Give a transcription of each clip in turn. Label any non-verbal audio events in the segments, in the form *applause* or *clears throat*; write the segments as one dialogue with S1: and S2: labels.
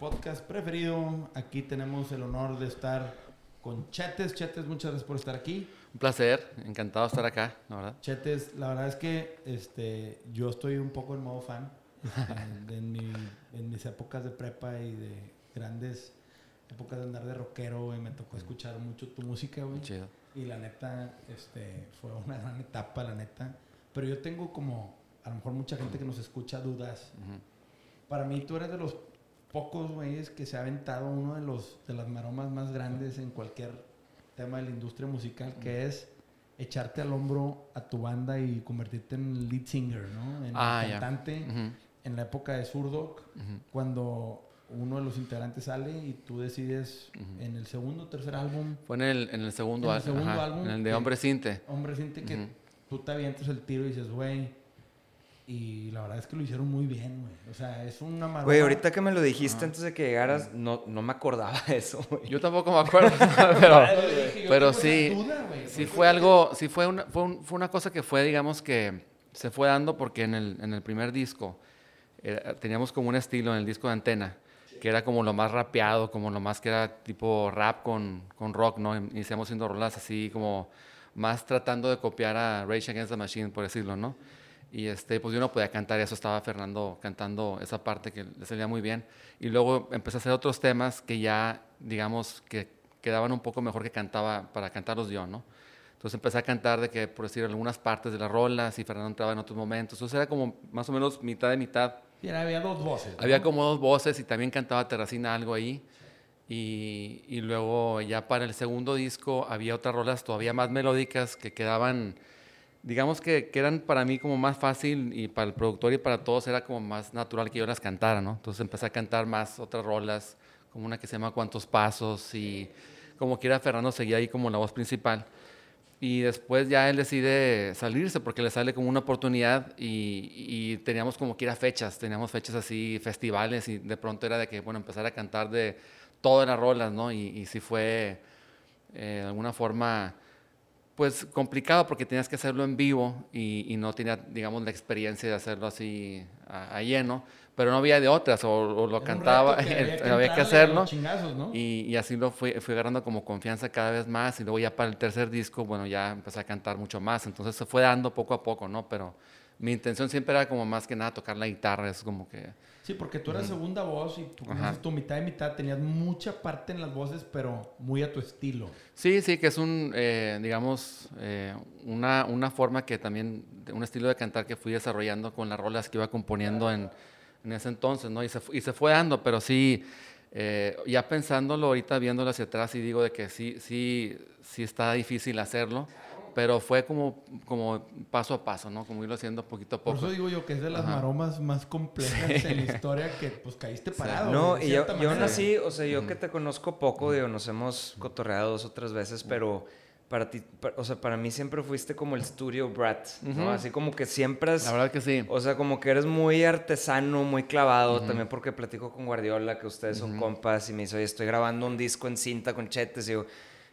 S1: podcast preferido. Aquí tenemos el honor de estar con Chetes. Chetes, muchas gracias por estar aquí.
S2: Un placer, encantado de estar acá, la verdad.
S1: Chetes, la verdad es que este, yo estoy un poco en modo fan. este, de- en, mi- en mis épocas de prepa y de grandes épocas de andar de rockero, güey, me tocó escuchar mucho tu música, güey.
S2: Chido.
S1: Y la neta, este, fue una gran etapa, la neta. Pero yo tengo como, a lo mejor mucha gente que nos escucha dudas.
S2: Ujú.
S1: Para mí tú eres de los pocos güeyes que se ha aventado uno de los de las maromas más grandes en cualquier tema de la industria musical, que es echarte al hombro a tu banda y convertirte en lead singer, ¿no? En
S2: Ah,
S1: cantante en la época de Surdoc, cuando uno de los integrantes sale y tú decides en el segundo o tercer álbum,
S2: Fue en el, en el segundo,
S1: En el
S2: al-
S1: segundo
S2: ajá,
S1: álbum
S2: en el de Hombre Cinte.
S1: hombre, siente que tú te avientas el tiro y dices, güey. Y la verdad es que lo hicieron muy bien, güey. O sea, es una maroma.
S3: Güey, ahorita que me lo dijiste
S2: Ajá.
S3: antes de que llegaras, no, no me acordaba de eso, güey.
S2: Yo tampoco me acuerdo, *laughs* pero,
S1: dije,
S2: pero sí,
S1: duda,
S2: sí fue algo, sí fue una, fue, un- fue una cosa que fue, digamos que se fue dando porque en el, en el primer disco era- teníamos como un estilo en el disco de Antena, que era como lo más rapeado, como lo más que era tipo rap con, con rock, ¿no? Iniciamos haciendo rolas así como más tratando de copiar a Rage Against the Machine, por decirlo, ¿no? Y este, pues yo no podía cantar, y eso estaba Fernando cantando esa parte que le salía muy bien. Y luego empecé a hacer otros temas que ya, digamos, que quedaban un poco mejor que cantaba para cantarlos yo, ¿no? Entonces empecé a cantar de que, por decir, algunas partes de las rolas y Fernando entraba en otros momentos. Entonces era como más o menos mitad de mitad.
S1: Era- había dos voces. ¿no?
S2: Había como dos voces y también cantaba Terracina algo ahí. Y, y luego ya para el segundo disco había otras rolas todavía más melódicas que quedaban, digamos que, que eran para mí como más fácil y para el productor y para todos era como más natural que yo las cantara, ¿no? Entonces empecé a cantar más otras rolas, como una que se llama Cuántos Pasos y como quiera Fernando seguía ahí como la voz principal. Y después ya él decide salirse porque le sale como una oportunidad y, y teníamos como que ir a fechas, teníamos fechas así, festivales y de pronto era de que, bueno, empezar a cantar de todas las rolas, ¿no? Y, y fue eh, de alguna forma, pues complicado porque tenías que hacerlo en vivo y, y no tenía, digamos, la experiencia de hacerlo así a, a lleno, pero no había de otras, o, o lo cantaba, *laughs*
S1: había que,
S2: había que hacerlo.
S1: ¿no?
S2: Y, y así lo fui, fui agarrando como confianza cada vez más y luego ya para el tercer disco, bueno, ya empecé a cantar mucho más. Entonces se fue dando poco a poco, ¿no? Pero mi intención siempre era como más que nada tocar la guitarra, es como que...
S1: Sí, porque tú eras segunda voz y tú, dices, tu mitad y mitad tenías mucha parte en las voces, pero muy a tu estilo.
S2: Sí, sí, que es un, eh, digamos, eh, una, una forma que también, un estilo de cantar que fui desarrollando con las rolas que iba componiendo en, en ese entonces, ¿no? Y se, y se fue dando, pero sí, eh, ya pensándolo ahorita, viéndolo hacia atrás, y digo de que sí, sí, sí está difícil hacerlo, pero fue como, como paso a paso, ¿no? Como irlo haciendo poquito a
S1: Por
S2: poco.
S1: eso digo yo que es de las
S2: Ajá.
S1: maromas más complejas en la historia que pues caíste parado.
S3: No,
S1: güey, de
S3: y yo, yo nací, o sea, yo que te conozco poco, digo, nos hemos cotorreado dos o tres veces, pero para ti, pa- o sea, para mí siempre fuiste como el studio brat, ¿no? Así como que siempre has,
S2: La verdad que sí.
S3: o sea, como que eres muy artesano, muy clavado, también porque platico con Guardiola, que ustedes son compas, y me dice, oye, estoy grabando un disco en cinta con chetes, y digo,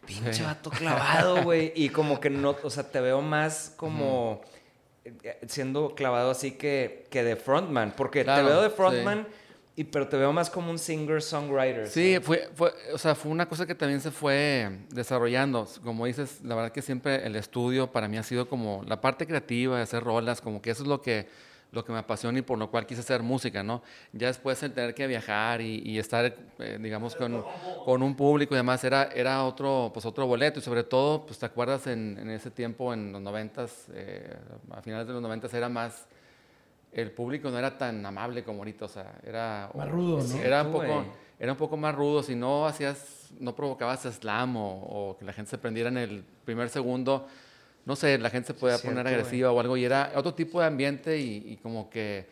S3: pinche
S2: Sí.
S3: vato *laughs* clavado, güey, y como que no, o sea, te veo más como... eh, siendo clavado así que, que de frontman, porque
S2: Claro,
S3: te veo de
S2: sí.
S3: frontman, y, pero te veo más como un singer-songwriter.
S2: Sí, fue, fue, o sea, fue una cosa que también se fue desarrollando. Como dices, la verdad que siempre el estudio para mí ha sido como la parte creativa de hacer rolas, como que eso es lo que, lo que me apasiona y por lo cual quise hacer música, ¿no? Ya después el tener que viajar y, y estar, eh, digamos, con, con un público y demás, era, era otro, pues otro boleto. Y sobre todo, pues te acuerdas en, en ese tiempo, en los noventas, eh, a finales de los noventas, era más el público no era tan amable como ahorita, o sea, era
S1: Más rudo, ¿no?
S2: Era un poco
S3: güey.
S2: era un poco más rudo, si no hacías no provocabas slam o, o que la gente se prendiera en el primer segundo, no sé, la gente se podía poner agresiva o algo y era otro tipo de ambiente y, y como que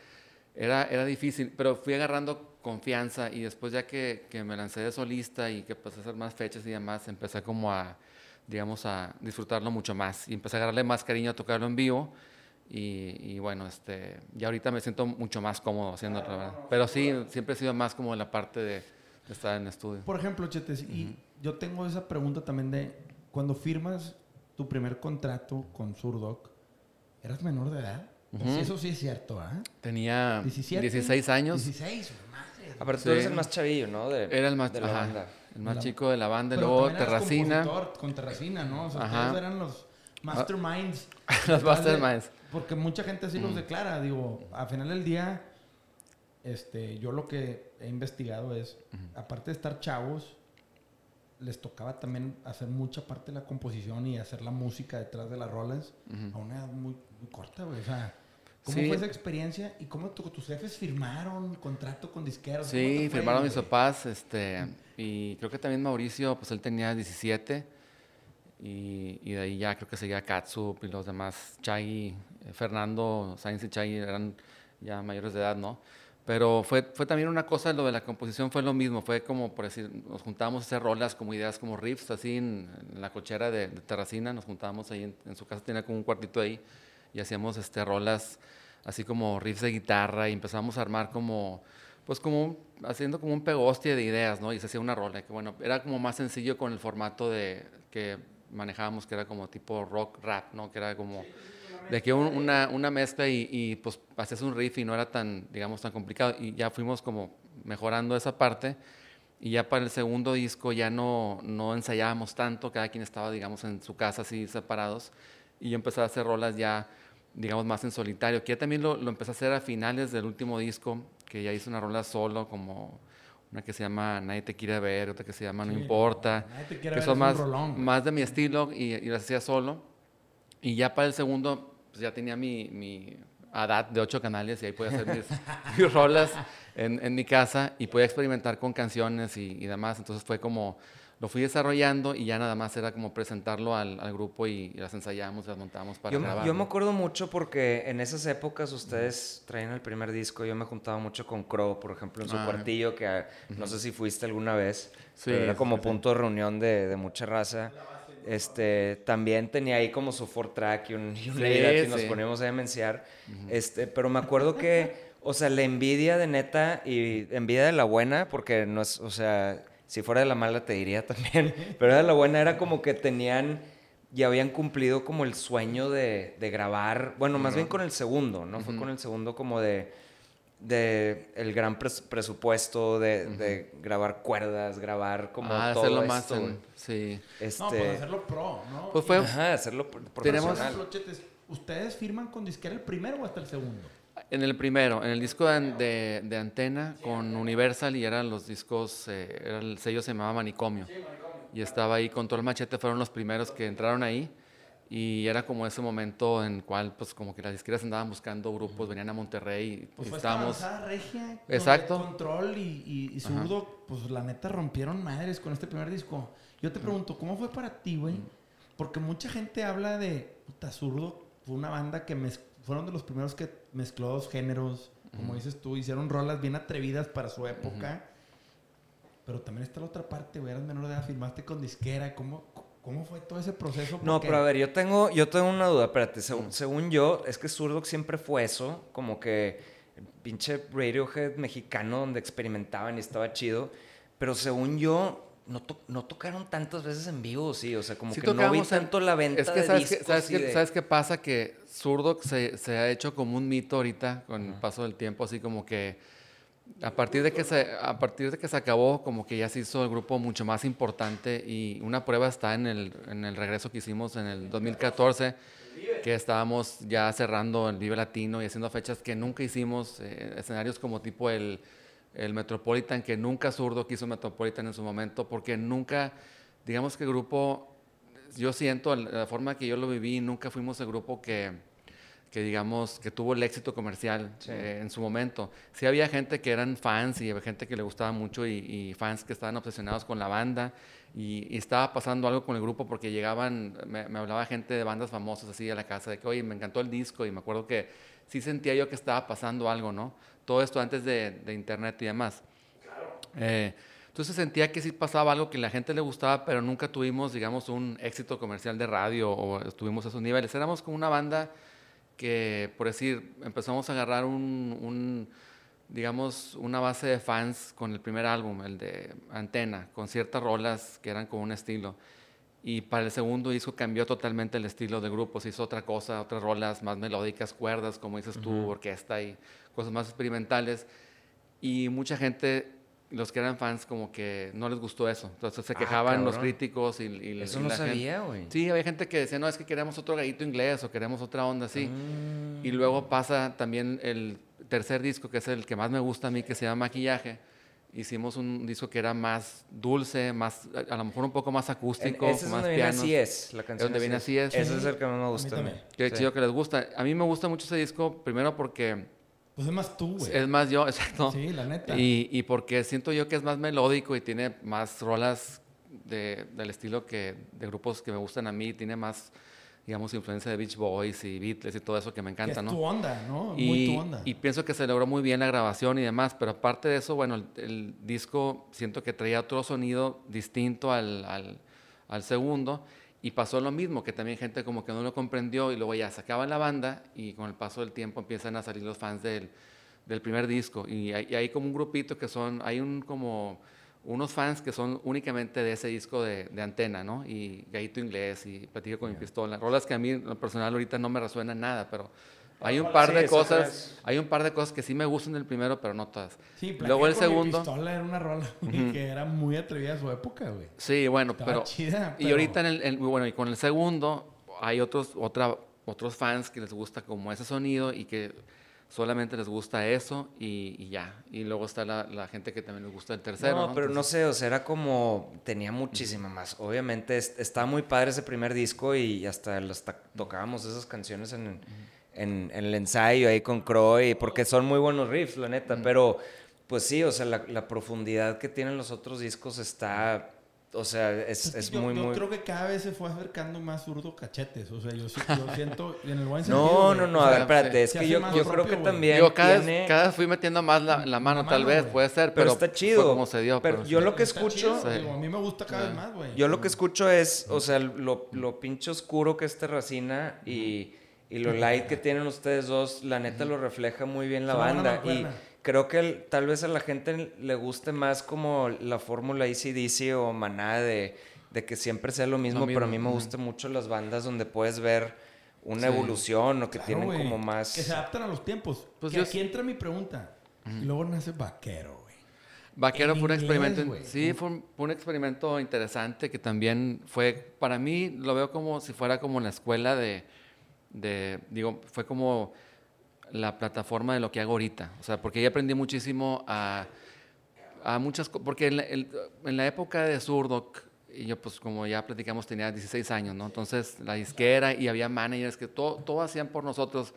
S2: era, era difícil, pero fui agarrando confianza y después ya que, que me lancé de solista y que empecé a hacer más fechas y demás, empecé como a, digamos, a disfrutarlo mucho más y empecé a agarrarle más cariño a tocarlo en vivo Y, bueno, este, ya ahorita me siento mucho más cómodo haciendo ¿verdad? Pero sí, siempre he sido más como en la parte de, estar en estudio.
S1: Por ejemplo, Chetes, y yo tengo esa pregunta también de cuando firmas tu primer contrato con Surdoc, ¿eras menor de edad? eso sí es cierto, ¿ah?
S2: Tenía 16 años.
S1: 16, madre.
S3: Aparte tú eres el más chavillo, ¿no?
S2: Era el más, de la banda. El más chico de la banda, luego Terracina.
S1: Con Terracina, ¿no? O sea, ustedes eran los masterminds. *laughs*
S2: los masterminds.
S1: Porque mucha gente así los mm. declara. Digo, al final del día, este, yo lo que he investigado es, aparte de estar chavos, les tocaba también hacer mucha parte de la composición y hacer la música detrás de las rolas a una edad muy, corta, güey. O sea, ¿cómo fue esa experiencia y cómo tus jefes firmaron contrato con disqueros?
S2: Sí, firmaron mis papás, este, y creo que también Mauricio, pues él tenía 17 y, y de ahí ya creo que seguía Katsup y los demás, Chai, eh, Fernando, Sainz y Chai eran ya mayores de edad, ¿no? Pero fue, fue también una cosa, lo de la composición fue lo mismo, fue como, por decir, nos juntábamos a hacer rolas como ideas como riffs, así en, la cochera de, Terracina, nos juntábamos ahí en, su casa, tenía como un cuartito ahí, y hacíamos este, rolas así como riffs de guitarra, y empezamos a armar como, pues como, haciendo como un pegostia de ideas, ¿no? Y se hacía una rola, que bueno, era como más sencillo con el formato de, que manejábamos, que era como tipo rock rap, ¿no? Que era como de que una, una mezcla y, y, pues haces un riff y no era tan, digamos, tan complicado. Y ya fuimos como mejorando esa parte. Y ya para el segundo disco ya no, no ensayábamos tanto, cada quien estaba, digamos, en su casa así separados. Y yo empecé a hacer rolas ya, digamos, más en solitario, que ya también lo, lo empecé a hacer a finales del último disco, que ya hice una rola solo, como una que se llama Nadie te quiere ver, otra que se llama No importa, que son más, más de mi estilo y, y las hacía solo. Y ya para el segundo pues ya tenía mi, mi ADAT de ocho canales y ahí podía hacer *laughs* mis, rolas en, en, mi casa y podía experimentar con canciones y, y, demás. Entonces fue como, lo fui desarrollando y ya nada más era como presentarlo al, al grupo y, las ensayamos, las montamos para
S3: yo,
S2: grabar.
S3: Yo me acuerdo mucho porque en esas épocas ustedes traían el primer disco, yo me juntaba mucho con Crow, por ejemplo, en su ah. cuartillo, que no sé si fuiste alguna vez, sí, pero era como punto de reunión de, de mucha raza. Este, también tenía ahí como su four track y un, y que nos poníamos a demenciar. este, pero me acuerdo que, o sea, la envidia de neta y envidia de la buena, porque no es, o sea, si fuera de la mala te diría también, *laughs* pero de la buena era como que tenían y habían cumplido como el sueño de, de grabar, bueno, más bien con el segundo, ¿no? Fue con el segundo como de de el gran presupuesto de, de, grabar cuerdas, grabar como ah, todo hacerlo más
S2: sí.
S1: Este, no, pues hacerlo pro, ¿no?
S2: Pues fue
S3: Ajá, hacerlo profesional.
S1: Tenemos, ¿Ustedes firman con disquera el primero o hasta el segundo?
S2: En el primero, en el disco de, de, Antena con Universal y eran los discos, eh, era el sello se llamaba Manicomio. Sí, Manicomio. Y estaba ahí con todo el machete, fueron los primeros que entraron ahí. Y era como ese momento en cual, pues, como que las izquierdas andaban buscando grupos, venían a Monterrey y
S1: pues,
S2: pues
S1: estábamos... regia,
S2: Exacto.
S1: Control y, y, Zurdo, pues, la neta rompieron madres con este primer disco. Yo te pregunto, ¿cómo fue para ti, güey? Porque mucha gente habla de, puta, Zurdo fue una banda que fueron de los primeros que mezcló dos géneros, como dices tú, hicieron rolas bien atrevidas para su época. Pero también está la otra parte, güey, eras menor de edad, firmaste con disquera, ¿cómo, ¿Cómo fue todo ese proceso?
S3: No, pero a ver, yo tengo, yo tengo una duda, espérate, según, según yo, es que Zurdo siempre fue eso, como que pinche Radiohead mexicano donde experimentaban y estaba chido, pero según yo, no, no tocaron tantas veces en vivo, sí, o sea, como que no vi tanto la venta es que de
S2: sabes
S3: discos
S2: ¿sabes, qué, ¿sabes qué pasa? Que Zurdo se, se, ha hecho como un mito ahorita con el paso del tiempo, así como que a partir de que se a partir de que se acabó como que ya se hizo el grupo mucho más importante y una prueba está en el, en el regreso que hicimos en el 2014 que estábamos ya cerrando el Vive Latino y haciendo fechas que nunca hicimos eh, escenarios como tipo el, el Metropolitan que nunca zurdo quiso Metropolitan en su momento porque nunca digamos que el grupo yo siento la forma que yo lo viví nunca fuimos el grupo que que digamos que tuvo el éxito comercial eh, en su momento. Sí había gente que eran fans y había gente que le gustaba mucho y, fans que estaban obsesionados con la banda y, estaba pasando algo con el grupo porque llegaban, me, hablaba gente de bandas famosas así a la casa de que, oye, me encantó el disco y me acuerdo que sí sentía yo que estaba pasando algo, ¿no? Todo esto antes de, internet y demás. Claro. Eh, entonces sentía que sí pasaba algo que la gente le gustaba, pero nunca tuvimos, digamos, un éxito comercial de radio o estuvimos a esos niveles. Éramos como una banda que, por decir, empezamos a agarrar un, digamos, una base de fans con el primer álbum, el de Antena, con ciertas rolas que eran con un estilo. Y para el segundo disco cambió totalmente el estilo de grupo, se hizo otra cosa, otras rolas más melódicas, cuerdas, como dices tú, orquesta y cosas más experimentales. Y mucha gente los que eran fans como que no les gustó eso. Entonces se ah, quejaban los críticos y, y
S3: Eso no sabía, güey.
S2: Sí, había gente que decía, no, es que queremos otro gallito inglés o queremos otra onda así. Y luego pasa también el tercer disco, que es el que más me gusta a mí, que se llama Maquillaje. Hicimos un disco que era más dulce, más a lo mejor un poco más acústico,
S3: ese es
S2: más
S3: donde Viene así es, la canción.
S2: Es donde viene así es.
S3: Ese es el que más me gusta. A mí
S2: Qué chido que les gusta. A mí me gusta mucho ese disco, primero porque
S1: pues es más tú, güey.
S2: Es más yo, *laughs* exacto.
S1: Sí, la neta.
S2: Y, y, porque siento yo que es más melódico y tiene más rolas de, del estilo que de grupos que me gustan a mí, tiene más, digamos, influencia de Beach Boys y Beatles y todo eso que me encanta,
S1: es
S2: ¿no?
S1: tu onda, ¿no?
S2: Y,
S1: muy tu onda.
S2: Y pienso que se logró muy bien la grabación y demás, pero aparte de eso, bueno, el, disco siento que traía otro sonido distinto al, al, al segundo. Y pasó lo mismo, que también gente como que no lo comprendió y luego ya sacaban la banda y con el paso del tiempo empiezan a salir los fans del, del primer disco. Y hay, hay, como un grupito que son, hay un como unos fans que son únicamente de ese disco de, de Antena, ¿no? Y Gallito Inglés y Platico con mi pistola. Rolas que a mí, en lo personal, ahorita no me resuenan nada, pero hay un par de cosas, hay un par de cosas que sí me gustan del primero, pero no todas.
S1: Sí, Luego el segundo. Pistola era una rola que era muy atrevida a su época, güey.
S2: Sí, bueno, pero, Y ahorita en el, bueno, y con el segundo hay otros, otra, otros fans que les gusta como ese sonido y que solamente les gusta eso y, ya. Y luego está la, gente que también les gusta el tercero.
S3: No, pero no sé, o sea, era como, tenía muchísima más. Obviamente estaba muy padre ese primer disco y hasta, hasta tocábamos esas canciones en, en, el ensayo ahí con Croy, porque son muy buenos riffs, la neta, pero pues sí, o sea, la, la profundidad que tienen los otros discos está o sea, es, es, muy,
S1: yo
S3: muy...
S1: creo que cada vez se fue acercando más zurdo cachetes. O sea, yo, yo siento en el buen *laughs*
S3: sentido. No, no, no. A ver, espérate. Es que yo, yo creo que también yo
S2: cada, vez, cada vez fui metiendo más la, la mano, tal vez. Puede ser, pero, pero está chido. como se dio.
S3: Pero, yo lo que escucho...
S1: a mí me gusta cada vez más, güey.
S3: Yo lo que escucho es, o sea, lo, lo pinche oscuro que es Terracina y, y lo light que tienen ustedes dos, la neta lo refleja muy bien la banda. Y creo que tal vez a la gente le guste más como la fórmula ACDC o Maná de de que siempre sea lo mismo, pero a mí me gustan mucho las bandas donde puedes ver una evolución o que tienen como más...
S1: Que se adaptan a los tiempos. Pues que aquí entra mi pregunta. Y luego nace Vaquero, güey.
S2: Vaquero fue un experimento... Sí, fue un, experimento interesante que también fue... Para mí lo veo como si fuera como la escuela de... digo, fue como la plataforma de lo que hago ahorita. O sea, porque ahí aprendí muchísimo a, a muchas cosas. Porque en la, en la época de Surdoc y yo pues como ya platicamos tenía 16 años, ¿no? Entonces la disquera y había managers que todo, todo hacían por nosotros.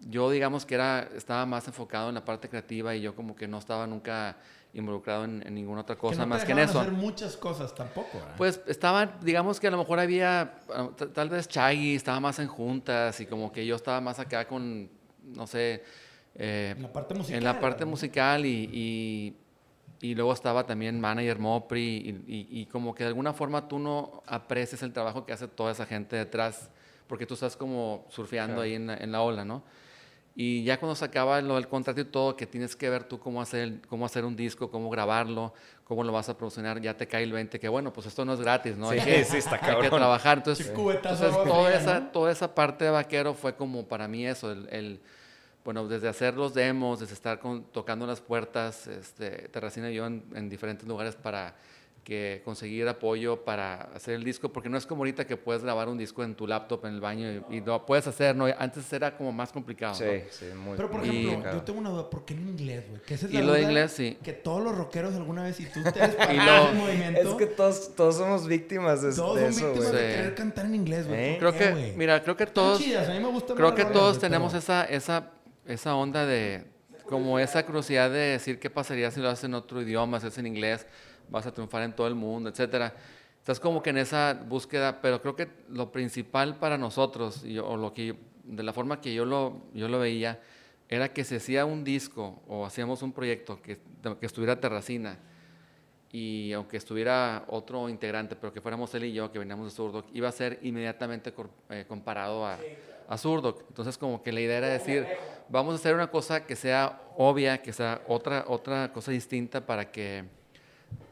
S2: Yo digamos que era, estaba más enfocado en la parte creativa y yo como que no estaba nunca involucrado en, ninguna otra cosa más que en eso.
S1: hacer muchas cosas tampoco, ¿verdad?
S2: Pues estaba, digamos que a lo mejor había, tal vez Chaggy estaba más en juntas y como que yo estaba más acá con, no sé...
S1: Eh, en la parte musical.
S2: En la parte musical y y luego estaba también manager Mopri y, como que de alguna forma tú no aprecias el trabajo que hace toda esa gente detrás porque tú estás como surfeando ahí en la, en la, ola, ¿no? Y ya cuando se acaba lo del contrato y todo, que tienes que ver tú cómo hacer, cómo hacer un disco, cómo grabarlo, cómo lo vas a promocionar, ya te cae el 20, que bueno, pues esto no es gratis, ¿no?
S3: Sí,
S2: hay que,
S3: sí, está cabrón.
S2: Hay que trabajar. Entonces, entonces toda, esa, toda esa parte de vaquero fue como para mí eso, el bueno, desde hacer los demos, desde estar tocando las puertas, este, Terracina y yo en, diferentes lugares para que conseguir apoyo para hacer el disco, porque no es como ahorita que puedes grabar un disco en tu laptop en el baño y, lo puedes hacer, ¿no? Antes era como más complicado.
S3: Sí, sí, muy
S1: Pero por ejemplo, yo tengo una duda, ¿por qué en inglés, güey?
S2: es y lo de inglés, sí.
S1: Que todos los rockeros alguna vez, y tú *laughs* te eres y lo, movimiento.
S3: Es que todos, todos somos víctimas de,
S1: todos
S3: de
S1: son
S3: eso,
S1: víctimas de querer cantar en inglés, güey.
S2: ¿Eh? Creo que, mira, creo que todos, a mí me gusta creo que todos tenemos esa, esa esa onda de, como esa curiosidad de decir qué pasaría si lo haces en otro idioma, si es en inglés, vas a triunfar en todo el mundo, etcétera. Estás como que en esa búsqueda, pero creo que lo principal para nosotros, o lo que, de la forma que yo lo, yo lo veía, era que si hacía un disco o hacíamos un proyecto que, que estuviera Terracina, y aunque estuviera otro integrante, pero que fuéramos él y yo, que veníamos de Zurdo, iba a ser inmediatamente eh, comparado a, a. Entonces como que la idea era decir, vamos a hacer una cosa que sea obvia, que sea otra, otra cosa distinta para que,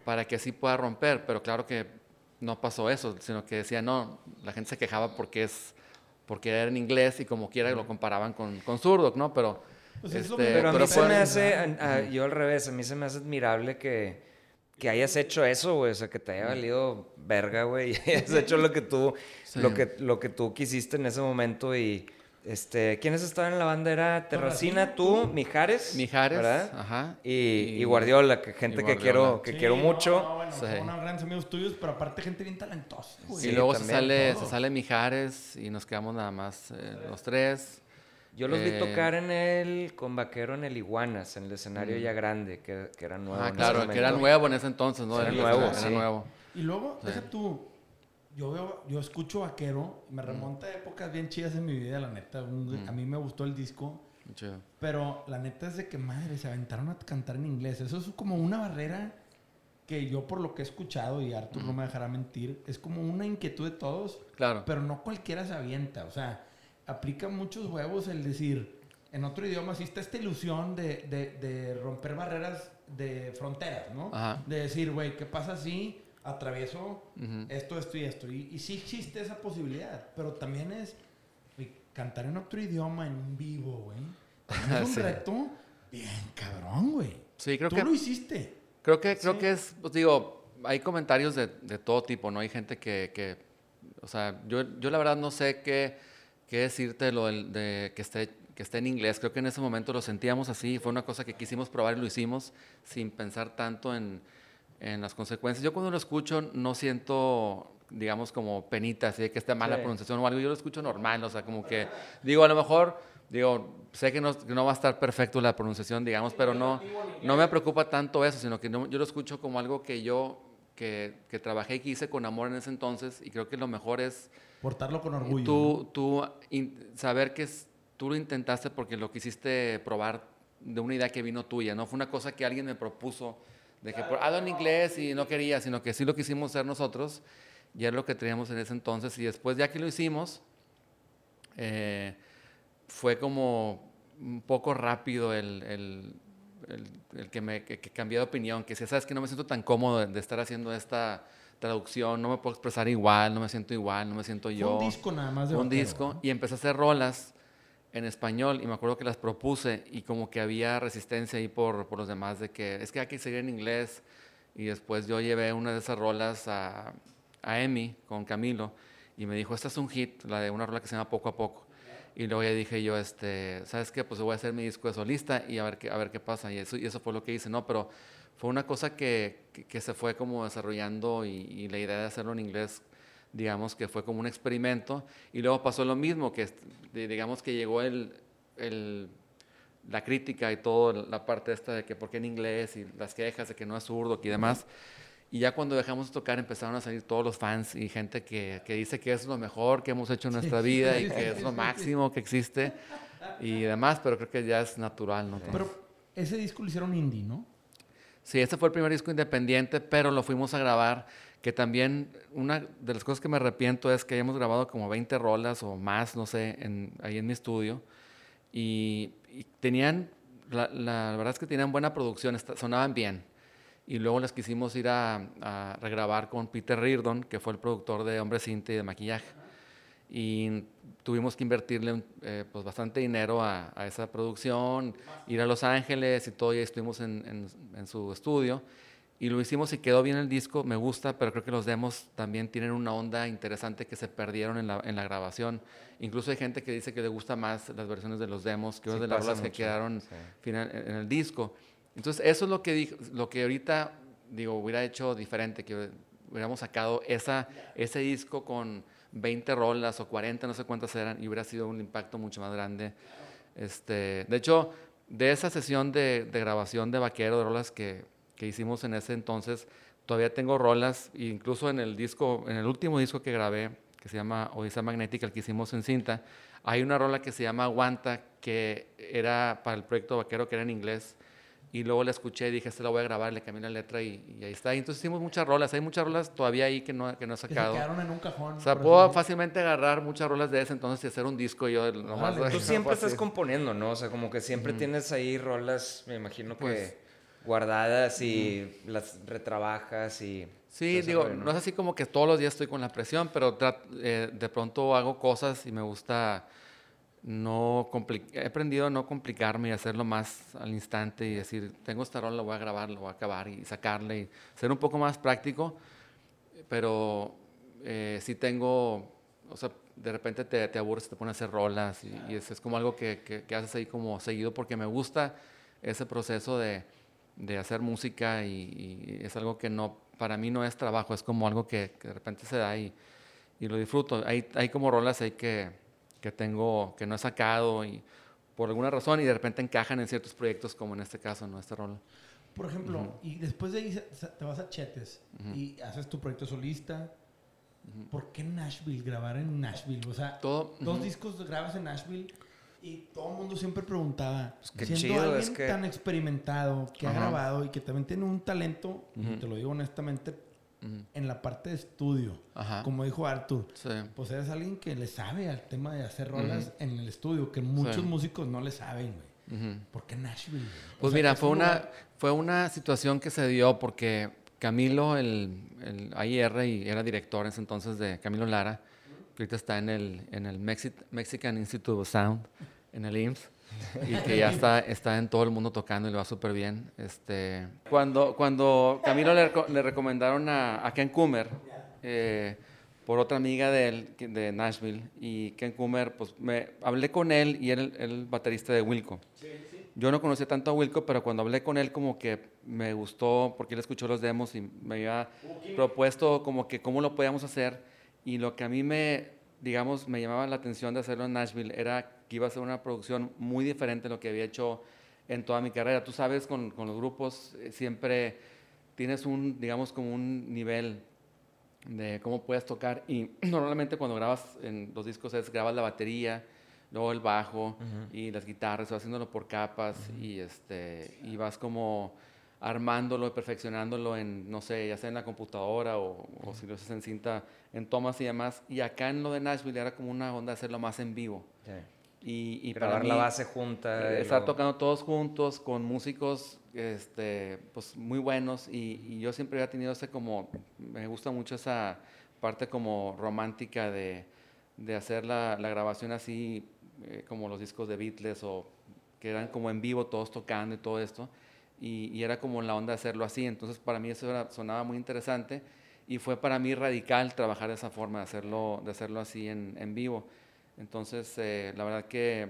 S2: para que así pueda romper. Pero claro que no pasó eso, sino que decía, no, la gente se quejaba porque es porque era en inglés y como quiera lo comparaban con, con zurdo, ¿no? Pero,
S3: pues este, pero a mí se me hace, yo al revés, a mí se me hace admirable que, que hayas hecho eso, güey, o sea, que te haya valido verga, güey, *laughs* y hayas hecho lo que tú, lo, que, lo que tú quisiste en ese momento y este, ¿quiénes estaban en la banda? Era Terracina, tú, Mijares.
S2: Mijares, ¿verdad? Ajá.
S3: Y, y, Guardiola, que gente que quiero, que quiero mucho.
S1: No, bueno, son unos grandes amigos tuyos, pero aparte gente bien talentosa.
S2: y luego se sale, se sale Mijares y nos quedamos nada más eh, los tres.
S3: Yo los vi eh, tocar en el con Vaquero en el Iguanas, en el escenario mm. ya grande, que, que era nuevo.
S2: Ah, claro, que era nuevo en ese entonces, ¿no?
S3: Era, nuevo,
S2: era nuevo.
S1: Y luego, deja tú, yo veo, yo escucho vaquero, me remonta a épocas bien chidas en mi vida, la neta. A mí me gustó el disco. Pero la neta es de que, madre, se aventaron a cantar en inglés. Eso es como una barrera que yo por lo que he escuchado, y Arthur no me dejará mentir, es como una inquietud de todos.
S2: Claro.
S1: Pero no cualquiera se avienta. O sea, aplica muchos huevos el decir, en otro idioma existe esta ilusión de, de, de romper barreras de fronteras, ¿no? De decir, güey, ¿qué pasa si atravieso esto, esto y esto. Y, sí existe esa posibilidad, pero también es cantar en otro idioma en vivo, güey. Es *laughs* un reto bien cabrón, güey.
S2: Sí, creo
S1: Tú
S2: que...
S1: lo hiciste.
S2: Creo que, creo que es, pues digo, hay comentarios de, de, todo tipo, ¿no? Hay gente que, que o sea, yo, yo la verdad no sé qué, qué decirte lo de, de que esté que esté en inglés. Creo que en ese momento lo sentíamos así. Fue una cosa que quisimos probar y lo hicimos sin pensar tanto en, en las consecuencias. Yo cuando lo escucho no siento, digamos, como penita, así de que esté mala pronunciación o algo. Yo lo escucho normal, o sea, como que, digo, a lo mejor, digo, sé que no, no va a estar perfecto la pronunciación, digamos, pero no, no me preocupa tanto eso, sino que yo lo escucho como algo que yo, que, que trabajé y que hice con amor en ese entonces, y creo que lo mejor es...
S1: Portarlo con orgullo.
S2: Tú, tú saber que tú lo intentaste porque lo quisiste probar de una idea que vino tuya, ¿no? Fue una cosa que alguien me propuso de que por, ah, en inglés y no quería, sino que sí lo quisimos hacer nosotros, y es lo que teníamos en ese entonces, y después ya que lo hicimos, eh, fue como un poco rápido el, el, el, que me que, cambié de opinión, que si sabes que no me siento tan cómodo de, estar haciendo esta traducción, no me puedo expresar igual, no me siento igual, no me siento yo.
S1: un disco nada más de
S2: Un disco, y empecé a hacer rolas en español y me acuerdo que las propuse y como que había resistencia ahí por, por los demás de que es que hay que seguir en inglés y después yo llevé una de esas rolas a, a Emi con Camilo y me dijo, esta es un hit, la de una rola que se llama Poco a Poco. Y luego ya dije yo, este, ¿sabes qué? Pues voy a hacer mi disco de solista y a ver qué, a ver qué pasa. Y eso, y eso fue lo que hice, ¿no? Pero fue una cosa que, que, se fue como desarrollando y, y, la idea de hacerlo en inglés digamos que fue como un experimento. Y luego pasó lo mismo, que digamos que llegó el, el, la crítica y todo, la parte esta de que por qué en inglés y las quejas de que no es zurdo y demás. Y ya cuando dejamos de tocar empezaron a salir todos los fans y gente que, que dice que es lo mejor que hemos hecho en nuestra vida y que *laughs* es lo máximo que existe y demás, pero creo que ya es natural, ¿no?
S1: Pero ese disco lo hicieron indie, ¿no?
S2: Sí, este fue el primer disco independiente, pero lo fuimos a grabar que también una de las cosas que me arrepiento es que hayamos grabado como 20 rolas o más, no sé, en, ahí en mi estudio. Y, tenían, la, verdad es que tenían buena producción, sonaban bien. Y luego las quisimos ir a, regrabar con Peter Reardon, que fue el productor de Hombre Cinta y de maquillaje. Y tuvimos que invertirle eh, pues bastante dinero a, esa producción, ir a Los Ángeles y todo, y estuvimos en, en su estudio y lo hicimos y quedó bien el disco, me gusta, pero creo que los demos también tienen una onda interesante que se perdieron en la, en la grabación. Incluso hay gente que dice que le gusta más las versiones de los demos que de las que quedaron final, en el disco. Entonces, eso es lo que, lo que ahorita, digo, hubiera hecho diferente, que hubiéramos sacado esa, ese disco con 20 rolas o 40, no sé cuántas eran, y hubiera sido un impacto mucho más grande. Este, de hecho, de esa sesión de, de grabación de Vaquero, de rolas que que hicimos en ese entonces. Todavía tengo rolas, incluso en el disco, en el último disco que grabé, que se llama Odisea Magnética, el que hicimos en cinta, hay una rola que se llama Aguanta, que era para el proyecto Vaquero, que era en inglés, y luego la escuché y dije, esta la voy a grabar, le cambié la letra y, ahí está. Y entonces hicimos muchas rolas, hay muchas rolas todavía ahí que no, que no he sacado.
S1: Que se quedaron en un cajón.
S2: O sea, puedo fácilmente agarrar muchas rolas de ese entonces y hacer un disco yo nomás.
S3: Tú *laughs* siempre estás componiendo, ¿no? O sea, como que siempre tienes ahí rolas, me imagino que pues, guardadas y las retrabajas y...
S2: Sí, digo, ¿no? es así como que todos los días estoy con la presión, pero eh, de pronto hago cosas y me gusta no he aprendido a no complicarme y hacerlo más al instante y decir, tengo esta rola, lo voy a grabar, lo voy a acabar y sacarle y ser un poco más práctico, pero eh, sí tengo, o sea, de repente te, te aburres, te pones a hacer rolas y, es, como algo que, que, haces ahí como seguido porque me gusta ese proceso de, de hacer música y, es algo que no, para mí no es trabajo, es como algo que, de repente se da y, y lo disfruto. Hay, hay como rolas ahí que que tengo, que no he sacado y por alguna razón y de repente encajan en ciertos proyectos como en este caso, ¿no? Este rol.
S1: Por ejemplo, y después de ahí te vas a Chetes y haces tu proyecto solista. ¿Por qué Nashville? Grabar en Nashville. O sea, Todo, dos discos grabas en Nashville y todo el mundo siempre preguntaba, pues siendo alguien tan experimentado que ha grabado y que también tiene un talento, te lo digo honestamente, en la parte de estudio. Como dijo Arthur, pues eres alguien que le sabe al tema de hacer rolas en el estudio, que muchos músicos no le saben, güey. ¿Por qué Nashville?
S2: Pues mira, fue una, fue una situación que se dio porque Camilo, el, el AIR, y era director en ese entonces de Camilo Lara, que ahorita está en el, en el Mexican Institute of Sound, en el IMSS y que ya está, está en todo el mundo tocando y le va súper bien. Este, cuando, cuando Camilo le, le recomendaron a, a Ken Coomer, eh, por otra amiga de él, de Nashville, y Ken Coomer, pues me hablé con él y era el, baterista de Wilco. Yo no conocía tanto a Wilco, pero cuando hablé con él como que me gustó porque él escuchó los demos y me había propuesto como que cómo lo podíamos hacer y lo que a mí me, digamos, me llamaba la atención de hacerlo en Nashville era iba a ser una producción muy diferente de lo que había hecho en toda mi carrera. Tú sabes, con, con los grupos eh, siempre tienes un, digamos, como un nivel de cómo puedes tocar y *clears throat* normalmente cuando grabas en los discos es grabas la batería, luego el bajo y las guitarras, vas haciéndolo por capas y, este, y vas como armándolo y perfeccionándolo en, no sé, ya sea en la computadora o, o si lo haces en cinta, en tomas y demás. Y acá en lo de Nashville era como una onda de hacerlo más en vivo.
S3: Y, y Grabar la base junta.
S2: Estar tocando todos juntos con músicos este, pues, muy buenos y, yo siempre había tenido ese como, me gusta mucho esa parte como romántica de, de hacer la, la, grabación así eh, como los discos de Beatles o que eran como en vivo todos tocando y todo esto y, y era como la onda de hacerlo así, entonces para mí eso sonaba muy interesante y fue para mí radical trabajar de esa forma, de hacerlo, de hacerlo así en, en vivo. Entonces, eh, la verdad que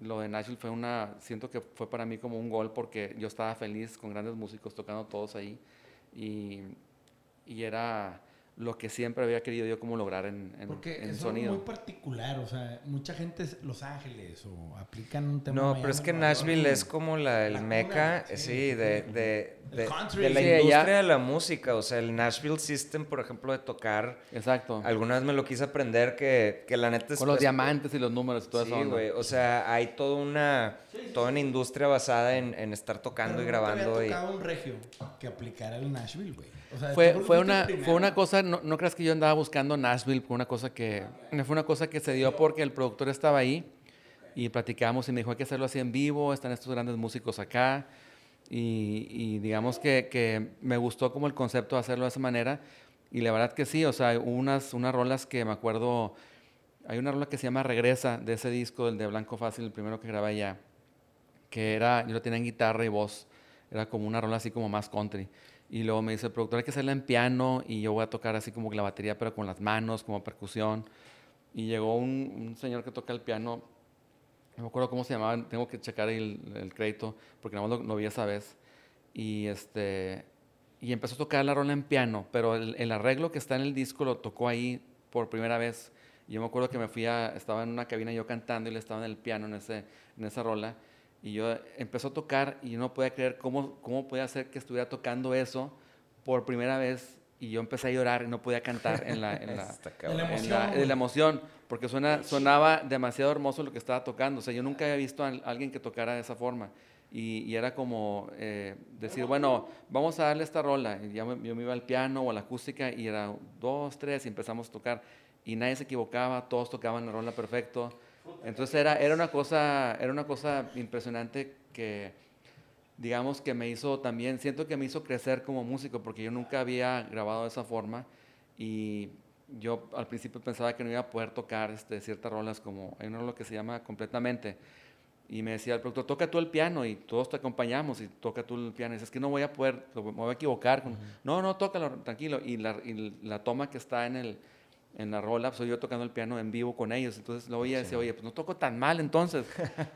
S2: lo de Nashville fue una, siento que fue para mí como un gol porque yo estaba feliz con grandes músicos tocando todos ahí y, y era lo que siempre había querido yo como lograr en, en,
S1: Porque
S2: es
S1: muy particular, o sea, mucha gente es Los Ángeles o aplican un tema.
S3: No, pero es que Nashville es como la, el meca, sí, de, de, de, la industria de la música, o sea, el Nashville System, por ejemplo, de tocar.
S2: Exacto.
S3: Alguna vez me lo quise aprender que, que la neta
S2: es... Con los diamantes y los números y todo eso.
S3: Sí, güey, o sea, hay toda una, toda una industria basada en, en estar tocando y grabando.
S1: Había tocado un regio que aplicara el Nashville, güey
S2: fue, fue, una, fue una cosa, no, no, creas que yo andaba buscando Nashville, fue una cosa que, fue una cosa que se dio porque el productor estaba ahí y platicamos y me dijo hay que hacerlo así en vivo, están estos grandes músicos acá y, y digamos que, que, me gustó como el concepto de hacerlo de esa manera y la verdad que sí, o sea, unas, unas rolas que me acuerdo, hay una rola que se llama Regresa de ese disco, el de Blanco Fácil, el primero que grabé allá, que era, yo lo tenía en guitarra y voz, era como una rola así como más country. Y luego me dice el productor, hay que hacerla en piano y yo voy a tocar así como la batería, pero con las manos, como percusión. Y llegó un, señor que toca el piano, no me acuerdo cómo se llamaba, tengo que checar el, el crédito, porque nada más lo, vi esa vez. Y, este, y empezó a tocar la rola en piano, pero el, el, arreglo que está en el disco lo tocó ahí por primera vez. Y yo me acuerdo que me fui a, estaba en una cabina yo cantando y le estaba en el piano en, ese, en esa rola. Y yo empezó a tocar y no podía creer cómo, cómo podía ser que estuviera tocando eso por primera vez y yo empecé a llorar y no podía cantar en la, en *laughs* la, en la, emoción, porque suena, sonaba demasiado hermoso lo que estaba tocando. O sea, yo nunca había visto a alguien que tocara de esa forma. Y, era como eh, decir, bueno, vamos a darle esta rola. Y ya yo me iba al piano o a la acústica y era dos, tres y empezamos a tocar. Y nadie se equivocaba, todos tocaban la rola perfecto. Entonces era, era, una cosa, era una cosa impresionante que, digamos, que me hizo también, siento que me hizo crecer como músico porque yo nunca había grabado de esa forma y yo al principio pensaba que no iba a poder tocar este, ciertas rolas como, hay una rola que se llama Completamente y me decía el productor, toca tú el piano y todos te acompañamos y toca tú el piano. Y dices, es que no voy a poder, me voy a equivocar. No, no, tócalo, tranquilo. Y la, y la, toma que está en, el, en la rola, pues, soy yo tocando el piano en vivo con ellos. Entonces lo oía y decía, oye, pues no toco tan mal entonces.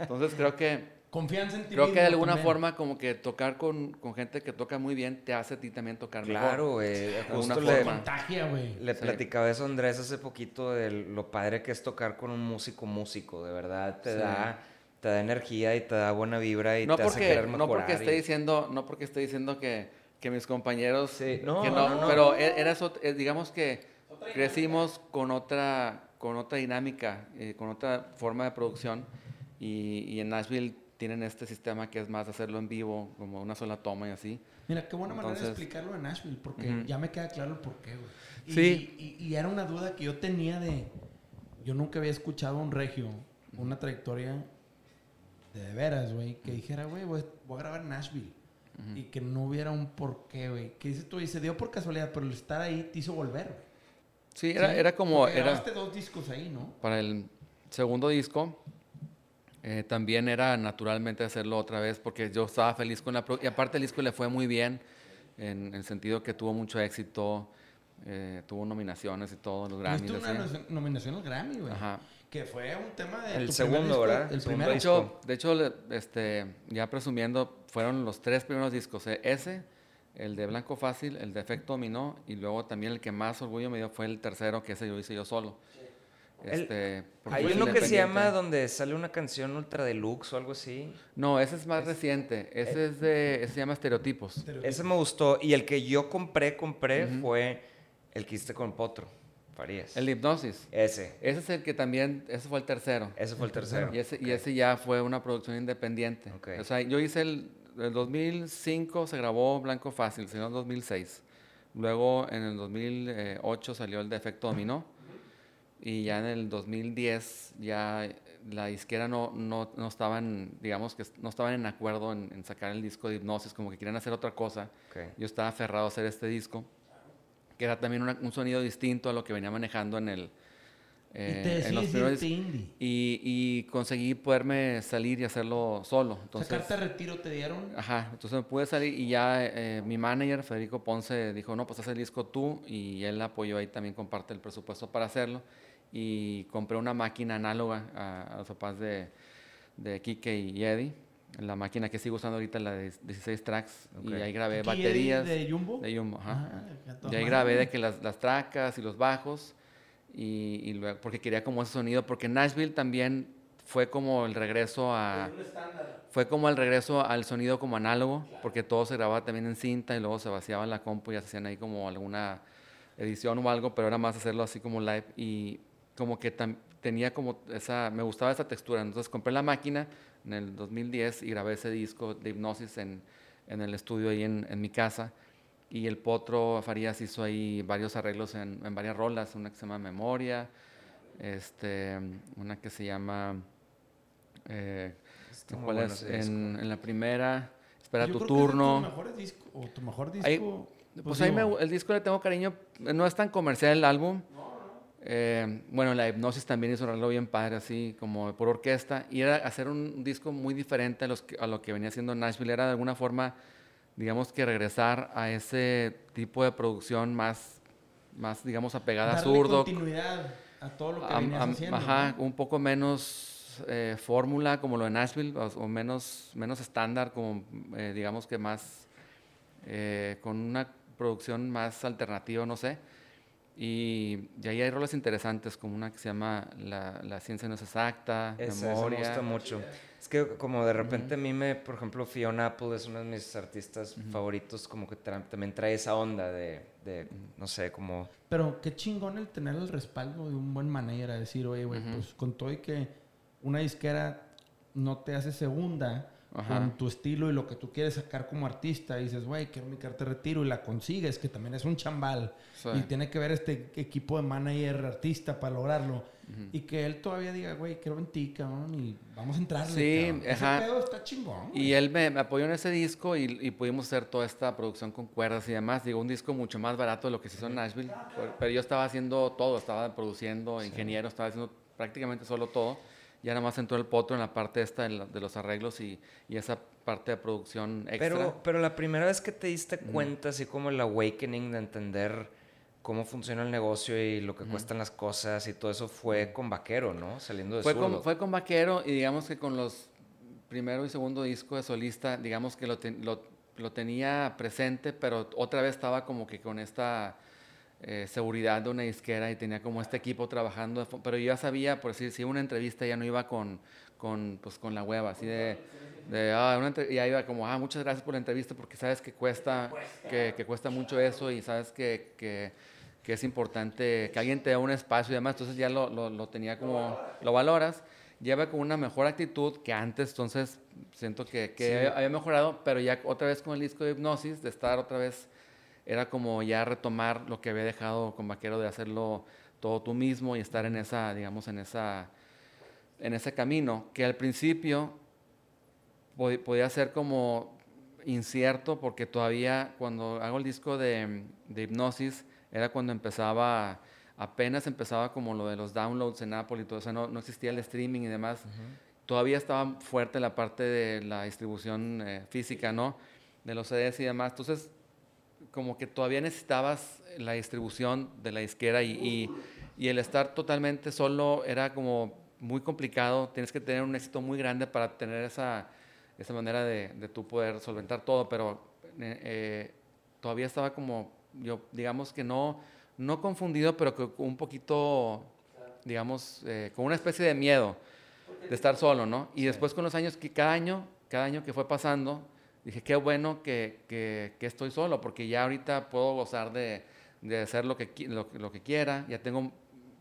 S2: Entonces creo que...
S1: Confianza en ti
S2: Creo que de alguna forma como que tocar con, con, gente que toca muy bien te hace a ti también tocar
S3: claro, mejor. Claro,
S1: güey. le, contagia, güey.
S3: Le platicaba eso a Andrés hace poquito de lo padre que es tocar con un músico músico. De verdad, te da te da energía y te da buena vibra y
S2: no
S3: te
S2: porque,
S3: hace querer mejorar.
S2: No porque esté diciendo, no porque esté diciendo que, que mis compañeros, sí. no, no, pero e, era eso, eh, digamos que crecimos con otra, con otra dinámica, eh, con otra forma de producción y, y, en Nashville tienen este sistema que es más hacerlo en vivo, como una sola toma y así.
S1: Mira, qué buena manera de explicarlo en Nashville, porque ya me queda claro el porqué, güey. Y, sí. Y, y, era una duda que yo tenía de, yo nunca había escuchado un regio, una trayectoria de veras, güey, que dijera, güey, voy, a grabar en Nashville. Y que no hubiera un porqué, güey. Que dices tú, y se dio por casualidad, pero el estar ahí te hizo volver.
S2: Sí, era, era como...
S1: Porque grabaste dos discos ahí, ¿no?
S2: Para el segundo disco, eh, también era naturalmente hacerlo otra vez, porque yo estaba feliz con la... y aparte el disco le fue muy bien, en, el sentido que tuvo mucho éxito, eh, tuvo nominaciones y todo, los Grammys.
S1: Tuvo una nominación al Grammy, güey. Ajá. Que fue un tema de.
S3: El segundo, ¿verdad?
S2: El primer de hecho, de hecho, este, ya presumiendo, fueron los tres primeros discos. Eh, ese, el de Blanco Fácil, el de Efecto Dominó, y luego también el que más orgullo me dio fue el tercero, que ese yo hice yo solo.
S3: Este, hay uno que se llama donde sale una canción ultra deluxe o algo así.
S2: No, ese es más reciente. Ese es de, ese se llama Estereotipos.
S3: Ese me gustó. Y el que yo compré, compré fue el que hiciste con Potro.
S2: El hipnosis.
S3: Ese.
S2: Ese es el que también, ese fue el tercero.
S3: Ese fue el tercero.
S2: Y ese, y ese ya fue una producción independiente. O sea, yo hice el, el 2005 se grabó Blanco Fácil, sino en 2006. Luego en el 2008 salió el Defecto Dominó. Y ya en el 2010 ya la disquera no, no, no estaban, digamos que no estaban en acuerdo en, sacar el disco de hipnosis, como que querían hacer otra cosa. Yo estaba aferrado a hacer este disco que era también un sonido distinto a lo que venía manejando en el...
S1: Eh, en los primeros,
S2: y, y, conseguí poderme salir y hacerlo solo. Entonces,
S1: ¿Sacarte retiro te dieron?
S2: Ajá, entonces me pude salir y ya eh, mi manager, Federico Ponce, dijo, no, pues haz el disco tú y él apoyó ahí también con parte del presupuesto para hacerlo y compré una máquina análoga a, los papás de, de Kike y Eddie la máquina que sigo usando ahorita, la de 16 tracks, y ahí grabé baterías.
S1: ¿De Jumbo?
S2: De Jumbo, ajá. Ah, y ahí grabé de que las, las tracas y los bajos, y, y, luego, porque quería como ese sonido, porque Nashville también fue como el regreso a... Fue como el regreso al sonido como análogo, porque todo se grababa también en cinta y luego se vaciaba en la compu y se hacían ahí como alguna edición o algo, pero era más hacerlo así como live y como que tenía como esa, me gustaba esa textura, entonces compré la máquina en el 2010 y grabé ese disco de hipnosis en, en el estudio ahí en, en, mi casa. Y el Potro Farías hizo ahí varios arreglos en, en, varias rolas, una que se llama Memoria, este, una que se llama... Eh, ¿Cuál es? En, en, la primera, Espera tu turno.
S1: tu mejor disco, o tu mejor disco...
S2: pues, pues ahí me, el disco le tengo cariño, no es tan comercial el álbum. Eh, bueno, la hipnosis también hizo un arreglo bien padre, así como por orquesta. Y era hacer un disco muy diferente a, los a lo que venía haciendo Nashville. Era de alguna forma, digamos que regresar a ese tipo de producción más, más digamos, apegada
S1: a
S2: zurdo.
S1: continuidad a todo lo que venías haciendo.
S2: Ajá, un poco menos eh, fórmula como lo de Nashville, o, menos, menos estándar, como eh, digamos que más, con una producción más alternativa, no sé. Y, ahí hay roles interesantes, como una que se llama La, la ciencia no es exacta, Memoria.
S3: me gusta mucho. Es que como de repente a mí me, por ejemplo, Fiona Apple es uno de mis artistas favoritos, como que también trae esa onda de, de, no sé, como...
S1: Pero qué chingón el tener el respaldo de un buen manager a decir, oye, güey, pues con todo y que una disquera no te hace segunda, con tu estilo y lo que tú quieres sacar como artista. Y dices, güey, quiero mi carta de retiro y la consigues, que también es un chambal. Y tiene que ver este equipo de manager artista para lograrlo. Y que él todavía diga, güey, quiero en ti, cabrón, y vamos a entrar.
S2: Sí,
S1: Ese pedo está chingón.
S2: Y él me, apoyó en ese disco y, pudimos hacer toda esta producción con cuerdas y demás. Digo, un disco mucho más barato de lo que se hizo en Nashville. Pero yo estaba haciendo todo, estaba produciendo, ingeniero, estaba haciendo prácticamente solo todo ya nada más entró el potro en la parte esta de los arreglos y, y, esa parte de producción extra.
S3: Pero, pero la primera vez que te diste cuenta, así como el awakening de entender cómo funciona el negocio y lo que cuestan las cosas y todo eso fue con Vaquero, ¿no? Saliendo de
S2: fue con, fue con Vaquero y digamos que con los primero y segundo disco de solista, digamos que lo, lo, lo tenía presente, pero otra vez estaba como que con esta eh, seguridad de una disquera y tenía como este equipo trabajando, pero yo ya sabía, por decir, si una entrevista ya no iba con, con, pues, con la hueva, así de, de ah, una ya iba como, ah, muchas gracias por la entrevista porque sabes que cuesta, que, que cuesta mucho eso y sabes que, que, que, es importante que alguien te dé un espacio y demás, entonces ya lo, lo, lo tenía como, lo valoras lleva con una mejor actitud que antes, entonces siento que, que había mejorado, pero ya otra vez con el disco de hipnosis, de estar otra vez era como ya retomar lo que había dejado con Vaquero de hacerlo todo tú mismo y estar en esa, digamos, en esa, en ese camino, que al principio podía ser como incierto porque todavía cuando hago el disco de, de, hipnosis era cuando empezaba, apenas empezaba como lo de los downloads en Apple y todo eso, no, no existía el streaming y demás. Todavía estaba fuerte la parte de la distribución eh, física, ¿no? De los CDs y demás. Entonces, como que todavía necesitabas la distribución de la disquera y, y, el estar totalmente solo era como muy complicado. Tienes que tener un éxito muy grande para tener esa, esa manera de, de tú poder solventar todo, pero eh, eh, todavía estaba como, yo digamos que no, no confundido, pero que un poquito, digamos, eh, con una especie de miedo de estar solo, ¿no? Y después con los años, que cada año, cada año que fue pasando, dije, qué bueno que, que, estoy solo, porque ya ahorita puedo gozar de, de hacer lo que, lo, lo, que quiera, ya tengo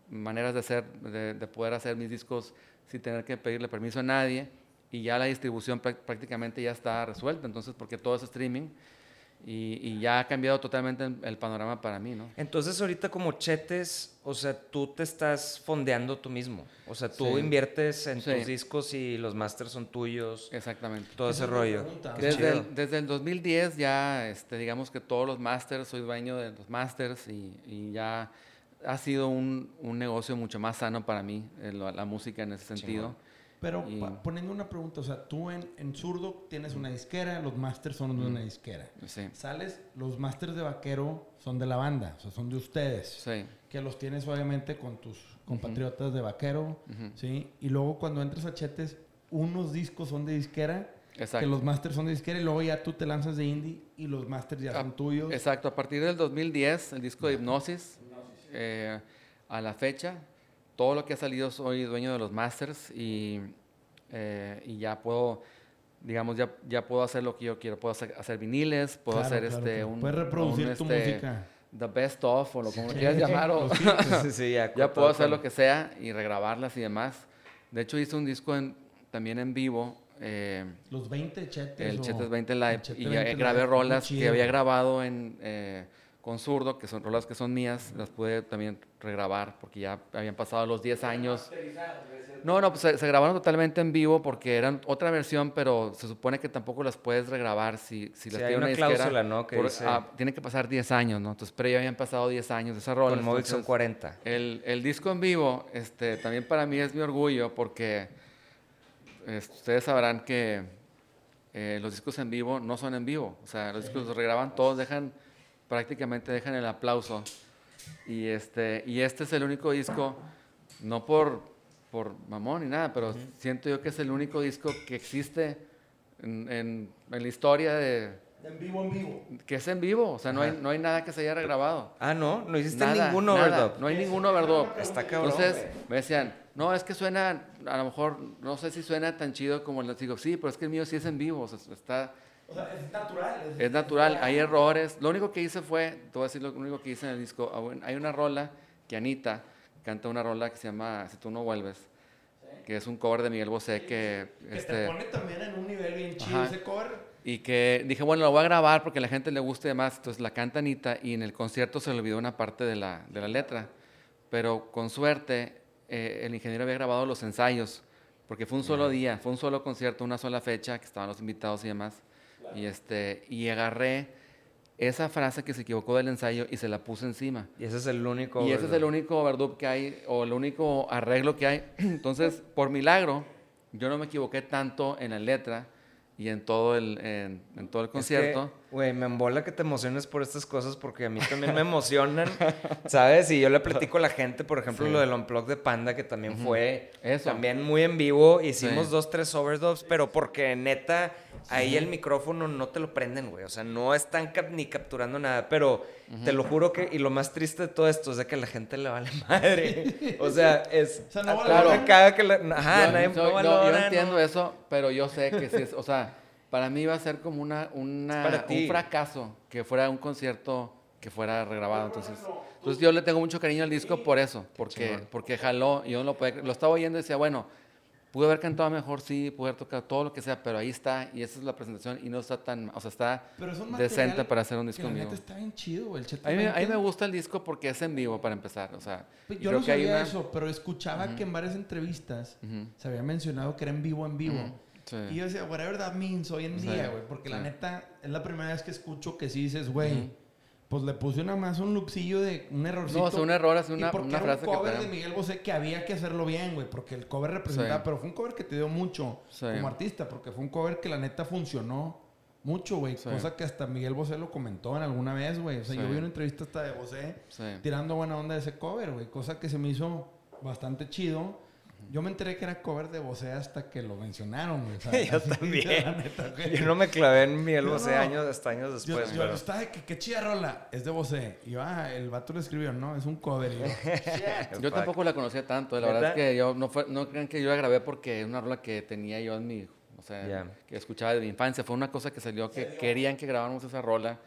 S2: maneras de, hacer, de, de, poder hacer mis discos sin tener que pedirle permiso a nadie, y ya la distribución prácticamente ya está resuelta, entonces, porque todo es streaming, y, ya ha cambiado totalmente el, panorama para mí, ¿no?
S3: Entonces ahorita como Chetes, o sea, tú te estás fondeando tú mismo. O sea, tú inviertes en tus discos y los masters son tuyos.
S2: Exactamente.
S3: Todo ese rollo.
S2: Desde el, desde el, 2010 ya, este, digamos que todos los masters, soy dueño de los masters y, y ya ha sido un, un, negocio mucho más sano para mí, eh, la, música en ese sentido.
S1: Pero poniendo una pregunta, o sea, tú en, en zurdo tienes una disquera, los masters son de una disquera.
S2: Sí.
S1: Sales, los masters de vaquero son de la banda, o sea, son de ustedes.
S2: Sí.
S1: Que los tienes obviamente con tus compatriotas de vaquero, ¿sí? Y luego cuando entras a Chetes, unos discos son de disquera. Exacto. Que los masters son de disquera y luego ya tú te lanzas de indie y los masters ya son tuyos.
S2: Exacto, a partir del 2010, el disco de Hipnosis, eh, a la fecha, todo lo que ha salido soy dueño de los masters y, eh, y ya puedo, digamos, ya, ya puedo hacer lo que yo quiero. Puedo hacer, viniles, puedo hacer este, un...
S1: Puedes reproducir tu este, música.
S2: The best of, o lo como quieras *laughs* llamar. O, *laughs* sí, ya, ya puedo hacer lo que sea y regrabarlas y demás. De hecho, hice un disco en, también en vivo. Eh,
S1: los 20 Chetes.
S2: El Chetes 20 Live. y grabé rolas que había grabado en... Eh, con zurdo, que son rolas que son mías, las pude también regrabar porque ya habían pasado los 10 años. No, no, pues se, grabaron totalmente en vivo porque eran otra versión, pero se supone que tampoco las puedes regrabar si, si las
S3: sí, hay una, cláusula, ¿no?
S2: Que ah, tiene que pasar 10 años, ¿no? Entonces, pero ya habían pasado 10 años de esa rola.
S3: Con Movic son 40.
S2: El, el, disco en vivo, este, también para mí es mi orgullo porque ustedes sabrán que eh, los discos en vivo no son en vivo. O sea, los discos los regraban todos, dejan prácticamente dejan el aplauso. Y este, y este es el único disco, no por, por mamón ni nada, pero siento yo que es el único disco que existe en, en, la historia de...
S1: En vivo, en vivo.
S2: Que es en vivo, o sea, no hay, no hay nada que se haya regrabado.
S3: Ah, no, no hiciste ninguno overdub.
S2: No hay ninguno overdub.
S3: Está cabrón.
S2: Entonces me decían, no, es que suena, a lo mejor, no sé si suena tan chido como les digo, sí, pero es que el mío sí es en vivo, o sea, está
S1: o sea, es natural.
S2: Es, natural, hay errores. Lo único que hice fue, te voy a decir lo único que hice en el disco. Ah, hay una rola que Anita canta una rola que se llama Si tú no vuelves. que es un cover de Miguel Bosé
S1: que... Que
S2: este,
S1: te pone también en un nivel bien chido ese cover.
S2: Y que dije, bueno, lo voy a grabar porque a la gente le guste más. Entonces la canta Anita y en el concierto se le olvidó una parte de la, de la letra. Pero con suerte, eh, el ingeniero había grabado los ensayos, porque fue un solo día, fue un solo concierto, una sola fecha, que estaban los invitados y demás. Y, este, y agarré esa frase que se equivocó del ensayo y se la puse encima.
S3: Y ese es el único.
S2: Y ese es el único overdub que hay, o el único arreglo que hay. *clears throat* Entonces, por milagro, yo no me equivoqué tanto en la letra y en todo el, en, todo el concierto.
S3: Güey, me embola que te emociones por estas cosas porque a mí también me emocionan, *laughs* ¿sabes? Y yo le platico a la gente, por ejemplo, lo del Unplug de Panda, que también fue también muy en vivo. Hicimos dos, tres overdubs, pero porque neta, ahí el micrófono no te lo prenden, güey. O sea, no están ni capturando nada. Pero te lo juro que, y lo más triste de todo esto es de que a la gente le vale madre. *laughs* o sea, es.
S1: O sea, no claro,
S3: que la, Ajá, nadie,
S2: no, Yo entiendo eso, pero yo sé que sí es. O sea para mí iba a ser como una, una un fracaso que fuera un concierto que fuera regrabado. Entonces, entonces yo le tengo mucho cariño al disco por eso, porque, porque jaló, yo no lo, podía, lo estaba oyendo y decía, bueno, pude haber cantado mejor, sí, pude haber tocado todo lo que sea, pero ahí está, y esa es la presentación, y no está tan, o sea, está decente para hacer un disco mío.
S1: está bien chido, el
S2: a, mí, a mí, me gusta el disco porque es en vivo para empezar, o sea.
S1: Pues yo no sabía eso, pero escuchaba que en varias entrevistas se había mencionado que era en vivo, en vivo. Y yo decía, whatever that means hoy en día, güey. Porque la neta, es la primera vez que escucho que sí dices, güey, pues le puse una más un luxillo de un errorcito. No,
S2: o un error, es una,
S1: una
S2: frase
S1: un cover de Miguel Bosé que había que hacerlo bien, güey. Porque el cover representaba, pero fue un cover que te dio mucho como artista. Porque fue un cover que la neta funcionó mucho, güey. Cosa que hasta Miguel Bosé lo comentó en alguna vez, güey. O sea, yo vi una entrevista hasta de Bosé tirando buena onda de ese cover, güey. Cosa que se me hizo bastante chido. Yo me enteré que era cover de Bosé hasta que lo mencionaron,
S3: güey. *laughs* yo *laughs* también. yo no me clavé en Miguel Bosé años, hasta años después.
S1: Yo, estaba de que qué chida rola, es de Bosé. Y yo, ah, el vato lo escribió, no, es un cover.
S2: yo, *laughs* tampoco la conocía tanto, la verdad es que yo, no, fue, no crean que yo la grabé porque es una rola que tenía yo en mi, o sea, que escuchaba de mi infancia. Fue una cosa que salió que querían que grabáramos esa rola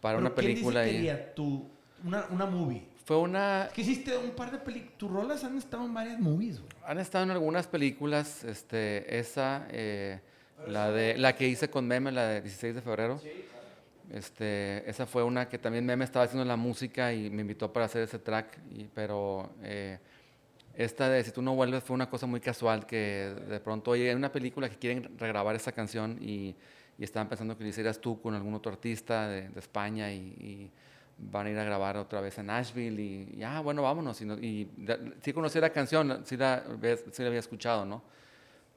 S2: para una película.
S1: ¿quién dice quería tu, una, una movie?
S2: Fue una...
S1: que hiciste un par de películas. Tus rolas han estado en varias movies, güey.
S2: Han estado en algunas películas. Este, esa, eh, la, de, la que hice con Meme, la de 16 de febrero. Este, esa fue una que también Meme estaba haciendo la música y me invitó para hacer ese track. Y, pero eh, esta de Si tú no vuelves fue una cosa muy casual que de pronto, oye, hay una película que quieren regrabar esa canción y, y estaban pensando que lo hicieras tú con algún otro artista de, de España y van a ir a grabar otra vez en Nashville y ya, bueno, vámonos. Y, y sí conocí la canción, sí la, sí la había escuchado, ¿no?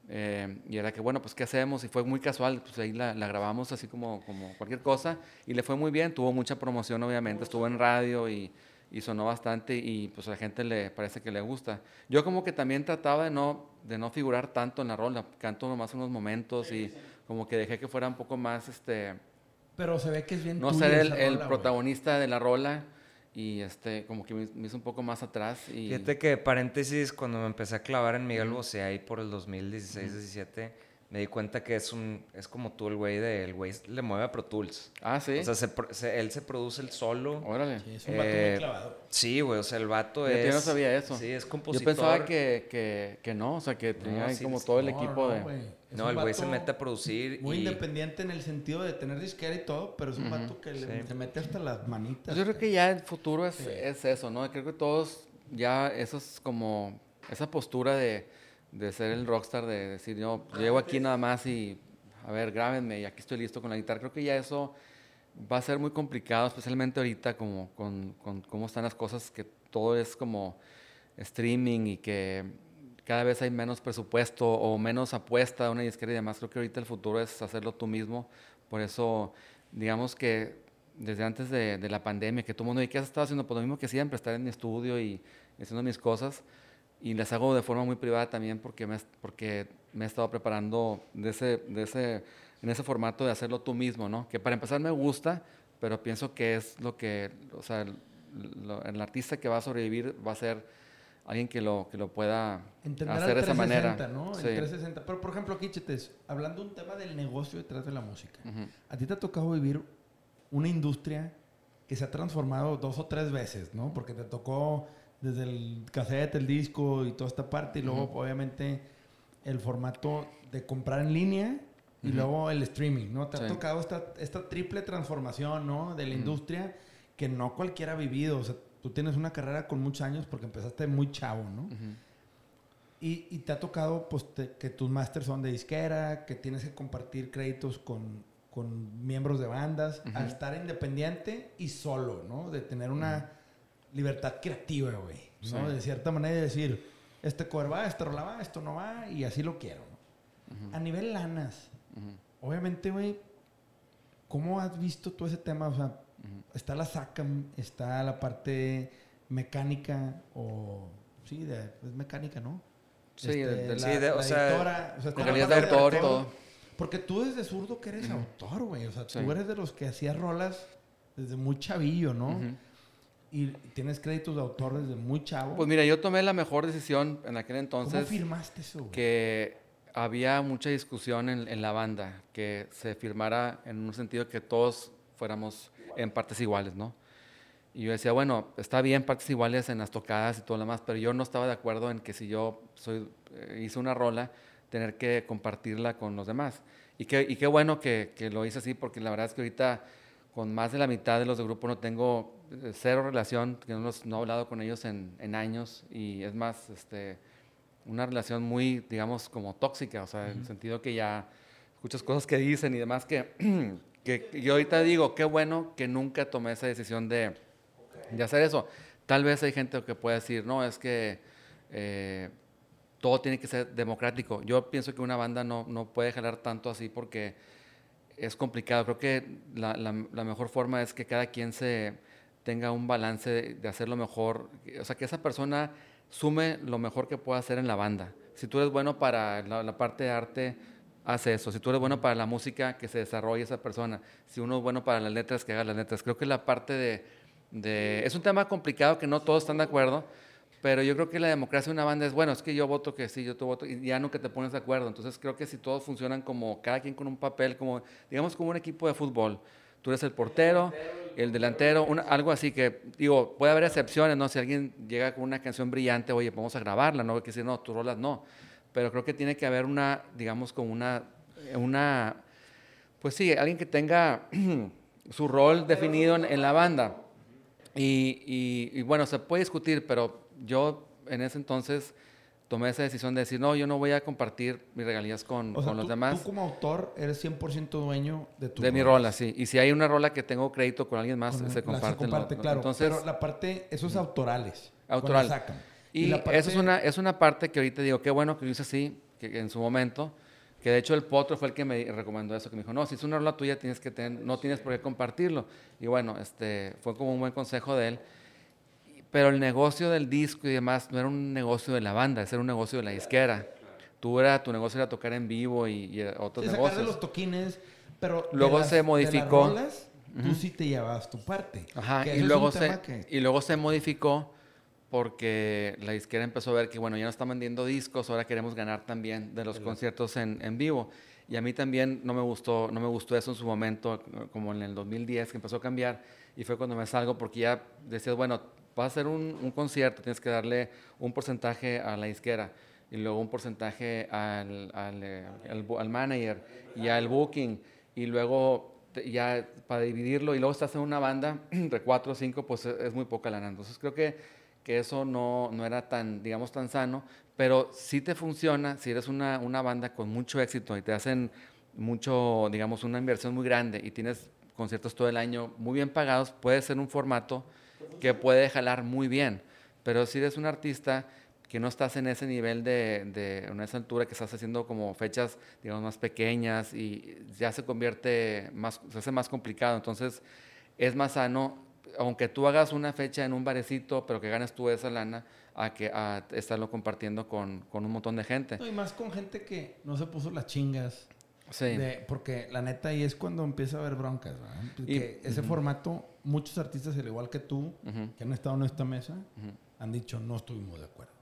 S2: Eh, y era que, bueno, pues, ¿qué hacemos? Y fue muy casual, pues ahí la, la, grabamos así como, como cualquier cosa y le fue muy bien, tuvo mucha promoción, obviamente, estuvo en radio y, y sonó bastante y pues a la gente le parece que le gusta. Yo como que también trataba de no, de no figurar tanto en la rola, canto nomás unos momentos y como que dejé que fuera un poco más, este
S1: pero se ve que es bien
S2: No ser el, el protagonista de la rola y este como que me, hizo un poco más atrás y
S3: fíjate que paréntesis cuando me empecé a clavar en Miguel Bosé ahí por el 2016 17 me di cuenta que es un es como tú el güey de el güey le mueve a Pro Tools.
S2: Ah sí.
S3: O sea se, él se produce el solo.
S2: Órale.
S1: Sí, es un vato muy eh, clavado.
S3: sí güey o sea el vato es
S2: yo no sabía eso.
S3: sí es compositor.
S2: yo pensaba que, que, que no o sea que tenía como todo el equipo de
S3: no, el güey se mete a producir.
S1: Muy independiente en el sentido de tener disquera y todo, pero es un vato que se mete hasta las manitas.
S2: Yo creo que ya el futuro es, es, eso, ¿no? Creo que todos ya eso es como esa postura de, de ser el rockstar, de decir, yo llego aquí nada más y, a ver, grábenme y aquí estoy listo con la guitarra. Creo que ya eso va a ser muy complicado, especialmente ahorita como con, con cómo están las cosas, que todo es como streaming y que cada vez hay menos presupuesto o menos apuesta a una disquera y demás. Creo que ahorita el futuro es hacerlo tú mismo. Por eso, digamos que desde antes de, la pandemia, que todo el mundo, ¿y qué has estado haciendo? Pues lo mismo que siempre, estar en mi estudio y haciendo mis cosas. Y las hago de forma muy privada también porque me, porque me he estado preparando de ese, de ese, en ese formato de hacerlo tú mismo, ¿no? Que para empezar me gusta, pero pienso que es lo que, o sea, el, el artista que va a sobrevivir va a ser alguien que lo, que lo pueda hacer de esa manera.
S1: ¿no? El 360. Pero, por ejemplo, aquí, Chetes, hablando un tema del negocio detrás de la música. A ti te ha tocado vivir una industria que se ha transformado dos o tres veces, ¿no? Porque te tocó desde el cassette, el disco y toda esta parte, y luego, obviamente, el formato de comprar en línea y luego el streaming, ¿no? Te ha tocado esta, esta, triple transformación, ¿no? De la industria que no cualquiera ha vivido. O sea, tú tienes una carrera con muchos años porque empezaste muy chavo, ¿no? y, y, te ha tocado pues, que tus másters son de disquera, que tienes que compartir créditos con, con miembros de bandas, al estar independiente y solo, ¿no? De tener una libertad creativa, güey. ¿no? De cierta manera de decir, este cover va, este rola va, esto no va, y así lo quiero. ¿no? A nivel lanas, obviamente, güey, ¿cómo has visto todo ese tema? O sea, está la SACAM, está la parte mecánica, o sí, de, es mecánica, ¿no?
S3: Sí, este, sí de, o, sea,
S1: editora, o sea,
S2: de autor, todo.
S1: Porque tú desde zurdo que eres autor, güey. O sea, tú eres de los que hacías rolas desde muy chavillo, ¿no? Y tienes créditos de autor desde muy chavo.
S2: Pues mira, yo tomé la mejor decisión en aquel entonces. ¿Cómo
S1: firmaste eso? Güey?
S2: Que había mucha discusión en, en, la banda, que se firmara en un sentido que todos fuéramos en partes iguales, ¿no? Y yo decía, bueno, está bien partes iguales en las tocadas y todo lo demás, pero yo no estaba de acuerdo en que si yo soy, eh, hice una rola, tener que compartirla con los demás. Y qué, y qué bueno que, que, lo hice así, porque la verdad es que ahorita con más de la mitad de los de grupo no tengo eh, cero relación, que no, no he hablado con ellos en, en, años, y es más, este, una relación muy, digamos, como tóxica, o sea, en el sentido que ya escuchas cosas que dicen y demás *clears throat* que, que yo ahorita digo, qué bueno que nunca tomé esa decisión de de hacer eso. Tal vez hay gente que puede decir, no, es que eh, todo tiene que ser democrático. Yo pienso que una banda no, no puede jalar tanto así porque es complicado. Creo que la, mejor forma es que cada quien se tenga un balance de, de hacer lo mejor. O sea, que esa persona sume lo mejor que pueda hacer en la banda. Si tú eres bueno para la, la parte de arte, haz eso. Si tú eres bueno para la música, que se desarrolle esa persona. Si uno es bueno para las letras, que haga las letras. Creo que la parte de es un tema complicado que no todos están de acuerdo, pero yo creo que la democracia de una banda es, bueno, es que yo voto que sí, yo te voto, y ya nunca te pones de acuerdo. Entonces creo que si todos funcionan como cada quien con un papel, como digamos como un equipo de fútbol, tú eres el portero, el delantero, algo así que, digo, puede haber excepciones, ¿no? Si alguien llega con una canción brillante, oye, vamos a grabarla, ¿no? Que si no, tú rolas no. Pero creo que tiene que haber una, digamos, como una, una, pues sí, alguien que tenga *clears throat* su rol definido en la banda. Y, bueno, se puede discutir, pero yo en ese entonces tomé esa decisión de decir, no, yo no voy a compartir mis regalías con, con los demás.
S1: Tú como autor eres 100% dueño de tu
S2: De mi rola, sí. Y si hay una rola que tengo crédito con alguien más, se comparte.
S1: Se comparte, claro. Entonces, pero la parte, eso es autorales.
S2: Autoral. Y, eso es una, es una parte que ahorita digo, qué bueno que lo hice así, que en su momento que de hecho el Potro fue el que me recomendó eso, que me dijo, no, si es una rola tuya tienes que tener, no tienes por qué compartirlo. Y bueno, este, fue como un buen consejo de él. Pero el negocio del disco y demás no era un negocio de la banda, era un negocio de la disquera. Tú era, tu negocio era tocar en vivo y, y otros sí, negocios.
S1: los toquines, pero
S2: luego se modificó.
S1: rolas, Tú sí te llevabas tu parte.
S2: Ajá, y luego, se, y luego se modificó porque la disquera empezó a ver que, bueno, ya no están vendiendo discos, ahora queremos ganar también de los conciertos en, en, vivo. Y a mí también no me, gustó, no me gustó eso en su momento, como en el 2010, que empezó a cambiar, y fue cuando me salgo, porque ya decías, bueno, vas a hacer un, un concierto, tienes que darle un porcentaje a la disquera, y luego un porcentaje al, al, eh, al, al manager, y al booking, y luego ya para dividirlo, y luego estás en una banda *clears throat* de cuatro o cinco, pues es muy poca lana. Entonces creo que que eso no, no, era tan, digamos, tan sano, pero sí te funciona si eres una, una, banda con mucho éxito y te hacen mucho, digamos, una inversión muy grande y tienes conciertos todo el año muy bien pagados, puede ser un formato que puede jalar muy bien, pero si eres un artista que no estás en ese nivel de, de en esa altura, que estás haciendo como fechas, digamos, más pequeñas y ya se convierte más, se hace más complicado, entonces es más sano aunque tú hagas una fecha en un barecito, pero que ganes tú esa lana, a que a estarlo compartiendo con, con un montón de gente.
S1: y más con gente que no se puso las chingas. Sí. porque la neta ahí es cuando empieza a haber broncas. Y, ese formato, muchos artistas, al igual que tú, que han estado en esta mesa, han dicho no estuvimos de acuerdo.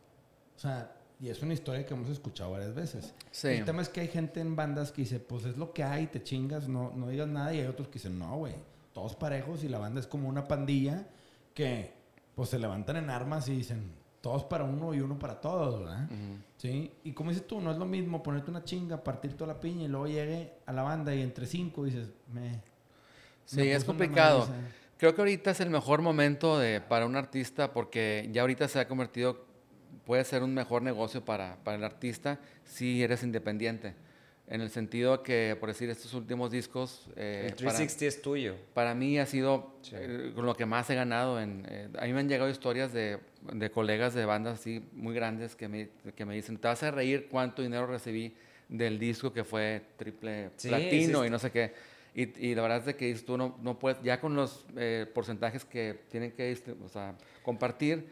S1: O sea, y es una historia que hemos escuchado varias veces. Sí. El tema es que hay gente en bandas que dice, pues es lo que hay, te chingas, no, no digas nada. Y hay otros que dicen, no, güey todos parejos y la banda es como una pandilla que pues se levantan en armas y dicen, todos para uno y uno para todos, ¿verdad? Sí. Y como dices tú, no es lo mismo ponerte una chinga, partir toda la piña y luego llegue a la banda y entre cinco dices, me.
S2: Sí, es complicado. Creo que ahorita es el mejor momento de, para un artista porque ya ahorita se ha convertido, puede ser un mejor negocio para, para el artista si eres independiente. En el sentido que, por decir, estos últimos discos...
S3: Eh, el 360 es tuyo.
S2: Para mí ha sido eh, con lo que más he ganado. En, eh, a mí me han llegado historias de, de, colegas de bandas así muy grandes que me, que me dicen, te vas a reír cuánto dinero recibí del disco que fue triple platino y no sé qué. Y, y, la verdad es que tú no, no puedes, ya con los porcentajes que tienen que o sea, compartir,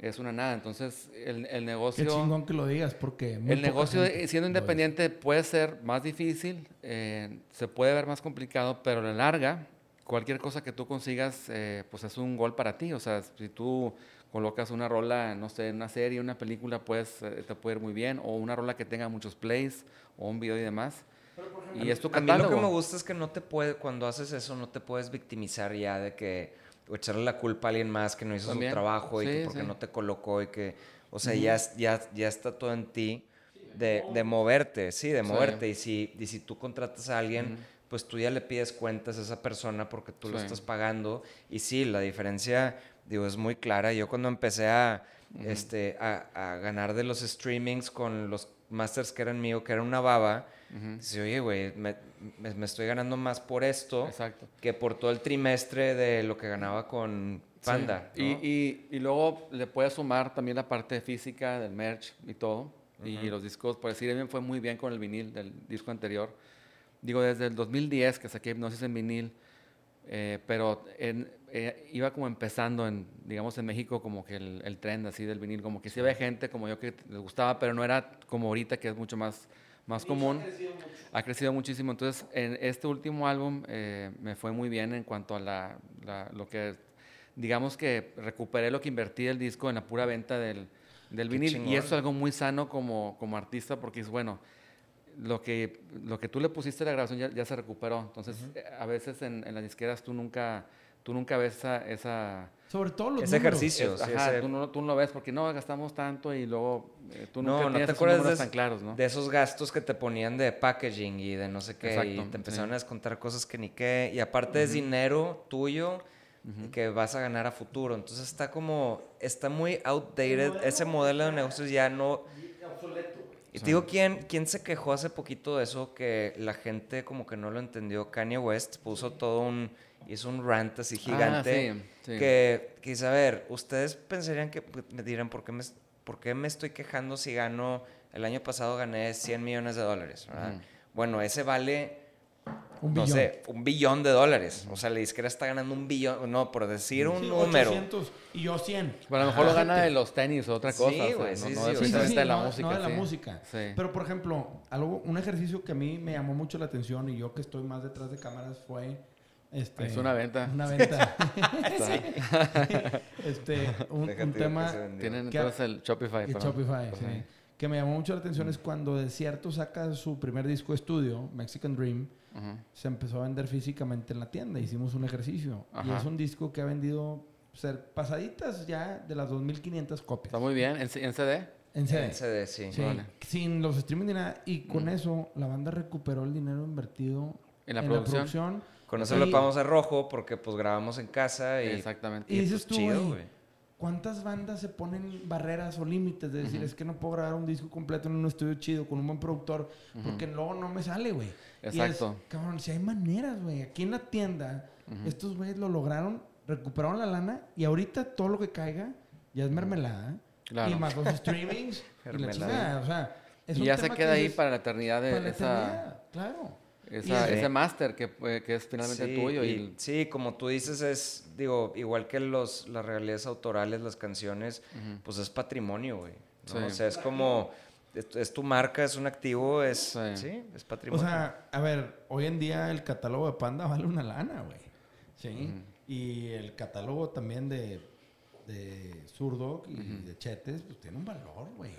S2: es una nada. Entonces, el, el negocio...
S1: Qué chingón que lo digas, porque...
S2: El negocio, siendo independiente, puede ser más difícil, eh, se puede ver más complicado, pero a la larga, cualquier cosa que tú consigas, eh, pues es un gol para ti. O sea, si tú colocas una rola, no sé, una serie, una película, pues eh, te puede ir muy bien, o una rola que tenga muchos plays, o un video y demás. Y es tu
S3: A mí lo que me gusta es que no te puede, cuando haces eso, no te puedes victimizar ya de que o echarle la culpa a alguien más que no hizo su trabajo y que porque no te colocó y que, o sea, ya, ya, ya está todo en ti de, de moverte, sí, de moverte. Y, si, y si tú contratas a alguien, pues tú ya le pides cuentas a esa persona porque tú lo estás pagando. Y sí, la diferencia, digo, es muy clara. Yo cuando empecé a, este, a, a ganar de los streamings con los masters que eran mío, que era una baba, Dice, oye, güey, me, me, estoy ganando más por esto que por todo el trimestre de lo que ganaba con Panda.
S2: Y, y, y, luego le puedes sumar también la parte física del merch y todo. Y los discos, por decir, bien fue muy bien con el vinil del disco anterior. Digo, desde el 2010 que saqué Hipnosis en vinil, eh, pero en, eh, iba como empezando en, digamos, en México como que el, el trend así del vinil, como que sí había gente como yo que les gustaba, pero no era como ahorita que es mucho más más común. Ha crecido, muchísimo. Entonces, en este último álbum eh, me fue muy bien en cuanto a la, lo que, digamos que recuperé lo que invertí del disco en la pura venta del, del vinil. Y eso es algo muy sano como, como artista porque es bueno. Lo que, lo que tú le pusiste a la grabación ya, se recuperó. Entonces, a veces en, en las disqueras tú nunca, tú nunca ves esa, esa
S1: sobre todo los
S3: ese ejercicio.
S2: ajá, Tú, no, tú, no, lo ves porque no gastamos tanto y luego eh, tú no, no te acuerdas de, tan claros, ¿no?
S3: de esos gastos que te ponían de packaging y de no sé qué y te empezaron a descontar cosas que ni qué y aparte es dinero tuyo que vas a ganar a futuro. Entonces está como está muy outdated ese modelo de negocios ya no obsoleto. Y te digo, ¿quién, ¿quién se quejó hace poquito de eso? Que la gente como que no lo entendió. Kanye West puso todo un hizo un rant así ah, gigante. Que, quise a ver, ustedes pensarían que pues, me dirán, ¿por qué me, ¿por qué me estoy quejando si gano, el año pasado gané 100 millones de dólares? Bueno, ese vale, un no sé, un billón de dólares. O sea, la disquera está ganando un billón, no, por decir un número.
S1: 800 y yo 100.
S2: Bueno, a lo mejor lo gana de los tenis o otra cosa. Sí, güey, sí, no, sí, de la música.
S1: No de la música. Pero, por ejemplo, algo, un ejercicio que a mí me llamó mucho la atención y yo que estoy más detrás de cámaras fue este,
S2: es una venta.
S1: Una venta. *laughs* *laughs* este, un, tema.
S2: Tienen entonces el Shopify.
S1: El Shopify, sí. Que me llamó mucho la atención es cuando Desierto saca su primer disco de estudio, Mexican Dream, se empezó a vender físicamente en la tienda. Hicimos un ejercicio. Y es un disco que ha vendido ser pasaditas ya de las 2.500 copias.
S2: Está muy bien. ¿En, CD?
S1: En CD.
S3: En CD, sí.
S1: Sin los streaming ni nada. Y con eso la banda recuperó el dinero invertido
S2: en la producción
S3: con eso lo pagamos a rojo porque pues grabamos en casa y...
S2: Exactamente.
S1: Y, dices pues, tú, güey, ¿cuántas bandas se ponen barreras o límites de decir, es que no puedo grabar un disco completo en un estudio chido con un buen productor porque luego no me sale, güey?
S2: Exacto.
S1: cabrón, si hay maneras, güey. Aquí en la tienda, estos güeyes lo lograron, recuperaron la lana y ahorita todo lo que caiga ya es mermelada. Claro. Y más los streamings y la *laughs* chingada. O sea,
S2: es y ya se queda ahí para la eternidad de esa...
S1: Claro
S2: ese máster que, que, es finalmente tuyo. Y,
S3: Sí, como tú dices, es, digo, igual que los, las realidades autorales, las canciones, pues es patrimonio, güey. O sea, es como, es, tu marca, es un activo, es, sí. es patrimonio.
S1: O sea, a ver, hoy en día el catálogo de Panda vale una lana, güey. Sí. Y el catálogo también de, de Zurdo y de Chetes, pues tiene un valor, güey.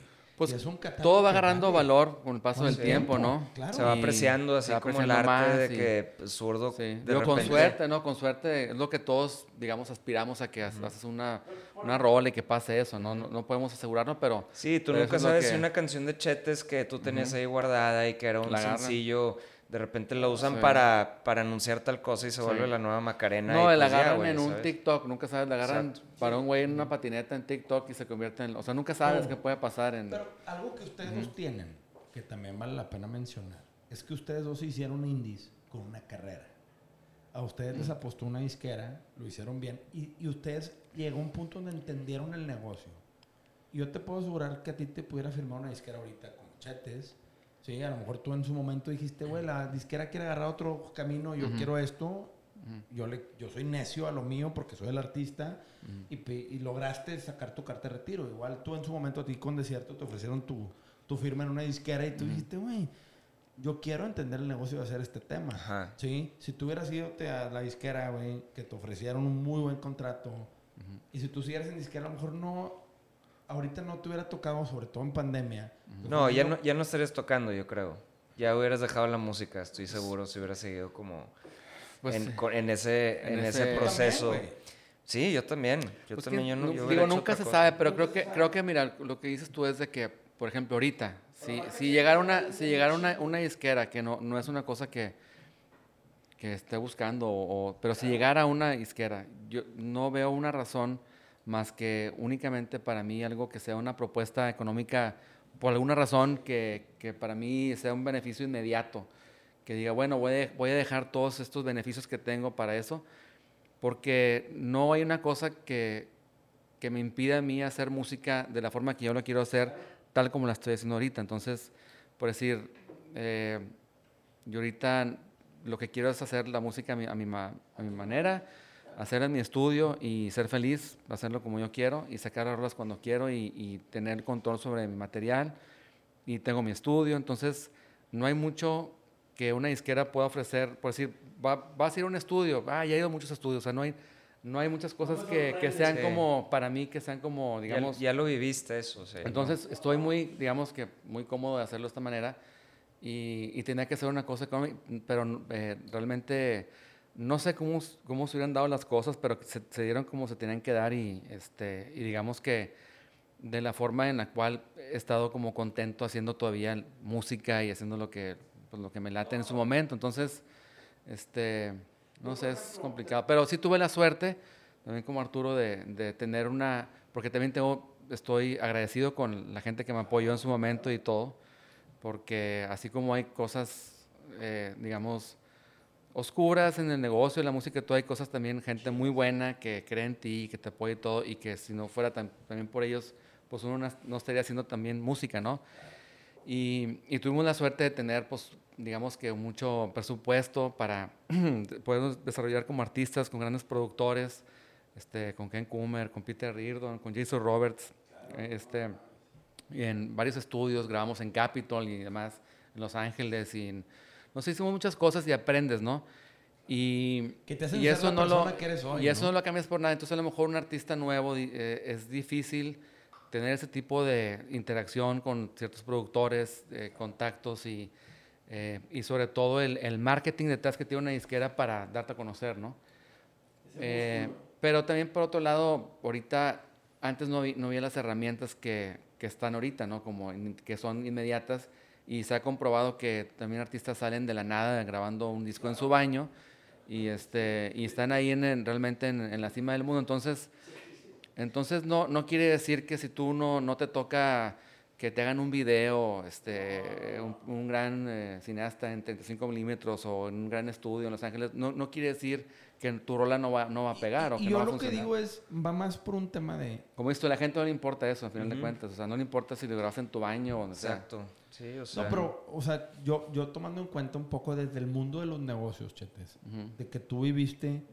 S2: Pues todo va agarrando valor con el paso del tiempo, ¿no?
S3: Se va apreciando así como el arte de que pues, zurdo.
S2: Sí. con suerte, ¿no? Con suerte es lo que todos, digamos, aspiramos a que haces una, una rola y que pase eso, ¿no? No, podemos asegurarlo, pero.
S3: Sí, tú nunca sabes si una canción de Chetes que tú tenías ahí guardada y que era un sencillo de repente lo usan para, para anunciar tal cosa y se vuelve la nueva Macarena.
S2: No, la pues agarran en un TikTok, nunca sabes, la agarran para un güey en una patineta en TikTok y se convierte en... O sea, nunca sabes qué puede pasar en...
S1: Pero algo que ustedes dos tienen, que también vale la pena mencionar, es que ustedes dos hicieron indies con una carrera. A ustedes les apostó una disquera, lo hicieron bien, y, y ustedes llegó a un punto donde entendieron el negocio. Y yo te puedo asegurar que a ti te pudiera firmar una disquera ahorita con Chetes, Sí, a lo mejor tú en su momento dijiste, güey, la disquera quiere agarrar otro camino, yo quiero esto. yo, le, yo soy necio a lo mío porque soy el artista y, lograste sacar tu carta de retiro. Igual tú en su momento a ti con Desierto te ofrecieron tu, tu firma en una disquera y tú dijiste, güey, yo quiero entender el negocio de hacer este tema. ¿sí? Si tú hubieras ido a la disquera, güey, que te ofrecieron un muy buen contrato y si tú siguieras en disquera, a lo mejor no ahorita no te hubiera tocado, sobre todo en pandemia.
S3: No, ya no, ya no estarías tocando, yo creo. Ya hubieras dejado la música, estoy seguro, si hubieras seguido como pues en, ese, en, ese, proceso. sí, yo también. Yo pues también, yo no,
S2: digo, nunca se sabe, pero creo que, creo que, mira, lo que dices tú es de que, por ejemplo, ahorita, si, si llegara una, si llegara una, una disquera, que no, no es una cosa que, que esté buscando, o, pero si llegara una disquera, yo no veo una razón más que únicamente para mí algo que sea una propuesta económica, por alguna razón que, que para mí sea un beneficio inmediato, que diga, bueno, voy, voy a dejar todos estos beneficios que tengo para eso, porque no hay una cosa que, que me impida a mí hacer música de la forma que yo lo quiero hacer, tal como la estoy haciendo ahorita. Entonces, por decir, eh, yo ahorita lo que quiero es hacer la música a mi, a mi, a mi manera, hacer en mi estudio y ser feliz, hacerlo como yo quiero y sacar las cuando quiero y, tener control sobre mi material. Y tengo mi estudio, entonces no hay mucho que una disquera pueda ofrecer, por decir, va, va a ser un estudio, ah, ya he ido a muchos estudios, o sea, no hay, no hay muchas cosas que, que sean como, para mí, que sean como, digamos...
S3: Ya, lo viviste eso, sí.
S2: Entonces estoy muy, digamos que muy cómodo de hacerlo de esta manera y, y tenía que hacer una cosa, pero eh, realmente no sé cómo, cómo se hubieran dado las cosas, pero se, dieron como se tenían que dar y, este, y digamos que de la forma en la cual he estado como contento haciendo todavía música y haciendo lo que, pues, lo que me late en su momento. Entonces, este, no sé, es complicado. Pero sí tuve la suerte, también como Arturo, de, de tener una, porque también tengo, estoy agradecido con la gente que me apoyó en su momento y todo, porque así como hay cosas, eh, digamos, oscuras en el negocio, en la música, todo hay cosas también, gente muy buena que cree en ti, que te apoya y todo, y que si no fuera también por ellos, pues uno no estaría haciendo también música, ¿no? Y, tuvimos la suerte de tener, pues, digamos que mucho presupuesto para *clears throat* poder desarrollar como artistas, con grandes productores, este, con Ken Coomer, con Peter Reardon, con Jason Roberts, este, y en varios estudios, grabamos en Capitol y demás, en Los Ángeles y en no sé, hicimos muchas cosas y aprendes, ¿no? Y, y eso no lo, Y eso ¿no? lo cambias por nada. Entonces, a lo mejor un artista nuevo eh, es difícil tener ese tipo de interacción con ciertos productores, eh, contactos y, eh, y sobre todo el, el, marketing detrás que tiene una disquera para darte a conocer, ¿no? pero también, por otro lado, ahorita, antes no, vi, no había las herramientas que, que están ahorita, ¿no? Como que son inmediatas y se ha comprobado que también artistas salen de la nada grabando un disco en su baño y, este, y están ahí en, realmente en, la cima del mundo. Entonces, entonces no, no quiere decir que si tú no, no te toca que te hagan un video, este, un, gran eh, cineasta en 35 milímetros o en un gran estudio en Los Ángeles, no, no quiere decir que tu rola no va, no va a pegar. o que
S1: yo
S2: no
S1: lo que digo es, va más por un tema de...
S2: Como esto, a la gente no le importa eso, al final de cuentas. O sea, no le importa si lo grabas en tu baño o donde
S3: Exacto. Sí, o sea...
S1: No, pero, o sea, yo, yo tomando en cuenta un poco desde el mundo de los negocios, Chetes, de que tú viviste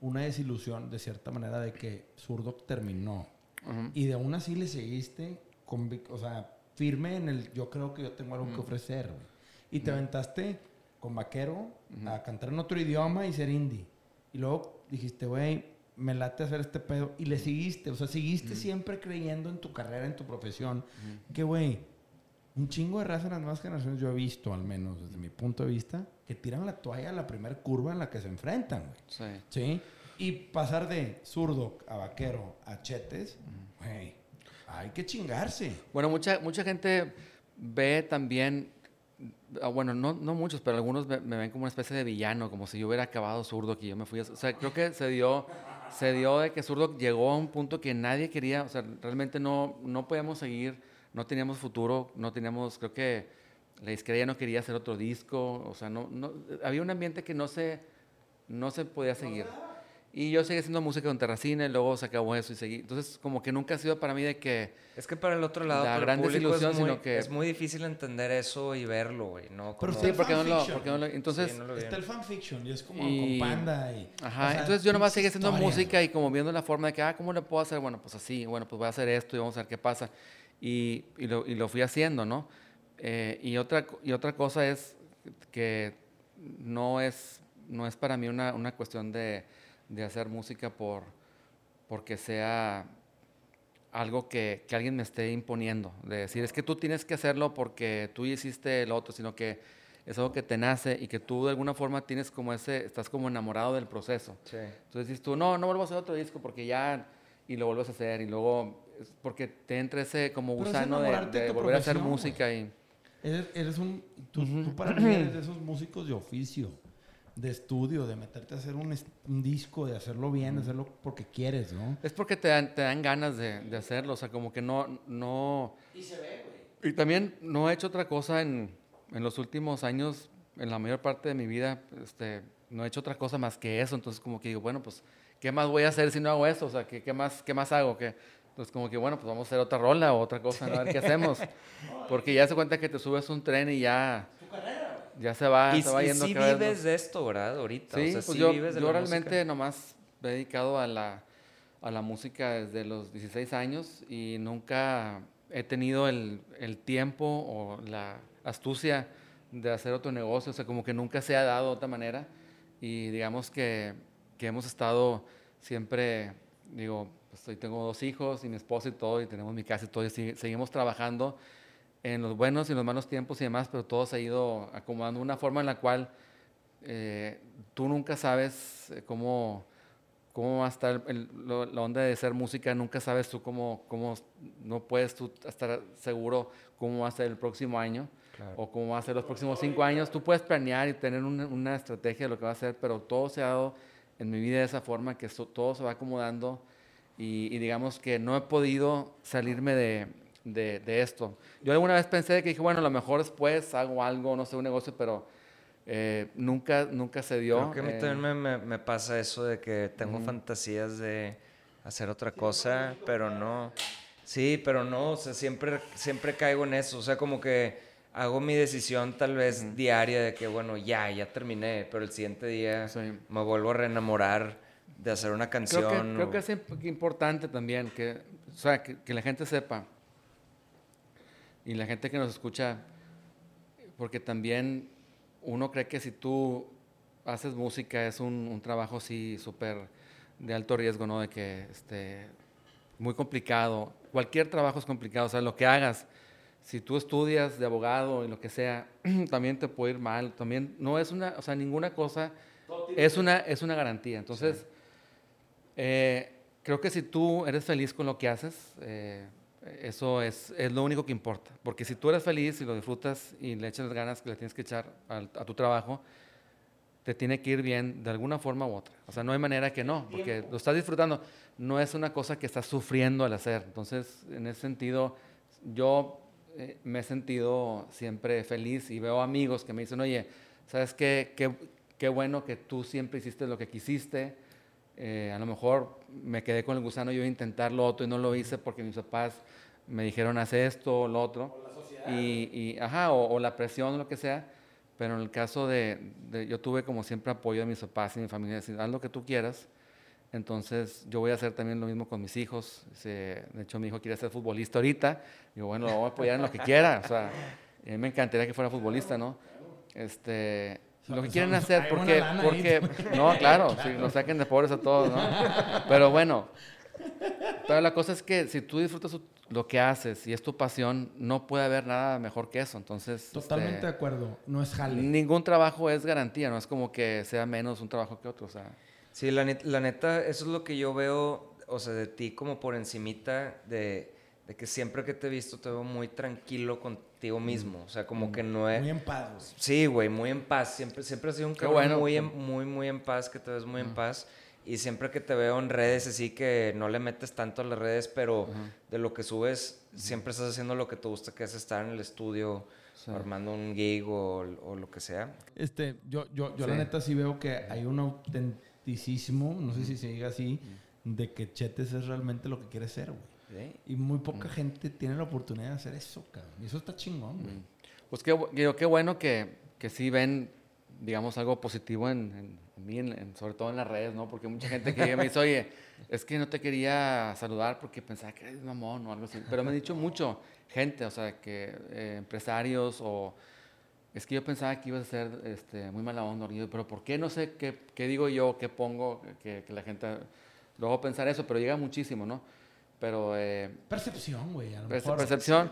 S1: una desilusión, de cierta manera, de que Zurdo terminó. Y de aún así le seguiste, con, o sea firme en el yo creo que yo tengo algo que ofrecer. Y te aventaste con vaquero a cantar en otro idioma y ser indie. Y luego dijiste, güey, me late hacer este pedo. Y le seguiste, o sea, seguiste siempre creyendo en tu carrera, en tu profesión. Que, güey, un chingo de raza en las nuevas generaciones, yo he visto, al menos desde mi punto de vista, que tiran la toalla a la primera curva en la que se enfrentan, güey. Sí. ¿Sí? Y pasar de zurdo a vaquero a chetes, güey, hay que chingarse.
S2: Bueno, mucha, mucha gente ve también, ah, bueno, no, no muchos, pero algunos me, ven como una especie de villano, como si yo hubiera acabado zurdo, que yo me fui a... O sea, creo que se dio, se dio de que zurdo llegó a un punto que nadie quería, o sea, realmente no, no podíamos seguir no teníamos futuro, no teníamos, creo que la izquierda ya no quería hacer otro disco, o sea, no, no, había un ambiente que no se, no se podía seguir. Y yo seguí haciendo música con Terracina y luego se acabó eso y seguí. Entonces, como que nunca ha sido para mí de que...
S3: Es que para el otro lado, la gran desilusión, es muy, sino que... Es muy difícil entender eso y verlo, güey, ¿no?
S1: Pero sí, porque no, lo, porque no lo... Entonces... está el fanfiction y es como con Panda y...
S2: Ajá, entonces yo nomás seguí haciendo música y como viendo la forma de que, ah, ¿cómo le puedo hacer? Bueno, pues así, bueno, pues voy a hacer esto y vamos a ver qué pasa y, y, lo, y lo, fui haciendo, ¿no? Eh, y, otra, y otra cosa es que no es, no es para mí una, una cuestión de, de, hacer música por, porque sea algo que, que, alguien me esté imponiendo, de decir, es que tú tienes que hacerlo porque tú hiciste el otro, sino que es algo que te nace y que tú de alguna forma tienes como ese, estás como enamorado del proceso. Entonces dices tú, no, no vuelvo a hacer otro disco porque ya, y lo vuelves a hacer, y luego porque te entra ese como gusano de, volver a hacer música y...
S1: Eres, un... Tú, para mí eres de esos músicos de oficio, de estudio, de meterte a hacer un, disco, de hacerlo bien, de hacerlo porque quieres, ¿no?
S2: Es porque te dan, te dan ganas de, de, hacerlo, o sea, como que no... no... Y se ve, güey. Y también no he hecho otra cosa en, en los últimos años, en la mayor parte de mi vida, este, no he hecho otra cosa más que eso, entonces como que digo, bueno, pues, ¿qué más voy a hacer si no hago eso? O sea, ¿qué, qué más, qué más hago? ¿Qué, entonces, como que bueno, pues vamos a hacer otra rola o otra cosa, a ver qué hacemos. *laughs* Porque ya se cuenta que te subes un tren y ya. Tu carrera, Ya se va,
S3: y,
S2: se va
S3: yendo. Y sí vives de esto, ¿verdad? Ahorita.
S2: Sí, pues yo, yo realmente nomás me he dedicado a la, a la música desde los 16 años y nunca he tenido el, el tiempo o la astucia de hacer otro negocio. O sea, como que nunca se ha dado de otra manera. Y digamos que, que hemos estado siempre, digo, pues tengo dos hijos y mi esposa y todo, y tenemos mi casa y todo, y seguimos trabajando en los buenos y los malos tiempos y demás, pero todo se ha ido acomodando de una forma en la cual eh, tú nunca sabes eh, cómo, cómo va a estar la onda de ser música, nunca sabes tú cómo, cómo no puedes tú estar seguro cómo va a ser el próximo año. o cómo va a ser los próximos cinco años. Tú puedes planear y tener una, una, estrategia de lo que va a ser, pero todo se ha dado en mi vida de esa forma que todo se va acomodando y, digamos que no he podido salirme de, de, esto. Yo alguna vez pensé que dije, bueno, a lo mejor después hago algo, no sé, un negocio, pero eh, nunca, nunca se dio.
S3: Creo que a mí eh, también me, me, pasa eso de que tengo fantasías de hacer otra cosa, pero no. Sí, pero no, o sea, siempre, siempre caigo en eso, o sea, como que hago mi decisión tal vez diaria de que, bueno, ya, ya terminé, pero el siguiente día me vuelvo a reenamorar de hacer una canción.
S2: Creo que, es importante también que, o sea, que, la gente sepa y la gente que nos escucha, porque también uno cree que si tú haces música es un, trabajo así súper de alto riesgo, ¿no? De que este, muy complicado. Cualquier trabajo es complicado, o sea, lo que hagas, si tú estudias de abogado y lo que sea, *clears throat* también te puede ir mal. También no es una, o sea, ninguna cosa es una, es una garantía. Entonces, eh, creo que si tú eres feliz con lo que haces, eh, eso es, es, lo único que importa. Porque si tú eres feliz y lo disfrutas y le echas las ganas que le tienes que echar a, tu trabajo, te tiene que ir bien de alguna forma u otra. O sea, no hay manera que no, porque lo estás disfrutando. No es una cosa que estás sufriendo al hacer. Entonces, en ese sentido, yo eh, me he sentido siempre feliz y veo amigos que me dicen, oye, ¿sabes qué? Qué, qué bueno que tú siempre hiciste lo que quisiste eh, a lo mejor me quedé con el gusano yo intentar lo otro y no lo hice porque mis papás me dijeron hace esto o lo otro. O la sociedad. Y, ajá, o, la presión o lo que sea. Pero en el caso de, yo tuve como siempre apoyo de mis papás y mi familia, decir, haz lo que tú quieras. Entonces yo voy a hacer también lo mismo con mis hijos. de hecho, mi hijo quiere ser futbolista ahorita. Digo, bueno, lo voy a apoyar en lo que quiera. O sea, a mí me encantaría que fuera futbolista, ¿no? Este, lo que quieren hacer, porque, porque no, *laughs* claro, si nos saquen de pobres a todos, ¿no? Pero bueno, Pero la cosa es que si tú disfrutas lo que haces y es tu pasión, no puede haber nada mejor que eso. Entonces.
S1: Totalmente este, de acuerdo. No es jale.
S2: Ningún trabajo es garantía, no es como que sea menos un trabajo que otro. O sea.
S3: Sí, la, la neta, eso es lo que yo veo, o sea, de ti como por encimita de, de que siempre que te he visto te veo muy tranquilo contigo mismo. O sea, como que no es...
S1: Muy en paz.
S3: Sí, güey, muy en paz. Siempre, siempre has sido un cabrón muy, muy, muy en paz, que te ves muy en paz. Y siempre que te veo en redes, así que no le metes tanto a las redes, pero de lo que subes, siempre estás haciendo lo que te gusta, que es estar en el estudio, armando un gig o, o, lo que sea.
S1: Este, yo, yo, yo la neta sí veo que hay un autenticismo, no sé si se diga así, de que Chetes es realmente lo que quiere ser, güey. Y muy poca gente tiene la oportunidad de hacer eso, cabrón. Y eso está chingón, güey.
S2: Pues qué, qué bueno que, que sí ven, digamos, algo positivo en sobre todo en las redes, ¿no? Porque mucha gente que me dice, oye, es que no te quería saludar porque pensaba que eres mamón o algo así. Pero me han dicho mucho gente, o sea, que eh, empresarios o... Es que yo pensaba que ibas a ser este, muy mala onda, pero ¿por qué no sé qué, qué digo yo, qué pongo, que, que, la gente... Luego pensar eso, pero llega muchísimo, ¿no? Pero... Eh,
S1: percepción, güey.
S2: Percepción.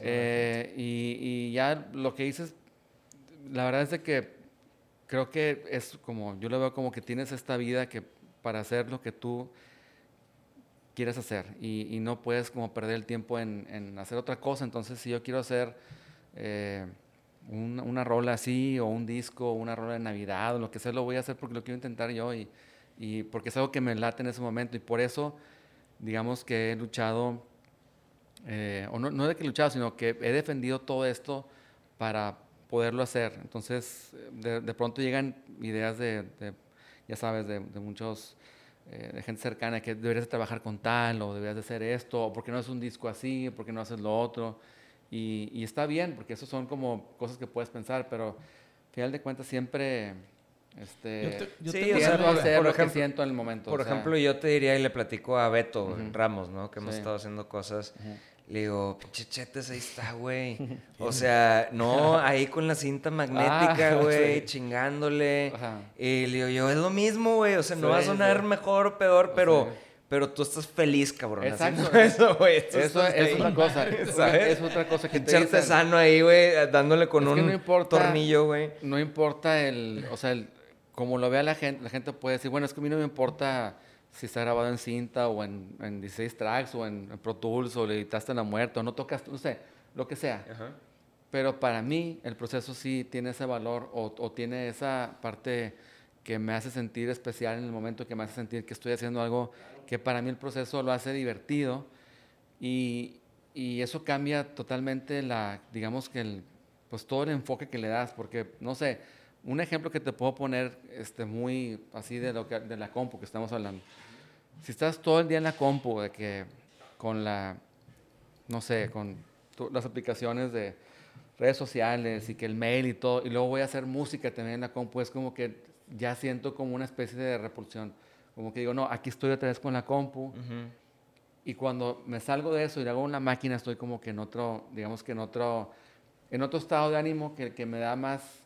S2: Eh, y, y, ya lo que dices, la verdad es de que creo que es como, yo lo veo como que tienes esta vida que para hacer lo que tú quieres hacer y, no puedes como perder el tiempo en, hacer otra cosa. Entonces, si yo quiero hacer eh, una rola así o un disco o una rola de Navidad o lo que sea, lo voy a hacer porque lo quiero intentar yo y, y porque es algo que me late en ese momento y por eso, digamos que he luchado, eh, o no, no de que he luchado, sino que he defendido todo esto para poderlo hacer. Entonces, de, de pronto llegan ideas de, ya sabes, de, muchos, eh, de gente cercana, que deberías de trabajar con tal, o deberías de hacer esto, o porque no es un disco así, porque no haces lo otro. Y, y, está bien, porque eso son como cosas que puedes pensar, pero al final de cuentas siempre... Este,
S3: yo sí, o sea, por, hacer por lo ejemplo, que siento en el momento. Por ejemplo, yo te diría y le platico a Beto Ramos, ¿no? Que hemos estado haciendo cosas. Le digo, pinche chetes, ahí está, güey. *laughs* O sea, no, ahí con la cinta magnética, ah, *laughs* güey, chingándole. Y le digo, yo, es lo mismo, güey. O sea, no va a sonar mejor o peor, pero, pero tú estás feliz, cabrón.
S2: Exacto. *laughs* Eso, güey. Eso es otra cosa. ¿sabes? Es otra cosa que
S3: te dicen. sano ahí, güey, dándole con un tornillo, güey.
S2: No importa el, o sea, el, como lo vea la gente, la gente puede decir, bueno, es que a mí no me importa si está grabado en cinta o en, en 16 tracks o en, Pro Tools o le editaste la muerte o no tocas, no sé, lo que sea. Pero para mí el proceso sí tiene ese valor o, o, tiene esa parte que me hace sentir especial en el momento, que me hace sentir que estoy haciendo algo que para mí el proceso lo hace divertido y, y eso cambia totalmente la, digamos que el, pues todo el enfoque que le das, porque no sé, un ejemplo que te puedo poner este, muy así de, lo que, de la compu que estamos hablando. Si estás todo el día en la compu, de que con la, no sé, con las aplicaciones de redes sociales y que el mail y todo, y luego voy a hacer música también en la compu, es como que ya siento como una especie de repulsión. Como que digo, no, aquí estoy otra vez con la compu. Y cuando me salgo de eso y hago una máquina, estoy como que en otro, digamos que en otro, en otro estado de ánimo que, que me da más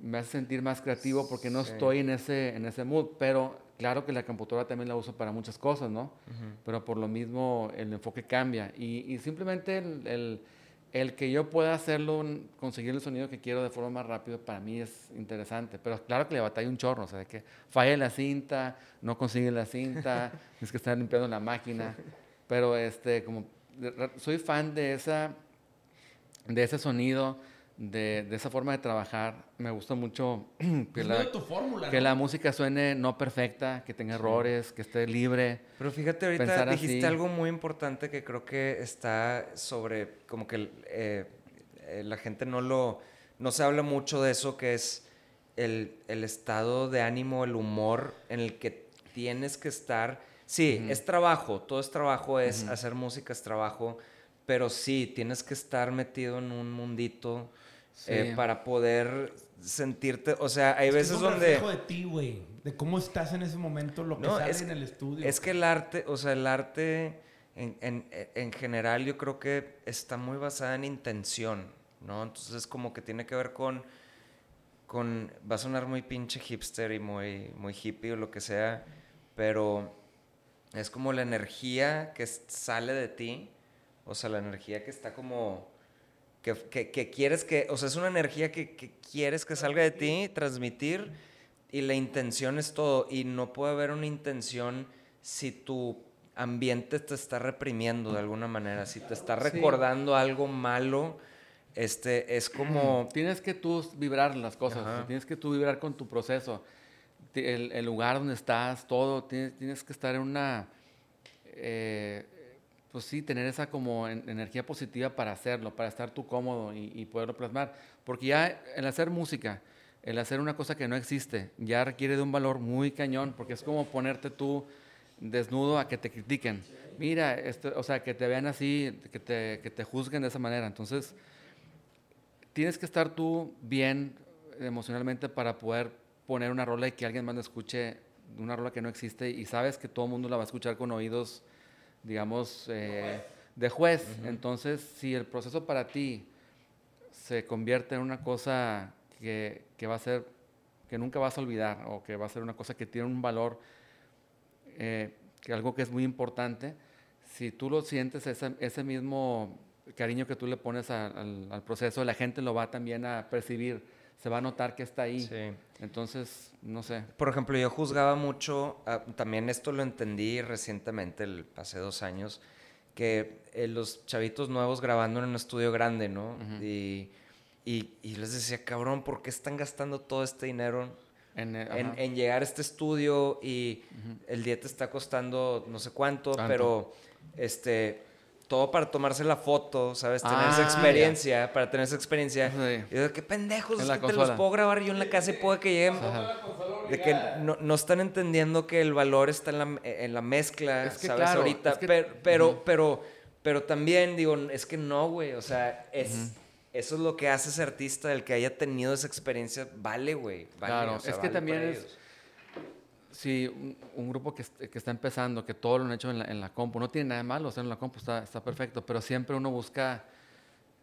S2: me hace sentir más creativo porque no estoy en ese, en ese mood, pero claro que la computadora también la uso para muchas cosas, ¿no? Pero por lo mismo el enfoque cambia. Y, y simplemente el, el, el, que yo pueda hacerlo, conseguir el sonido que quiero de forma más rápida, para mí es interesante, pero claro que le batalla un chorro, o sea, que falla la cinta, no consigue la cinta, *laughs* es que estar limpiando la máquina, pero este, como soy fan de, esa, de ese sonido, de, de, esa forma de trabajar. Me gusta mucho *clears throat* que, la, que la música suene no perfecta, que tenga errores, que esté libre.
S3: Pero fíjate, ahorita dijiste algo muy importante que creo que está sobre, como que eh, eh, la gente no lo, no se habla mucho de eso, que es el, el estado de ánimo, el humor en el que tienes que estar. Sí, es trabajo, todo es trabajo, es hacer música, es trabajo, pero sí, tienes que estar metido en un mundito eh, para poder sentirte, o sea, hay veces es un donde...
S1: de ti, güey, de cómo estás en ese momento, lo que sale en el estudio.
S3: Es que el arte, o sea, el arte en, en, en, general yo creo que está muy basada en intención, ¿no? Entonces como que tiene que ver con, con, va a sonar muy pinche hipster y muy, muy hippie o lo que sea, pero es como la energía que sale de ti, o sea, la energía que está como... Que, que, quieres que, o sea, es una energía que, que, quieres que salga de ti, transmitir, y la intención es todo, y no puede haber una intención si tu ambiente te está reprimiendo de alguna manera, si te está recordando algo malo, este, es como... *clears throat*
S2: Tienes que tú vibrar las cosas, tienes que tú vibrar con tu proceso, el, lugar donde estás, todo, tienes, que estar en una... Eh, pues sí, tener esa como energía positiva para hacerlo, para estar tú cómodo y, poderlo plasmar. Porque ya el hacer música, el hacer una cosa que no existe, ya requiere de un valor muy cañón, porque es como ponerte tú desnudo a que te critiquen. Mira, esto, o sea, que te vean así, que te, que te juzguen de esa manera. Entonces, tienes que estar tú bien emocionalmente para poder poner una rola y que alguien más la escuche, una rola que no existe y sabes que todo el mundo la va a escuchar con oídos, digamos, eh, de juez. Entonces, si el proceso para ti se convierte en una cosa que, que va a ser, que nunca vas a olvidar o que va a ser una cosa que tiene un valor eh, que algo que es muy importante, si tú lo sientes, ese, ese mismo cariño que tú le pones al, proceso, la gente lo va también a percibir, se va a notar que está ahí. Entonces, no sé.
S3: Por ejemplo, yo juzgaba mucho, ah, también esto lo entendí recientemente, el, hace dos años, que eh, los chavitos nuevos grabando en un estudio grande, ¿no? y, y, y, les decía, cabrón, ¿por qué están gastando todo este dinero eh, en, llegar a este estudio y el día te está costando no sé cuánto, pero este todo para tomarse la foto, ¿sabes? Tener esa ah, experiencia, para tener esa experiencia. Y yo, qué pendejos, es que te los puedo grabar yo en la casa y puedo que lleguen. De que no, no, están entendiendo que el valor está en la, en la mezcla, ¿sabes? Ahorita. pero, pero, pero, pero, también, digo, es que no, güey. O sea, es eso es lo que hace ese artista, el que haya tenido esa experiencia, vale, güey.
S2: claro, es que también es. Sí, un, grupo que, que, está empezando, que todo lo han hecho en la, en la compu, no tiene nada de malo hacerlo en la compu, está, está perfecto, pero siempre uno busca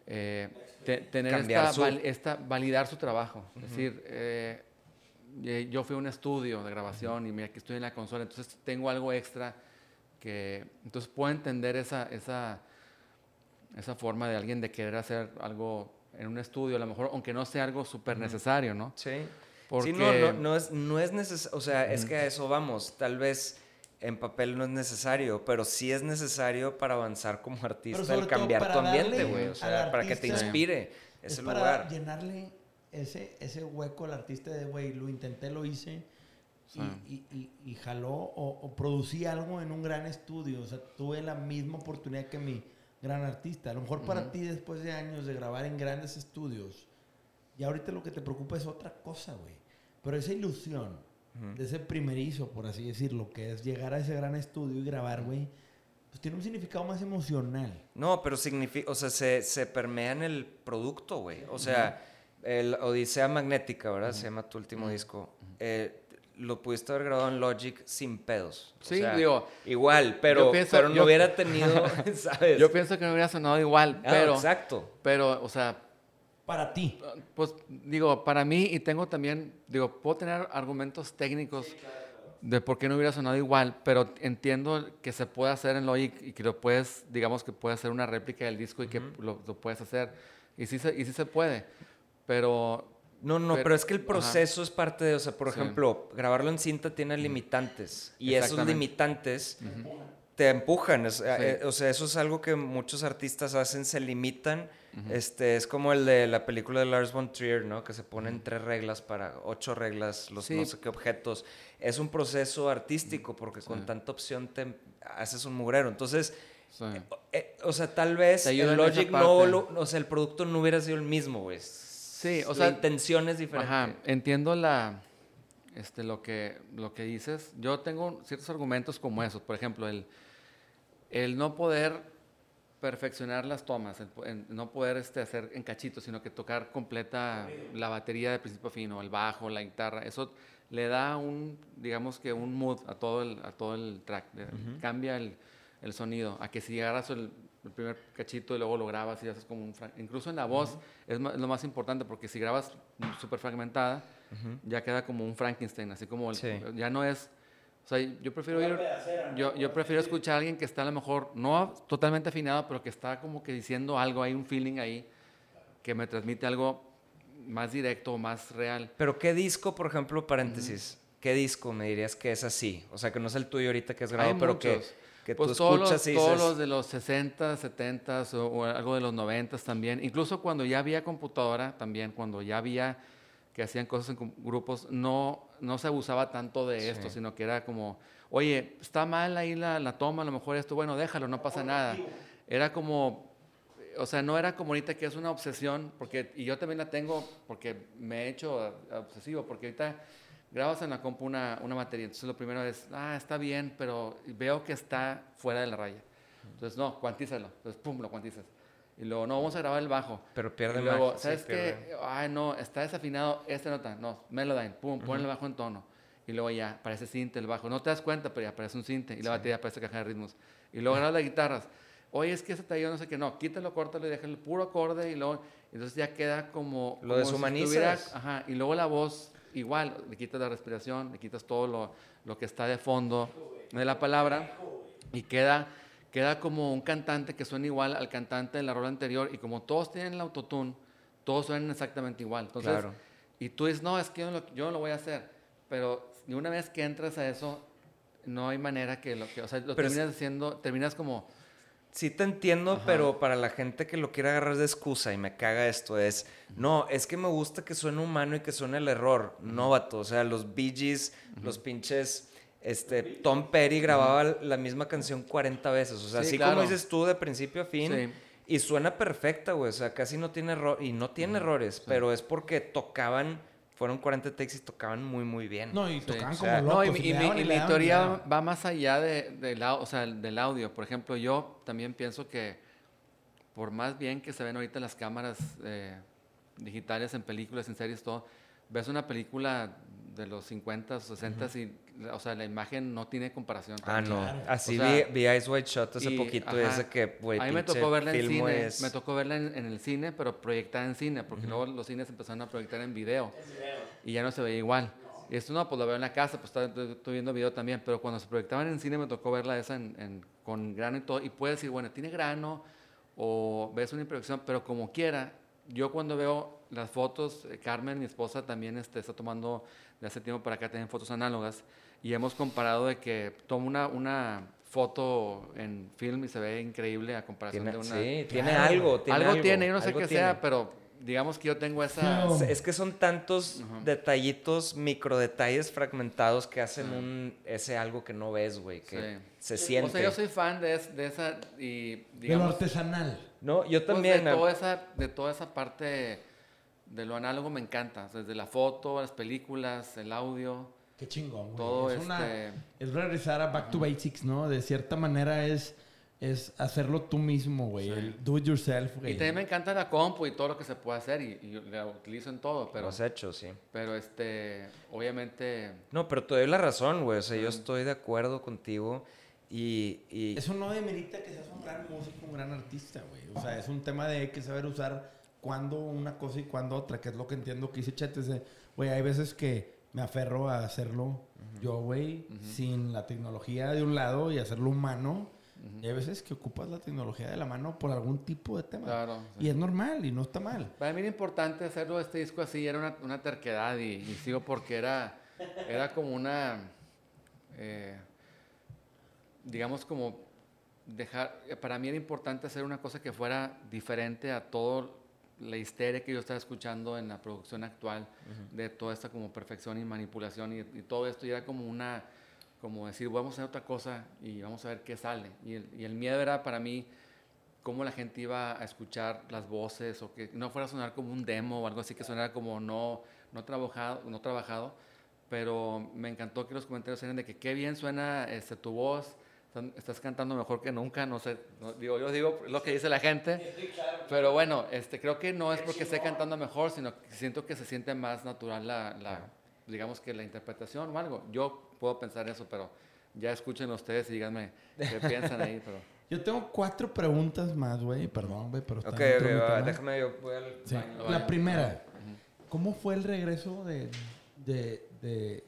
S2: eh, tener esta, esta, validar su trabajo. Es decir, eh, yo fui a un estudio de grabación y mira, aquí estoy en la consola, entonces tengo algo extra que. Entonces puedo entender esa, esa esa forma de alguien de querer hacer algo en un estudio, a lo mejor, aunque no sea algo súper necesario, ¿no?
S3: Sí. Porque... Sí, no, no, no es, no es necesario, o sea, es que a eso vamos, tal vez en papel no es necesario, pero sí es necesario para avanzar como artista, el cambiar tu ambiente, güey, o sea, para que te inspire ese
S1: para
S3: lugar.
S1: llenarle ese, ese hueco al artista de, güey, lo intenté, lo hice, y, y, y, jaló o, o, producí algo en un gran estudio. O sea, tuve la misma oportunidad que mi gran artista. A lo mejor para ti, después de años de grabar en grandes estudios, y ahorita lo que te preocupa es otra cosa, güey. Pero esa ilusión de ese primerizo, por así decirlo, que es llegar a ese gran estudio y grabar, güey, pues tiene un significado más emocional.
S3: No, pero significa, o sea, se, se permea en el producto, güey. O sea, el Odisea Magnética, ¿verdad? Se llama tu último disco. Eh, lo pudiste haber grabado en Logic sin pedos.
S2: Sí, digo.
S3: Igual, pero, pero no hubiera tenido, *laughs* *laughs* ¿sabes?
S2: Yo pienso que no hubiera sonado igual, ah, pero.
S3: exacto.
S2: Pero, o sea.
S1: Para ti.
S2: Pues digo, para mí, y tengo también, digo, puedo tener argumentos técnicos de por qué no hubiera sonado igual, pero entiendo que se puede hacer en Logic y que lo puedes, digamos que puede hacer una réplica del disco y que lo, lo, puedes hacer. Y sí, se, y sí se puede. Pero
S3: no, no, pero, es que el proceso es parte de, o sea, por ejemplo, grabarlo en cinta tiene limitantes y esos limitantes te empujan, eh, o sea, eso es algo que muchos artistas hacen, se limitan. Este, es como el de la película de Lars von Trier, ¿no? Que se ponen tres reglas para ocho reglas, los no sé qué objetos. Es un proceso artístico porque con tanta opción te haces un mugrero. Entonces, eh, eh, o sea, tal vez el Logic no, o sea, el producto no hubiera sido el mismo, güey
S2: Sí, o sea. La intención es diferente. Ajá, entiendo la, este, lo, que, lo que dices. Yo tengo ciertos argumentos como esos. Por ejemplo, el, el no poder perfeccionar las tomas, el, no poder este, hacer en cachitos, sino que tocar completa la batería de principio a fin, o el bajo, la guitarra. Eso le da un, digamos que un mood a todo el, a todo el track. Cambia el, el, sonido. A que si agarras el, el primer cachito y luego lo grabas y haces como un... Incluso en la voz es, lo más importante porque si grabas súper fragmentada, ya queda como un Frankenstein, así como... Ya no es O sea, yo prefiero ir, yo, yo prefiero escuchar a alguien que está a lo mejor no totalmente afinado, pero que está como que diciendo algo, hay un feeling ahí que me transmite algo más directo, más real.
S3: Pero qué disco, por ejemplo, paréntesis, qué disco me dirías que es así? O sea, que no es el tuyo ahorita que es grabado, pero que, que
S2: pues tú todos escuchas los, y Todos los de los 60, 70 o, o, algo de los 90 también. Incluso cuando ya había computadora también, cuando ya había que hacían cosas en grupos, no, no se abusaba tanto de esto, sino que era como, oye, está mal ahí la, la, toma, a lo mejor esto, bueno, déjalo, no pasa nada. Era como, o sea, no era como ahorita que es una obsesión, porque, y yo también la tengo porque me he hecho obsesivo, porque ahorita grabas en la compu una, una materia, entonces lo primero es, ah, está bien, pero veo que está fuera de la raya. Entonces, no, cuantízalo. Entonces, pum, lo cuantizas. Y luego, no, vamos a grabar el bajo.
S3: Pero pierde
S2: y luego, ¿sabes qué? Ay, no, está desafinado esta nota. No, Melodyne, pum, pon el bajo en tono. Y luego ya aparece cinte el bajo. No te das cuenta, pero ya aparece un cinte. Y la batería aparece caja de ritmos. Y luego grabas las guitarras. Oye, es que ese tallo no sé qué. No, quítalo, córtalo y déjalo el puro acorde. Y luego, entonces ya queda como.
S3: Lo deshumanizas.
S2: Si ajá. Y luego la voz, igual, le quitas la respiración, le quitas todo lo, lo que está de fondo de la palabra. Y queda queda como un cantante que suena igual al cantante de la rola anterior y como todos tienen el autotune, todos suenan exactamente igual. Entonces, claro. Y tú dices, no, es que yo no, lo, yo no lo voy a hacer. Pero ni una vez que entras a eso, no hay manera que lo que, o sea, lo pero terminas haciendo, terminas como...
S3: Sí te entiendo, Ajá. pero para la gente que lo quiere agarrar de excusa y me caga esto es, no, es que me gusta que suene humano y que suene el error. No, vato, o sea, los Bee Gees, los pinches este, Tom Perry grababa la misma canción 40 veces. O sea, así como dices tú de principio a fin. Y suena perfecta, güey. O sea, casi no tiene error. Y no tiene errores, pero es porque tocaban. Fueron 40 takes y tocaban muy, muy bien.
S1: No, y tocaban como locos. No,
S2: y, mi, y mi teoría va más allá de, de la, o sea, del audio. Por ejemplo, yo también pienso que por más bien que se ven ahorita las cámaras eh, digitales en películas, en series, todo, ves una película de los 50, 60 y, o sea, la imagen no tiene comparación.
S3: Ah, no. Así vi, vi, Ice White Shot hace poquito ese que, güey,
S2: A mí me tocó verla en cine, me tocó verla en, el cine, pero proyectada en cine, porque luego los cines empezaron a proyectar en video, y ya no se veía igual. Y esto no, pues lo veo en la casa, pues estoy, viendo video también, pero cuando se proyectaban en cine me tocó verla esa en, con grano y todo, y puedes decir, bueno, tiene grano, o ves una impresión, pero como quiera, yo cuando veo las fotos, eh, Carmen, mi esposa, también este, está tomando de hace tiempo para acá, tienen fotos análogas, y hemos comparado de que toma una, una foto en film y se ve increíble a comparación
S3: de
S2: una...
S3: Sí, tiene algo.
S2: Tiene algo, tiene, yo no sé qué sea, pero digamos que yo tengo esa...
S3: Es que son tantos detallitos, micro detalles fragmentados que hacen un ese algo que no ves, güey, que se siente. O
S2: sea, yo soy fan de, de esa y
S1: digamos... De lo artesanal.
S3: No, yo también.
S2: Pues de, toda esa, de toda esa parte de lo análogo me encanta, desde la foto, las películas, el audio.
S1: Qué chingón, güey.
S2: Todo
S1: es,
S2: este...
S1: una, es regresar a back to basics, ¿no? De cierta manera es, es hacerlo tú mismo, güey. El do it yourself, güey.
S2: Y también me encanta la compu y todo lo que se puede hacer y, y la utilizo en todo, pero...
S3: Lo has hecho, sí.
S2: Pero, este, obviamente...
S3: No, pero te doy la razón, güey. O sea, yo estoy de acuerdo contigo y, y...
S1: Eso no demerita que seas un gran músico, un gran artista, güey. O sea, es un tema de que saber usar cuándo una cosa y cuándo otra, que es lo que entiendo que hice Chet. Es de, güey, hay veces que me aferro a hacerlo yo, güey, sin la tecnología de un lado y hacerlo humano. Y hay veces que ocupas la tecnología de la mano por algún tipo de tema.
S2: Claro,
S1: Y es normal y no está mal.
S2: Para mí era importante hacerlo este disco así, era una, una terquedad y, y, sigo porque era, era como una, eh, digamos como dejar, para mí era importante hacer una cosa que fuera diferente a todo la histeria que yo estaba escuchando en la producción actual uh -huh. de toda esta como perfección y manipulación y, y, todo esto y era como una como decir vamos a hacer otra cosa y vamos a ver qué sale y el, y el miedo era para mí cómo la gente iba a escuchar las voces o que no fuera a sonar como un demo o algo así que sonara como no no trabajado no trabajado pero me encantó que los comentarios eran de que qué bien suena este, tu voz estás cantando mejor que nunca, no sé, no, digo, yo digo lo que dice la gente, pero bueno, este, creo que no es porque esté cantando mejor, sino que siento que se siente más natural la, la, digamos que la interpretación o algo. Yo puedo pensar eso, pero ya escuchen ustedes y díganme qué piensan ahí, pero... *laughs*
S1: Yo tengo cuatro preguntas más, güey, perdón, güey, pero...
S3: Ok, okay va, déjame, yo voy al
S1: sí. La primera, ¿cómo fue el regreso de, de, de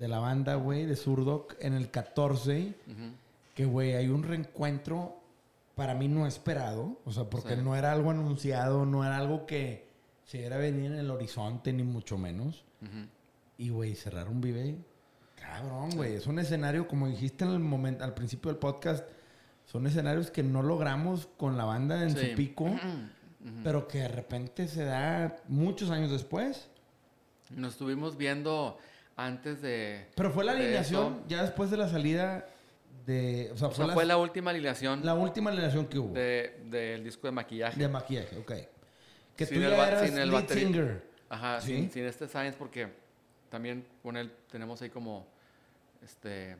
S1: de la banda, güey, de Surdoc en el 14. Que, güey, hay un reencuentro para mí no esperado. O sea, porque no era algo anunciado, no era algo que se era venir en el horizonte, ni mucho menos. Y, güey, cerrar un Vive, cabrón, güey. Es un escenario, como dijiste en el momento, al principio del podcast, son escenarios que no logramos con la banda en su pico, pero que de repente se da muchos años después.
S2: Nos estuvimos viendo antes de.
S1: Pero fue la alineación ya después de la salida de.
S2: O sea, fue, la, última alineación.
S1: La última alineación que hubo.
S2: Del disco de maquillaje.
S1: De maquillaje, ok.
S2: Que tú ya eras sin el lead singer. Ajá, sin, sin, este Science, porque también con él tenemos ahí como. Este.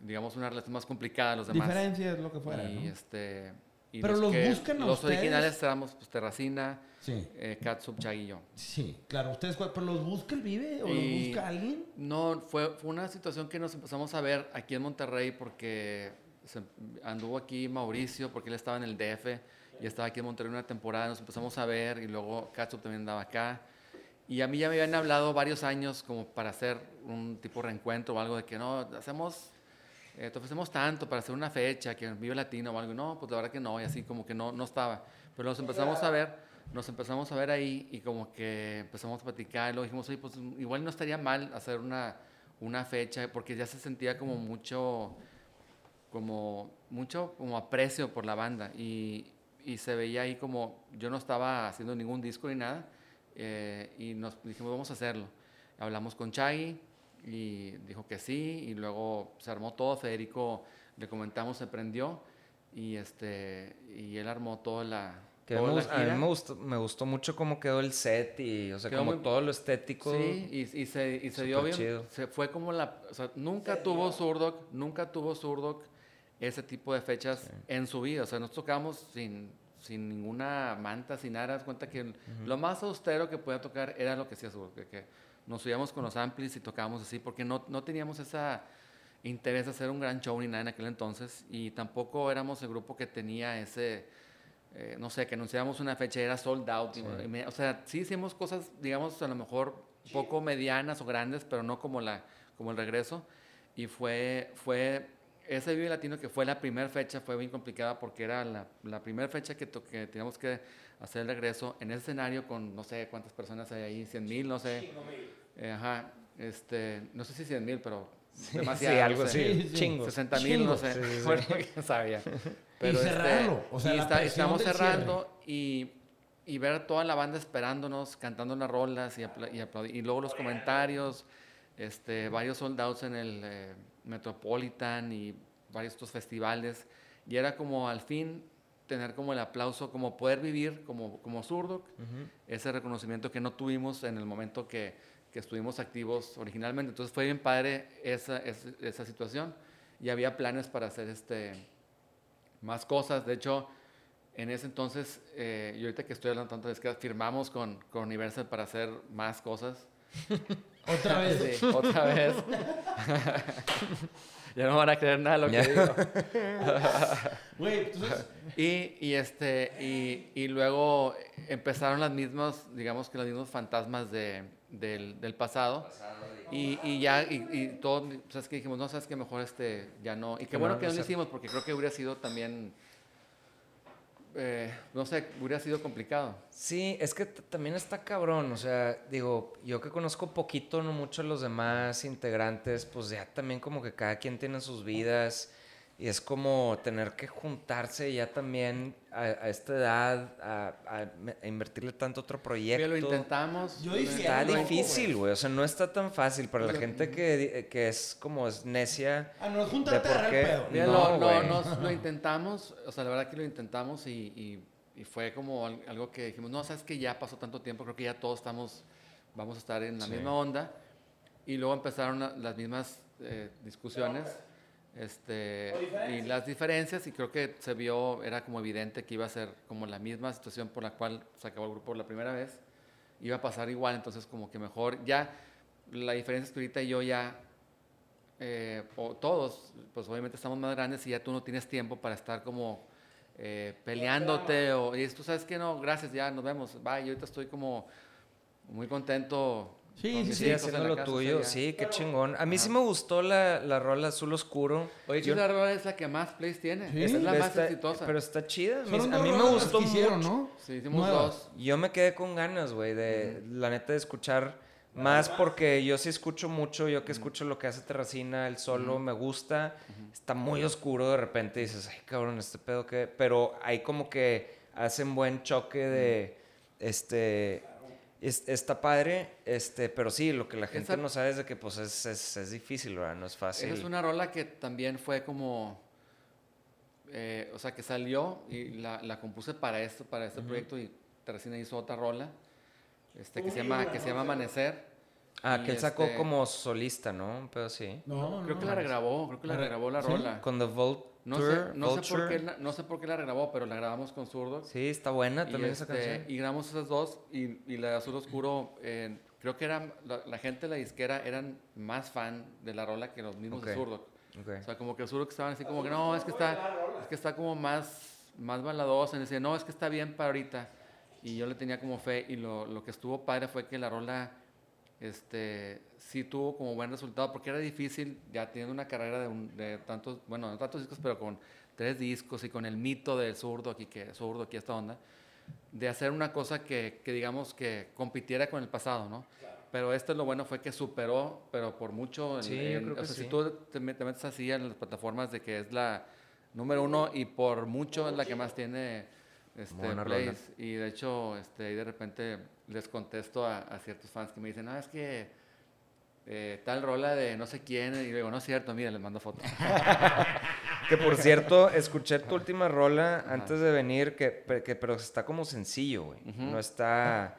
S2: Digamos, una relación más complicada de los demás.
S1: Diferencias, lo que fuera.
S2: Y este.
S1: Pero los, buscan
S2: Los originales éramos pues, Terracina, sí. eh, Katsup, Chag y yo.
S1: Sí, claro. ¿Ustedes pero los busca el Vive o los busca alguien?
S2: No, fue, fue una situación que nos empezamos a ver aquí en Monterrey porque anduvo aquí Mauricio, porque él estaba en el DF y estaba aquí en Monterrey una temporada. Nos empezamos a ver y luego Katsup también andaba acá. Y a mí ya me habían hablado varios años como para hacer un tipo de reencuentro o algo de que no, hacemos eh, te ofrecemos tanto para hacer una fecha, que vive latino o algo. No, pues la verdad que no, y así como que no, no estaba. Pero nos empezamos a ver, nos empezamos a ver ahí y como que empezamos a platicar y luego dijimos, oye, pues igual no estaría mal hacer una, una fecha, porque ya se sentía como mucho, como mucho como aprecio por la banda y, y se veía ahí como yo no estaba haciendo ningún disco ni nada eh, y nos dijimos, vamos a hacerlo. Hablamos con Chagui, y dijo que sí y luego se armó todo, Federico le comentamos, se prendió y, este, y él armó toda la...
S3: Que a mí me gustó, me gustó, mucho cómo quedó el set y, o sea, como todo lo estético.
S2: Sí, y, y se, y se dio bien. Se fue como la... O sea, nunca tuvo Surdoc, nunca tuvo Surdoc ese tipo de fechas en su vida. O sea, nos tocamos sin, sin ninguna manta, sin nada. cuenta que lo más austero que podía tocar era lo que hacía Surdoc. Que, nos subíamos con los amplis y tocábamos así, porque no, no teníamos ese interés de hacer un gran show ni nada en aquel entonces, y tampoco éramos el grupo que tenía ese, eh, no sé, que anunciábamos una fecha y era sold out. o sea, sí hicimos cosas, digamos, a lo mejor poco medianas o grandes, pero no como, la, como el regreso. Y fue, fue ese Vive Latino que fue la primera fecha, fue bien complicada porque era la, la primera fecha que, que teníamos que hacer el regreso en ese escenario con no sé cuántas personas hay ahí, 100 mil, no sé. Eh, ajá, este, no sé si 100 mil, pero demasiado.
S3: Sí, algo así,
S2: chingo. 60 mil, no sé. *laughs* bueno, quién sabía. *laughs*
S1: Pero y cerrarlo, este, o sea,
S2: y estamos cerrando y, y, ver toda la banda esperándonos, cantando las rolas y, y, y luego los comentarios, este, varios soldados en el eh, Metropolitan y varios estos festivales. Y era como al fin tener como el aplauso, como poder vivir como, como zurdo, ese reconocimiento que no tuvimos en el momento que, que, estuvimos activos originalmente. Entonces fue bien padre esa, esa, situación y había planes para hacer este, más cosas. De hecho, en ese entonces, eh, y ahorita que estoy hablando tanto, es que firmamos con, con Universal para hacer más cosas. *laughs*
S1: ¿Otra vez?
S2: Sí, otra vez. *laughs* ya no van a creer nada de lo que digo. *laughs* y, y, este, y, y, luego empezaron las mismas, digamos que los mismos fantasmas de, del, del pasado. Y, y, ya, y, y todo, ¿sabes que Dijimos, no, sabes que mejor este, ya no. Y qué bueno que no lo hicimos, porque creo que hubiera sido también eh, no sé, hubiera sido complicado.
S3: Sí, es que también está cabrón, o sea, digo, yo que conozco poquito, no mucho a los demás integrantes, pues ya también como que cada quien tiene sus vidas y es como tener que juntarse ya también a, esta edad a, invertirle tanto otro proyecto.
S2: lo intentamos.
S3: Yo está difícil, güey. O sea, no está tan fácil para la gente que, que es como es necia.
S1: A no juntarte a pedo.
S2: no, no, no, lo intentamos. O sea, la verdad que lo intentamos y, y, fue como algo que dijimos, no, sabes que ya pasó tanto tiempo, creo que ya todos estamos, vamos a estar en la misma onda. Y luego empezaron las mismas eh, discusiones este, y las diferencias, y creo que se vio, era como evidente que iba a ser como la misma situación por la cual se acabó el grupo la primera vez, iba a pasar igual, entonces como que mejor, ya, la diferencia es que ahorita yo ya, eh, todos, pues obviamente estamos más grandes y ya tú no tienes tiempo para estar como eh, peleándote, o, y tú sabes que no, gracias, ya nos vemos, bye, yo ahorita estoy como muy contento
S3: Sí, sí, sí, haciendo lo tuyo. Sí, qué chingón. A mí sí me gustó la, la rola azul oscuro.
S2: Oye, Yo... esa rola es la que más plays tiene. ¿Sí? es la más exitosa.
S3: Pero está chida. a mí me gustó mucho. ¿no?
S2: Sí, hicimos dos.
S3: Yo me quedé con ganas, güey, de la neta de escuchar más porque yo sí escucho mucho, yo que escucho lo que hace Terracina, el solo, me gusta. Está muy oscuro de repente y dices, ay, cabrón, este pedo que... Pero hay como que hacen buen choque de, este está padre, este, pero sí, lo que la gente no sabe es de que pues es, es, es, difícil, ¿verdad? No es fácil.
S2: Es una rola que también fue como, eh, o sea, que salió y la, la, compuse para esto, para este proyecto y Teresina hizo otra rola, este, que, se llama, que se llama Amanecer.
S3: Ah, que él sacó este como solista, ¿no? Pero sí.
S2: No, creo que la regrabó, creo que la regrabó la rola.
S3: Con The Vault
S2: no sé, no sé, por qué la, no sé por qué la regrabó, pero la grabamos con Zurdo.
S3: Sí, está buena también esa
S2: este,
S3: canción.
S2: Y grabamos esas dos y, y la de Azul Oscuro, eh, creo que era, la, gente de la disquera eran más fan de la rola que los mismos de Zurdo. O sea, como que Zurdo que estaban así como que no, es que está, es que está como más, más baladosa. Y decía, no, es que está bien para ahorita. Y yo le tenía como fe y lo, lo que estuvo padre fue que la rola este, sí tuvo como buen resultado, porque era difícil, ya teniendo una carrera de, de tantos, bueno, no tantos discos, pero con tres discos y con el mito del zurdo aquí, que zurdo aquí esta onda, de hacer una cosa que, que digamos que compitiera con el pasado, ¿no? Pero esto lo bueno fue que superó, pero por mucho.
S3: Sí, creo que
S2: si tú te, metes así en las plataformas de que es la número uno y por mucho es la que más tiene este, plays. Y de hecho, este, de repente les contesto a, ciertos fans que me dicen, no, es que eh, tal rola de no sé quién, y digo, no es cierto, mira, les mando fotos. *laughs*
S3: que por cierto, escuché tu última rola antes de venir, que, que, pero está como sencillo, güey. No está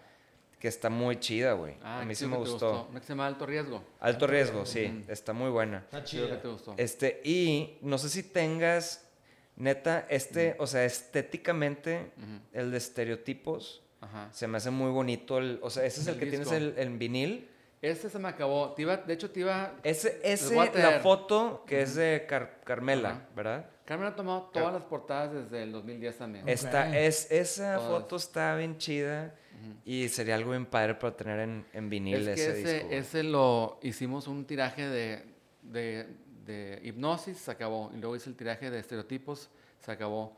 S3: que está muy chida, güey. Ah, a mí sí me gustó.
S2: ¿No que se llama Alto Riesgo?
S3: Alto Riesgo, sí. Está muy buena.
S1: Está chida.
S2: te gustó?
S3: Este, y no sé si tengas, neta, este, o sea, estéticamente, el de estereotipos, se me hace muy bonito. El, o sea, ese es el, que tienes el, en vinil.
S2: Ese se me acabó. de hecho, te iba.
S3: Ese, ese la foto que es de Carmela, ¿verdad?
S2: Carmela ha tomado todas las portadas desde el 2010 también.
S3: Esta, es, esa foto está bien chida y sería algo bien padre para tener en, en vinil
S2: es
S3: ese,
S2: ese, ese lo hicimos un tiraje de, de, de hipnosis, se acabó. Y luego hice el tiraje de estereotipos, se acabó.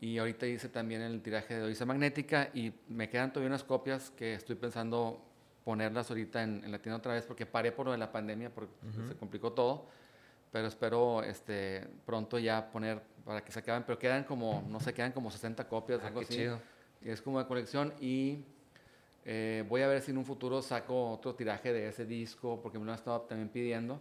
S2: Y ahorita hice también el tiraje de Odisea Magnética y me quedan todavía unas copias que estoy pensando ponerlas ahorita en, la tienda otra vez porque paré por lo de la pandemia porque se complicó todo. Pero espero este, pronto ya poner para que se acaben. Pero quedan como, no sé, quedan como 60 copias, ah, algo así. Chido. Es como de colección y eh, voy a ver si en un futuro saco otro tiraje de ese disco porque me lo han estado también pidiendo.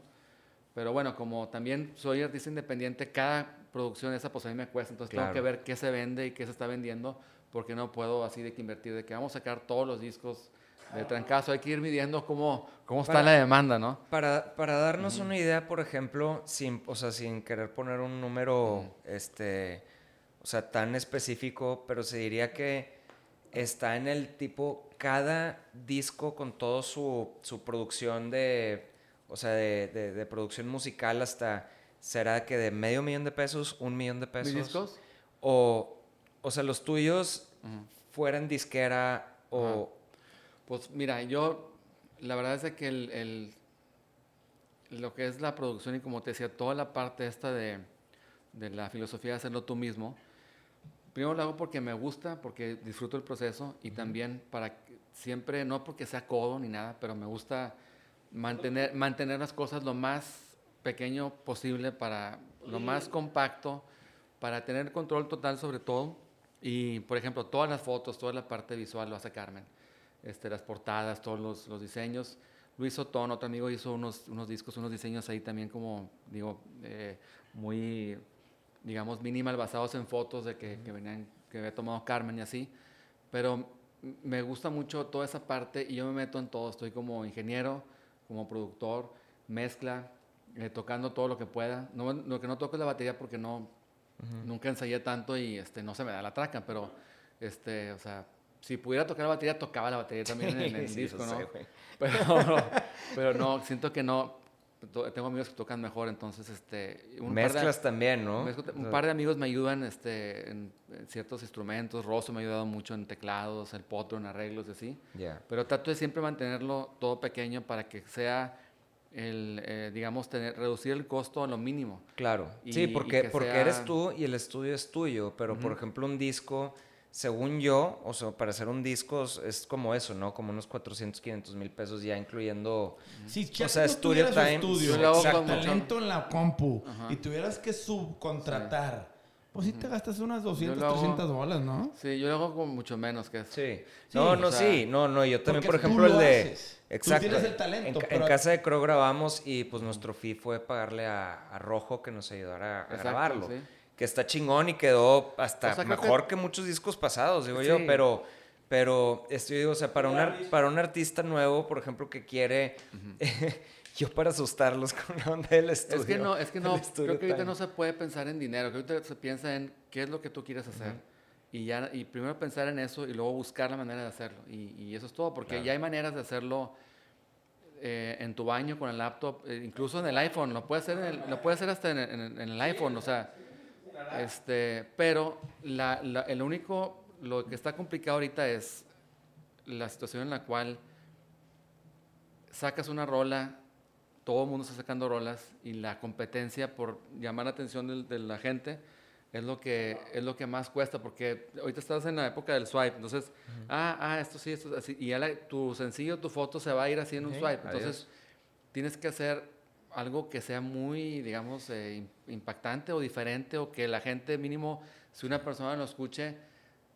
S2: Pero bueno, como también soy artista independiente, cada producción esa pues a mí me cuesta, entonces tengo que ver qué se vende y qué se está vendiendo, porque no puedo así de que invertir, de que vamos a sacar todos los discos de trancazo, hay que ir midiendo cómo, cómo está la demanda, ¿no?
S3: Para, para darnos una idea, por ejemplo, sin, o sea, sin querer poner un número, este, o sea, tan específico, pero se diría que está en el tipo, cada disco con toda su, su producción de, o sea, de, de producción musical hasta será que de medio millón de pesos, un millón de pesos.
S2: discos?
S3: O, o sea, los tuyos fueran disquera o...
S2: Pues mira, yo, la verdad es que el, lo que es la producción y como te decía, toda la parte esta de, de la filosofía de hacerlo tú mismo, primero lo hago porque me gusta, porque disfruto el proceso y también para siempre, no porque sea codo ni nada, pero me gusta mantener, mantener las cosas lo más pequeño posible para lo más compacto, para tener control total sobre todo. Y, por ejemplo, todas las fotos, toda la parte visual lo hace Carmen. Este, las portadas, todos los, los diseños. Luis Otón, otro amigo, hizo unos, unos discos, unos diseños ahí también como, digo, eh, muy, digamos, minimal, basados en fotos de que, que, venían, que había tomado Carmen y así. Pero me gusta mucho toda esa parte y yo me meto en todo. Estoy como ingeniero, como productor, mezcla, eh, tocando todo lo que pueda. No, lo que no toco es la batería porque no, nunca ensayé tanto y este, no se me da la traca, pero, este, o sea, si pudiera tocar la batería, tocaba la batería también en, *laughs* el disco, ¿no? pero, pero no, siento que no, tengo amigos que tocan mejor, entonces este...
S3: Mezclas también, ¿no?
S2: un par de amigos me ayudan este, en, ciertos instrumentos, Rosso me ha ayudado mucho en teclados, el potro, en arreglos y así. Pero trato de siempre mantenerlo todo pequeño para que sea el, eh, digamos, tener, reducir el costo a lo mínimo.
S3: Claro. sí, porque, porque eres tú y el estudio es tuyo, pero por ejemplo un disco según yo, o sea, para hacer un disco es como eso, ¿no? Como unos 400, 500 mil pesos ya incluyendo,
S1: sí, o sea, Studio Time. Estudio, talento en la compu y tuvieras que subcontratar. Pues sí te gastas unas 200, 300 bolas, ¿no?
S2: Sí, yo lo hago con mucho menos que eso.
S3: Sí. no, no, sí. No, no, yo también, por ejemplo, el de... Exacto. Tú tienes el talento. En, casa de Crow grabamos y pues nuestro fee fue pagarle a, Rojo que nos ayudara a, grabarlo. Sí que está chingón y quedó hasta mejor que... muchos discos pasados, digo yo, pero pero estoy digo, o sea, para un, para un artista nuevo, por ejemplo, que quiere *laughs* yo para asustarlos *laughs* con la onda del estudio.
S2: Es que no, es que no, creo que ahorita no se puede pensar en dinero, creo que ahorita se piensa en qué es lo que tú quieres hacer. Y, ya, y primero pensar en eso y luego buscar la manera de hacerlo. Y, eso es todo, porque ya hay maneras de hacerlo eh, en tu baño con el laptop, eh, incluso en el iPhone, lo puedes hacer, lo puede hacer hasta en, en, el iPhone, o sea, este, pero la, el único, lo que está complicado ahorita es la situación en la cual sacas una rola, todo el mundo está sacando rolas y la competencia por llamar la atención de, la gente es lo que es lo que más cuesta porque ahorita estás en la época del swipe entonces ah ah esto sí esto así y ya tu sencillo tu foto se va a ir así en un swipe entonces tienes que hacer algo que sea muy, digamos, eh, impactante o diferente o que la gente mínimo, si una persona lo escuche,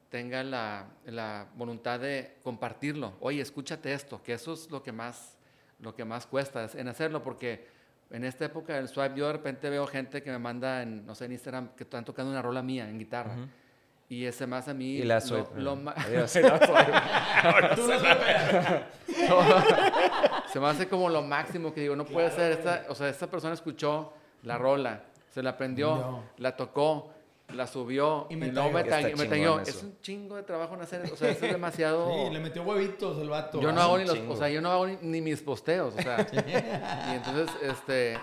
S2: tenga la, la, voluntad de compartirlo. Oye, escúchate esto, que eso es lo que más, lo que más cuesta en hacerlo, porque en esta época del swipe yo de repente veo gente que me manda, en, no sé, en Instagram, que están tocando una rola mía en guitarra. Y ese más a mí...
S3: Y la swipe.
S2: Lo, más... *laughs* *laughs* se me hace como lo máximo que digo, no puede ser, esta, o sea, esta persona escuchó la rola, se la aprendió, la tocó, la subió y, me no me, tagueó. Es un chingo de trabajo en hacer, o sea, es demasiado...
S1: Sí, le metió huevitos el vato.
S2: Yo no hago ni los, o sea, yo no hago ni, mis posteos, o sea, *laughs* y entonces, este,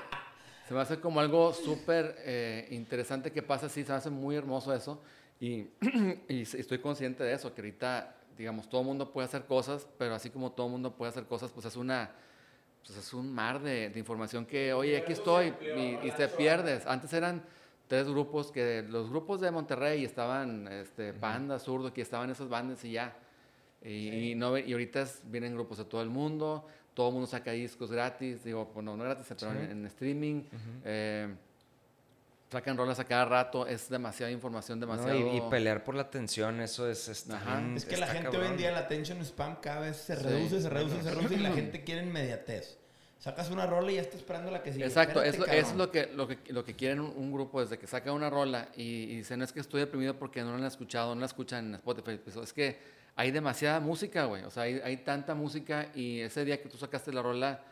S2: se me hace como algo súper eh, interesante que pasa así, se me hace muy hermoso eso, y, *clears throat* y estoy consciente de eso, que ahorita digamos, todo el mundo puede hacer cosas, pero así como todo el mundo puede hacer cosas, pues es una, pues es un mar de, de información que, oye, aquí estoy, y, te pierdes. Antes eran tres grupos, que los grupos de Monterrey estaban, este, Banda, Zurdo, que estaban esas bandas y ya. Y, no, y ahorita vienen grupos de todo el mundo, todo el mundo saca discos gratis, digo, bueno, no gratis, pero en, streaming sacan rolas a cada rato, es demasiada información, demasiado...
S3: y, pelear por la atención, eso es...
S1: es que la gente hoy en día, la attention spam cada vez se reduce, se reduce, se reduce y la *laughs* gente quiere inmediatez. Sacas una rola y ya está esperando la que sigue.
S2: Exacto, eso es lo que, lo que, lo que quieren un, grupo desde que saca una rola y, dicen, es que estoy deprimido porque no la han escuchado, no la escuchan en Spotify. Pues, es que hay demasiada música, güey. O sea, hay, hay, tanta música y ese día que tú sacaste la rola,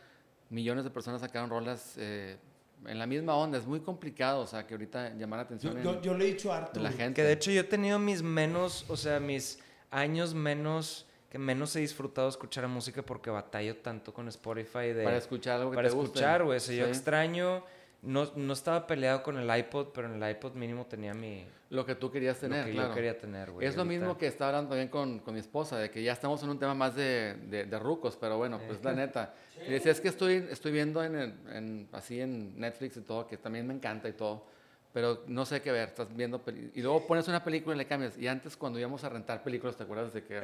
S2: millones de personas sacaron rolas eh, en la misma onda. Es muy complicado, o sea, que ahorita llamar la atención.
S1: Yo, yo, le he dicho harto.
S3: La gente. Que de hecho yo he tenido mis menos, o sea, mis años menos que menos he disfrutado escuchar música porque batallo tanto con Spotify de
S2: para escuchar algo que
S3: para escuchar güey yo extraño no, no estaba peleado con el iPod pero en el iPod mínimo tenía mi
S2: lo que tú querías tener
S3: lo que yo quería tener güey
S2: es lo mismo que estaba hablando también con, con, mi esposa de que ya estamos en un tema más de, de, rucos pero bueno pues la neta. Y decía, es que estoy, estoy viendo en, en, así en Netflix y todo, que también me encanta y todo, pero no sé qué ver, estás viendo y luego pones una película y le cambias. Y antes cuando íbamos a rentar películas, ¿te acuerdas de que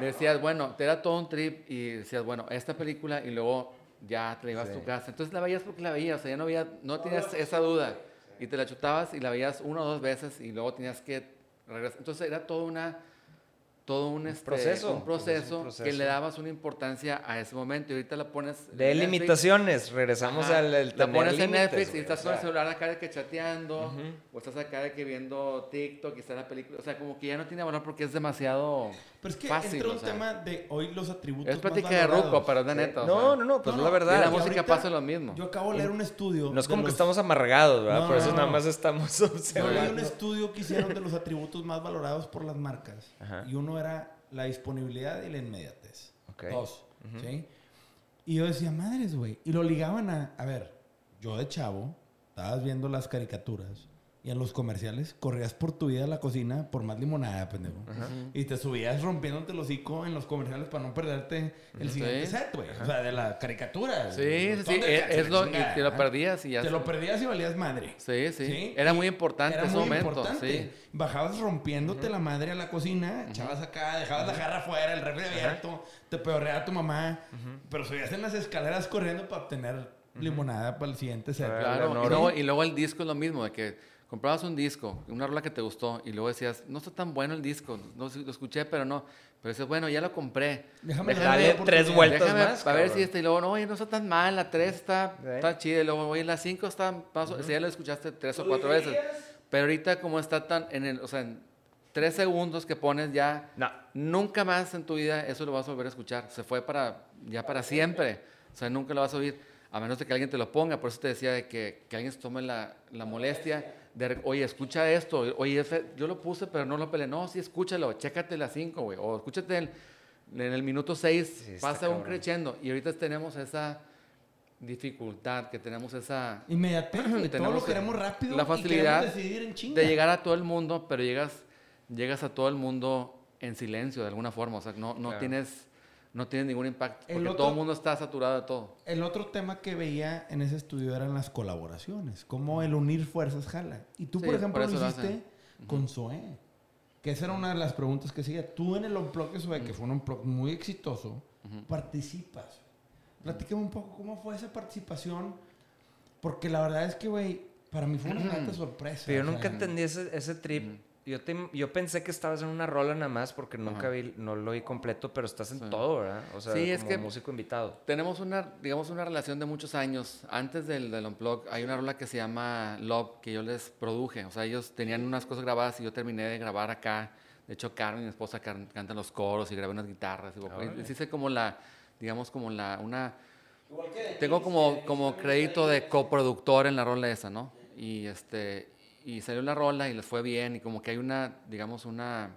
S2: decías, bueno, te da todo un trip y decías, bueno, esta película y luego ya te la ibas a tu casa. Entonces la veías porque la veías, o sea, ya no, había, no tenías esa duda. y te la chutabas y la veías una o dos veces y luego tenías que regresar. Entonces era toda una todo un, este, proceso, un proceso, que le dabas una importancia a ese momento. Y ahorita la pones...
S3: De limitaciones, regresamos al... El
S2: la pones en Netflix y estás con el celular acá de que chateando, o estás acá de que viendo TikTok y está la película, o sea, como que ya no tiene valor porque es demasiado
S1: Pero es que
S2: fácil,
S1: entra un tema de hoy los atributos
S2: Es plática de ruco, pero es de neta.
S3: no, no, no, pues no, la verdad.
S2: Y la música pasa lo mismo.
S1: Yo acabo de leer un estudio...
S3: No es como que estamos amargados, ¿verdad? por eso nada más estamos
S1: observando. *laughs* Yo leí un estudio que hicieron de los atributos más valorados por las marcas. Y uno era la disponibilidad y la inmediatez. Dos. ¿sí? Y yo decía, madres, güey. Y lo ligaban a, a ver, yo de chavo, estabas viendo las caricaturas y en los comerciales corrías por tu vida a la cocina por más limonada, pendejo. Y te subías rompiéndote el hocico en los comerciales para no perderte el siguiente set, güey. O sea, de la caricatura.
S2: Sí, sí, sí. Es, lo, y te lo perdías y ya.
S1: Te lo perdías y valías madre.
S2: Sí, sí. Era muy importante Era ese muy momento. Importante. Sí.
S1: Bajabas rompiéndote la madre a la cocina, echabas acá, dejabas la jarra afuera, el refri abierto, te peorreaba tu mamá, pero subías en las escaleras corriendo para obtener limonada para el siguiente set.
S2: Claro, y luego, y luego el disco es lo mismo, de que comprabas un disco, una rola que te gustó, y luego decías, no está tan bueno el disco, no, lo escuché, pero no. Pero dices, bueno, ya lo compré.
S3: Déjame darle tres vueltas más.
S2: A ver si este, y luego, no, oye, no está tan mal, la 3 está, está chida, y luego, oye, la 5 está, paso, ya lo escuchaste tres o cuatro veces. Pero ahorita, como está tan, en el, o sea, en tres segundos que pones ya, nunca más en tu vida eso lo vas a volver a escuchar. Se fue para, ya para siempre. O sea, nunca lo vas a oír, a menos de que alguien te lo ponga. Por eso te decía de que, que alguien se tome la, la molestia oye, escucha esto, oye, yo lo puse, pero no lo peleé. No, sí, escúchalo, chécate las 5, güey. O escúchate en el minuto 6, pasa un creciendo. Y ahorita tenemos esa dificultad, que tenemos esa...
S1: Inmediatamente, *clears throat* todo lo queremos rápido
S2: la facilidad de llegar a todo el mundo, pero llegas, llegas a todo el mundo en silencio de alguna forma. O sea, no, no tienes no tiene ningún impacto. Porque todo el mundo está saturado de todo.
S1: El otro tema que veía en ese estudio eran las colaboraciones, cómo el unir fuerzas jala. Y tú, por ejemplo, lo hiciste con Zoé. Que esa era una de las preguntas que seguía. Tú en el Unplug de Zoé, que fue un Unplug muy exitoso, participas. Platícame un poco cómo fue esa participación. Porque la verdad es que, güey, para mí fue una gran sorpresa.
S3: Pero yo nunca entendí ese, ese trip yo, yo pensé que estabas en una rola nada más porque nunca vi, no lo vi completo, pero estás en todo, ¿verdad? O sea, sí, es que músico invitado.
S2: Tenemos una, digamos, una relación de muchos años. Antes del, del Unplug hay una rola que se llama Love que yo les produje. O sea, ellos tenían unas cosas grabadas y yo terminé de grabar acá. De hecho, Carmen, mi esposa, cantan los coros y grabé unas guitarras. Y, hice como la, digamos, como la, una... Tengo como, como crédito de coproductor en la rola esa, ¿no? Y este y salió la rola y les fue bien y como que hay una, digamos, una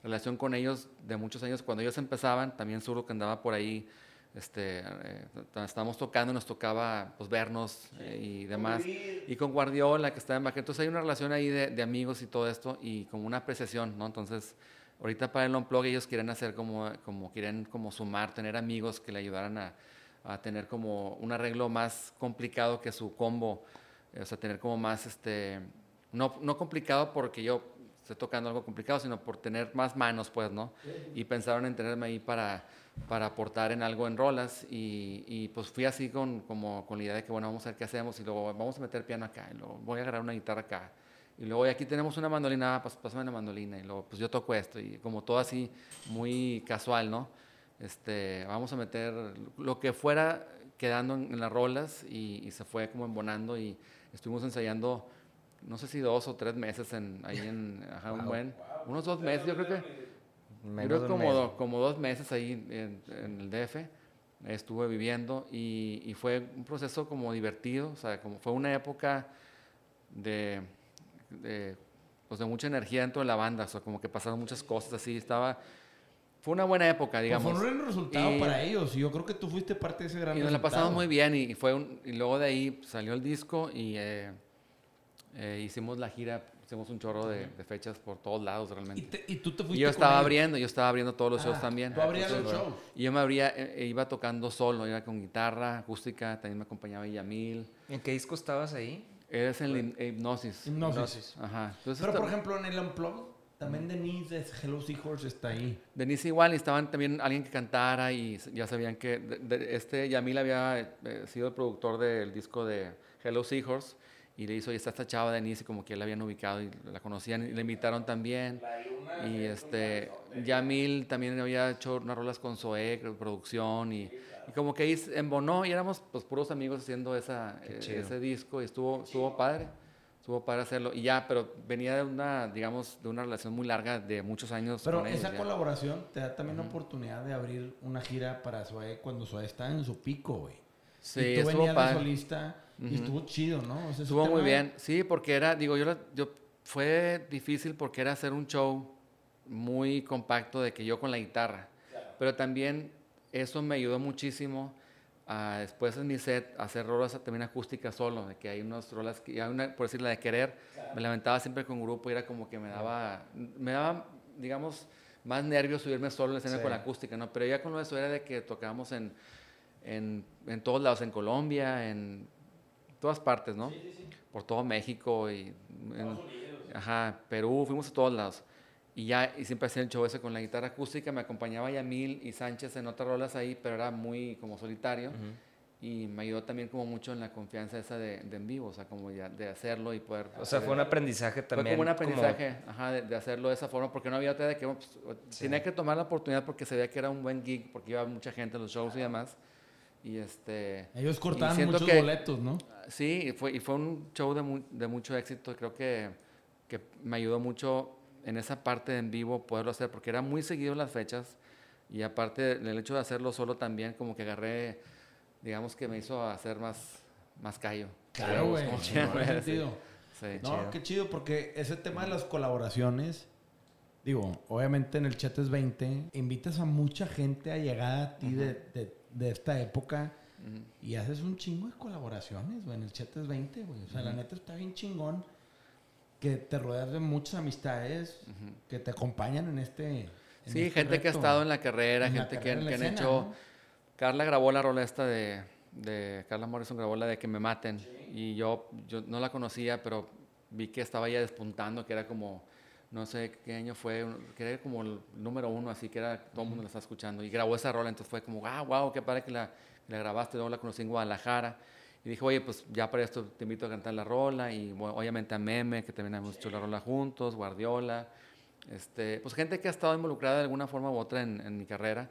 S2: relación con ellos de muchos años. Cuando ellos empezaban, también seguro que andaba por ahí, este, eh, estábamos tocando, nos tocaba pues, vernos eh, y demás. Y con Guardiola, que estaba en Baja. Entonces hay una relación ahí de, de, amigos y todo esto y como una apreciación, ¿no? Entonces, ahorita para el Unplug ellos quieren hacer como, como quieren como sumar, tener amigos que le ayudaran a, a tener como un arreglo más complicado que su combo. O sea, tener como más, este, no, no complicado porque yo estoy tocando algo complicado, sino por tener más manos, pues, ¿no? Y pensaron en tenerme ahí para, para aportar en algo en rolas y, y, pues fui así con, como, con la idea de que, bueno, vamos a ver qué hacemos y luego vamos a meter piano acá y luego voy a agarrar una guitarra acá. Y luego y aquí tenemos una mandolina, pues pásame la mandolina y luego pues yo toco esto y como todo así muy casual, ¿no? Este, vamos a meter lo que fuera quedando en, las rolas y, y, se fue como embonando y estuvimos ensayando no sé si dos o tres meses en, ahí en ajá, un buen, unos dos meses, yo creo que, creo como, como dos meses ahí en, el DF estuve viviendo y, y, fue un proceso como divertido, o sea, como fue una época de, de, pues de mucha energía dentro de la banda, o sea, como que pasaron muchas cosas así, estaba... Fue una buena época, digamos.
S1: Pues fue un buen resultado para ellos y yo creo que tú fuiste parte de ese gran
S2: y nos la pasamos muy bien y, fue un, y luego de ahí salió el disco y eh, eh, hicimos la gira, hicimos un chorro de, fechas por todos lados realmente.
S1: ¿Y, tú te fuiste
S2: y yo estaba abriendo, yo estaba abriendo todos los shows ah, también.
S1: ¿Tú abrías los shows?
S2: Y yo me abría, eh, iba tocando solo, iba con guitarra acústica, también me acompañaba Yamil.
S3: ¿En qué disco estabas ahí?
S2: Eres en Hipnosis.
S1: Hipnosis.
S2: Ajá.
S1: Pero por ejemplo en el Unplugged, también Denise de Hello Seahorse está ahí.
S2: Denise igual, y estaban también alguien que cantara y ya sabían que este Yamil había eh, sido el productor del disco de Hello Seahorse y le hizo, y está esta chava Denise, como que la habían ubicado y la conocían, y le invitaron también. Y este, Yamil también había hecho unas rolas con Zoe, producción, y, y, como que ahí embonó, y éramos pues puros amigos haciendo esa, eh, ese disco, y estuvo, estuvo padre, estuvo padre hacerlo. Y ya, pero venía de una, digamos, de una relación muy larga, de muchos años.
S1: Pero esa colaboración te da también la oportunidad de abrir una gira para Zoe cuando Zoe está en su pico, güey.
S2: Sí, y tú estuvo padre.
S1: solista y estuvo chido, ¿no?
S2: estuvo muy bien. Sí, porque era, digo, yo, yo fue difícil porque era hacer un show muy compacto de que yo con la guitarra. Pero también eso me ayudó muchísimo después en mi set hacer rolas también acústicas solo, de que hay unas rolas, que, hay una, por decir la de querer, me lamentaba siempre con grupo y era como que me daba, me daba, digamos, más nervios subirme solo en la escena con la acústica, ¿no? Pero ya con eso era de que tocábamos en, en, en todos lados, en Colombia, en todas partes, ¿no? Sí, sí, Por todo México y... En, ajá, Perú, fuimos a todos lados. Y ya, y siempre hacía el show ese con la guitarra acústica, me acompañaba Yamil y Sánchez en otras rolas ahí, pero era muy como solitario. Y me ayudó también como mucho en la confianza esa de, en vivo, o sea, como ya de hacerlo y poder...
S3: O sea, fue un aprendizaje también.
S2: Fue como un aprendizaje, ajá, de, hacerlo de esa forma, porque no había otra de que pues, tenía que tomar la oportunidad porque se veía que era un buen gig, porque iba mucha gente a los shows y demás. Y este...
S1: Ellos cortaban muchos boletos, ¿no?
S2: Sí, y fue, y fue un show de, de mucho éxito, creo que, que me ayudó mucho en esa parte en vivo poderlo hacer, porque era muy seguido las fechas y aparte del hecho de hacerlo solo también como que agarré, digamos que me hizo hacer más, más callo.
S1: Claro, güey. *laughs* sentido. Sí, no, qué chido, porque ese tema de las colaboraciones, digo, obviamente en el Chetes 20, invitas a mucha gente a llegar a ti de, de, esta época y haces un chingo de colaboraciones, güey, en el Chetes 20, güey. O sea, la neta está bien chingón que te rodeas de muchas amistades que te acompañan en este.
S2: sí, este gente que ha estado en la carrera, gente que, han hecho. Carla grabó la rola esta de, de. Carla Morrison grabó la de Que me maten. Y yo, yo no la conocía, pero vi que estaba ya despuntando, que era como. No sé qué año fue, que era como el número uno, así que era todo el mundo la está escuchando. Y grabó esa rola, entonces fue como, ah, wow, qué padre que la, la grabaste. Luego la conocí en Guadalajara. Y dijo, oye, pues ya para esto te invito a cantar la rola. Y obviamente a Meme, que también hemos hecho la rola juntos, Guardiola. Este, pues gente que ha estado involucrada de alguna forma u otra en, en mi carrera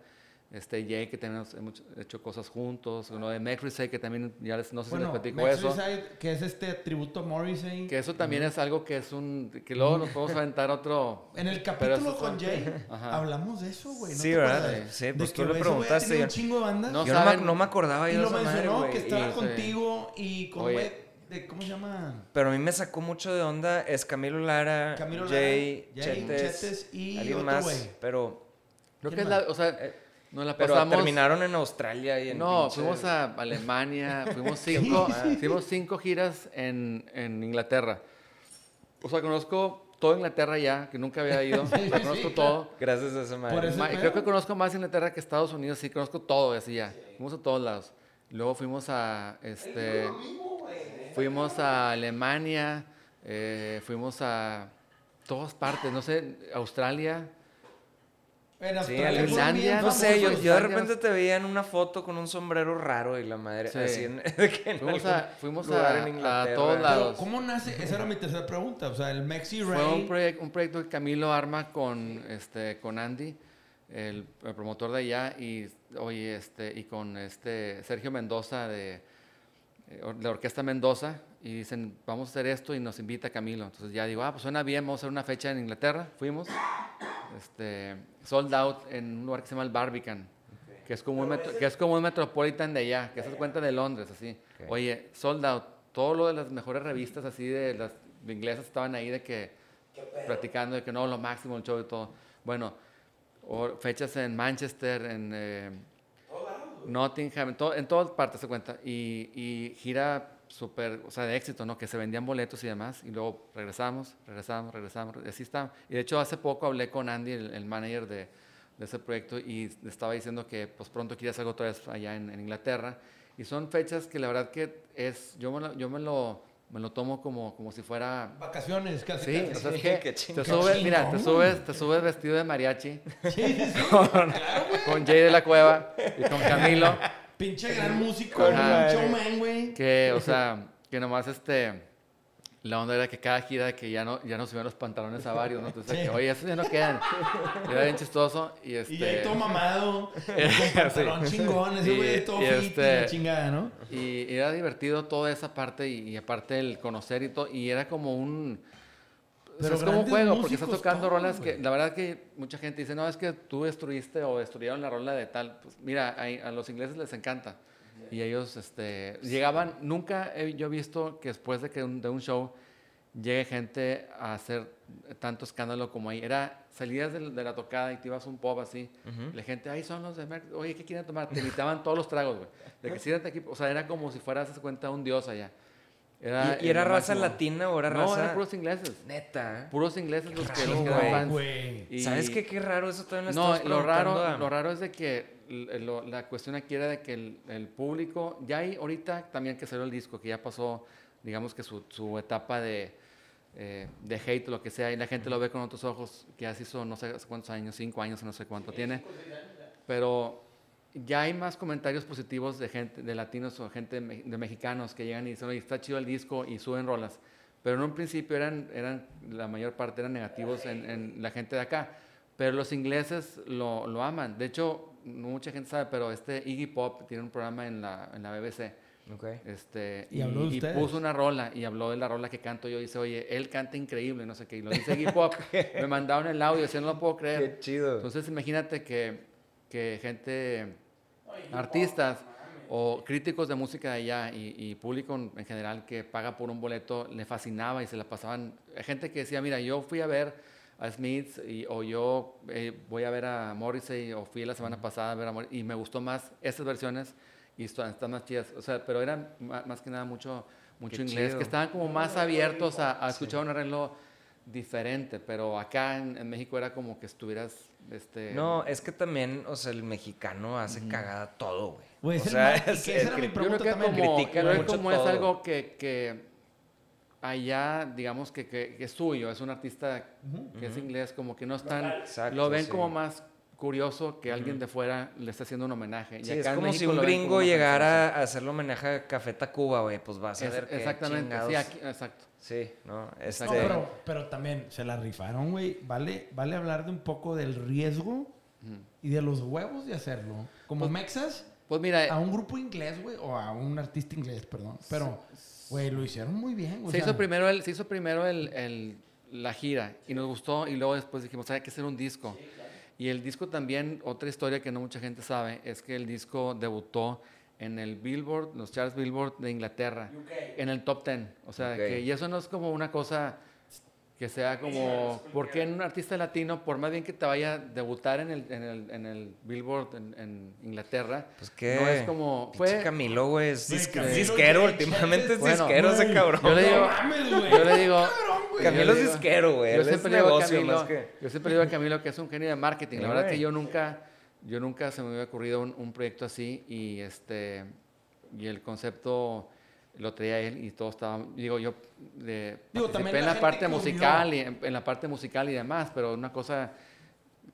S2: este Jay, que también hemos hecho cosas juntos, uno de Morrissey, que también, ya les, no sé si les platico eso.
S1: que es este tributo a Morrissey.
S2: Que eso también es algo que es un, que luego nos podemos aventar otro...
S1: En el capítulo con Jay, *laughs* hablamos de eso, güey.
S3: sí, ¿verdad? Sí, pues tú le preguntaste.
S1: un chingo de bandas.
S3: No, yo saben, no, me, acordaba.
S1: Y lo mencionó, que estaba contigo y con... De, ¿Cómo se llama?
S3: Pero a mí me sacó mucho de onda es Camilo Lara, Camilo Jay, Lara, Jay Chetes, y alguien otro más, pero
S2: creo que es la, o sea, la
S3: Pero terminaron en Australia y en
S2: No, fuimos a Alemania, *laughs* fuimos cinco, hicimos cinco giras en, en, Inglaterra. O sea, conozco toda Inglaterra ya, que nunca había ido. *laughs* conozco todo.
S3: Gracias a esa madre.
S2: Creo que conozco más Inglaterra que Estados Unidos, sí, conozco todo, así ya. Fuimos a todos lados. Luego fuimos a, este, fuimos a Alemania, eh, fuimos a todas partes, no sé, Australia,
S3: en sí, Finlandia. No sé, yo, yo, de repente te veía en una foto con un sombrero raro y la madre. Así en, *laughs*
S2: fuimos a, fuimos a, a, todos lados.
S1: ¿Cómo nace? Esa era mi tercera pregunta. O sea, el Mexi Ray.
S2: Fue un, proyecto, un proyecto que Camilo arma con, este, con Andy, el, promotor de allá, y, oye, este, y con este Sergio Mendoza de, de la Orquesta Mendoza. Y dicen, vamos a hacer esto y nos invita Camilo. Entonces ya digo, ah, pues suena bien, vamos a hacer una fecha en Inglaterra. Fuimos este, sold out en un lugar que se llama el Barbican, que, es como un que es como un Metropolitan de allá, que se cuenta de Londres, así. Oye, sold out, todo lo de las mejores revistas así de las inglesas estaban ahí de que platicando de que no, lo máximo, el show y todo. Bueno, fechas en Manchester, en eh, Nottingham, en, en, todas partes se cuenta. Y, y gira súper, o sea, de éxito, ¿no? Que se vendían boletos y demás, y luego regresamos, regresamos, regresamos, y así está. Y de hecho hace poco hablé con Andy, el, manager de, de, ese proyecto, y estaba diciendo que pues pronto quería hacer algo otra vez allá en, Inglaterra, y son fechas que la verdad que es, yo me lo, yo me lo, me lo tomo como, como si fuera...
S1: Vacaciones, casi.
S2: Sí, o sea, es que te subes, mira, te subes, te subes vestido de mariachi, *laughs* con, con Jay de la Cueva y con Camilo.
S1: Pinche gran músico, showman, güey.
S2: Que, o sea, que nomás este. La onda era que cada gira que ya no, ya no subían los pantalones a varios, ¿no? Entonces, que, oye, esos ya no quedan. Era bien chistoso. Y, este...
S1: y ahí todo mamado, *laughs* con pantalón chingón, ese güey todo fit este... y chingada, ¿no?
S2: Y, era divertido toda esa parte y, y, aparte el conocer y todo. Y era como un pero es como un juego, porque estás tocando rolas que la verdad que mucha gente dice, no, es que tú destruiste o destruyeron la rola de tal. Pues mira, a, los ingleses les encanta. Y ellos este, llegaban, nunca he yo visto que después de, que de un show llegue gente a hacer tanto escándalo como ahí. Era salidas de, la tocada y te ibas un pop así. La gente, ahí son los de Merck. Oye, ¿qué quieren tomar? Te invitaban todos los tragos, güey. De que siéntate aquí. O sea, era como si fueras, cuenta, un dios allá.
S3: Era ¿Y, era raza latina o era raza...?
S2: No, eran puros ingleses.
S3: Neta.
S2: Puros ingleses los que, los
S3: que ¿Sabes qué? Qué raro eso también
S2: lo No, lo raro, lo raro es de que la cuestión aquí era de que el, público... Ya hay ahorita también que salió el disco, que ya pasó, digamos que su, su etapa de eh, de hate o lo que sea, y la gente lo ve con otros ojos, que así son no sé cuántos años, cinco años, no sé cuánto tiene, pero ya hay más comentarios positivos de gente, de latinos o gente de mexicanos que llegan y dicen, oye, está chido el disco y suben rolas, pero en un principio eran, eran la mayor parte eran negativos en, la gente de acá, pero los ingleses lo, lo aman, de hecho, mucha gente sabe, pero este Iggy Pop tiene un programa en la, en la BBC, este, y, puso una rola y habló de la rola que canto yo. Y dice, oye, él canta increíble, no sé qué. Y lo dice hip *laughs* hop. Me mandaron el audio, así no lo puedo creer.
S3: Qué chido.
S2: Entonces, imagínate que, que gente, artistas o críticos de música de allá y, público en general que paga por un boleto, le fascinaba y se la pasaban. Gente que decía, mira, yo fui a ver a Smith y, o yo eh, voy a ver a Morrissey o fui la semana pasada a ver a Morrissey y me gustó más estas versiones y están, más chidas. O sea, pero eran más que nada mucho, mucho inglés, que estaban como más abiertos a, escuchar un arreglo diferente, pero acá en, México era como que estuvieras... Este...
S3: No, es que también, o sea, el mexicano hace cagada todo,
S1: güey. o sea, es, que esa era mi pregunta
S2: yo creo que como, como es algo que, que allá, digamos que, que, es suyo, es un artista que es inglés, como que no están... lo ven como más curioso que alguien de fuera le esté haciendo un homenaje.
S3: Sí, es como si un gringo llegara a hacerle homenaje a Café Tacuba, güey, pues va a ser
S2: Exactamente, sí, exacto.
S3: Sí, ¿no?
S1: Este... pero, pero, también se la rifaron, güey. Vale, vale hablar de un poco del riesgo y de los huevos de hacerlo. Como pues, Mexas,
S2: pues mira,
S1: a un grupo inglés, güey, o a un artista inglés, perdón. Pero, güey, lo hicieron muy bien.
S2: Se, hizo primero el, se hizo primero el, el, la gira y nos gustó y luego después dijimos, hay que hacer un disco. Y el disco también, otra historia que no mucha gente sabe, es que el disco debutó en el Billboard, los charts Billboard de Inglaterra, en el top 10. O sea, que, y eso no es como una cosa que sea como, ¿por qué en un artista latino, por más bien que te vaya a debutar en el, en el, en el Billboard en, Inglaterra,
S3: pues que
S2: no es como... Fue,
S3: Camilo, güey, es disquero, últimamente es disquero ese cabrón.
S2: Yo le digo, yo le digo,
S3: Camilo es disquero, güey,
S2: yo siempre le digo a Camilo, yo siempre digo a Camilo que es un genio de marketing, la verdad que yo nunca, yo nunca se me había ocurrido un, un proyecto así y este, y el concepto lo traía él y todo estaba, digo yo, de, digo, en la, parte musical y en, la parte musical y demás, pero una cosa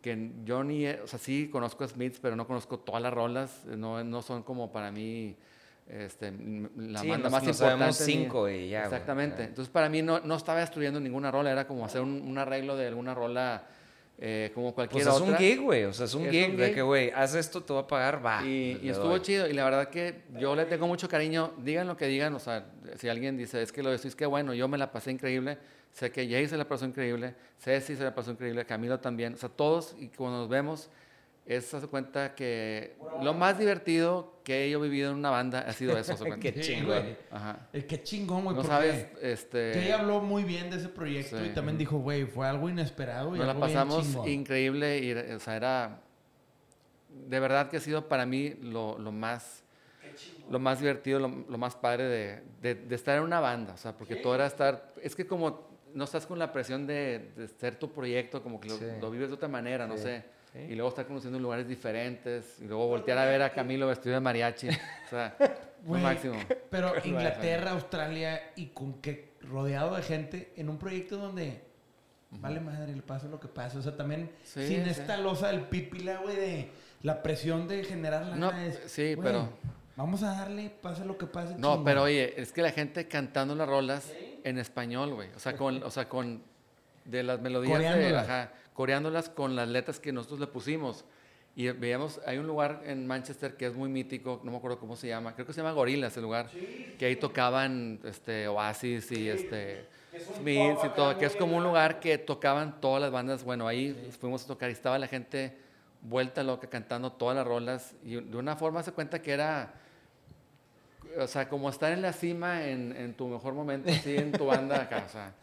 S2: que yo ni, o sea, sí conozco a Smiths, pero no conozco todas las rolas, no, no son como para mí este, la banda más importante.
S3: cinco y ya.
S2: Exactamente. Entonces para mí no, no estaba destruyendo ninguna rola, era como hacer un, un arreglo de alguna rola eh, como cualquier
S3: pues
S2: es
S3: un gig, güey. O sea, es un, gig, de que, güey, haz esto, te voy a pagar, va.
S2: Y, estuvo chido. Y la verdad que yo le tengo mucho cariño. Digan lo que digan. O sea, si alguien dice, es que lo decís que bueno, yo me la pasé increíble. Sé que Jay se la pasó increíble. Ceci se la pasó increíble. Camilo también. O sea, todos. Y cuando nos vemos, es hace cuenta que lo más divertido que he vivido en una banda ha sido eso. *laughs*
S3: qué chingón.
S1: Ajá. El qué chingón, güey.
S2: No sabes, este...
S1: Que ella habló muy bien de ese proyecto y también dijo, güey, fue algo inesperado. Y
S2: Nos la pasamos increíble y, o sea, era... De verdad que ha sido para mí lo, lo más... Lo más divertido, lo, lo más padre de, de, estar en una banda. O sea, porque todo era estar... Es que como no estás con la presión de, de ser tu proyecto, como que lo, lo vives de otra manera, no sé y luego estar conociendo lugares diferentes. Y luego voltear a ver a Camilo vestido de mariachi. O sea, *laughs* máximo.
S1: Pero *laughs* Inglaterra, Australia y con que rodeado de gente en un proyecto donde vale madre, le pasa lo que pasa. O sea, también sin esta losa del pipila, güey, de la presión de generar la
S2: no, Sí, pero.
S1: Vamos a darle, pase lo que pase.
S2: No, pero oye, es que la gente cantando las rolas en español, güey. O sea, con, *laughs* o sea, con de las melodías de, ajá, coreándolas con las letras que nosotros le pusimos. Y veíamos, hay un lugar en Manchester que es muy mítico, no me acuerdo cómo se llama, creo que se llama Gorillaz el lugar, que ahí tocaban este, Oasis y este, Smiths y todo, que es como un lugar que tocaban todas las bandas. Bueno, ahí fuimos a tocar y estaba la gente vuelta loca cantando todas las rolas y de una forma se cuenta que era o sea, como estar en la cima en, en tu mejor momento, así en tu banda acá, o sea.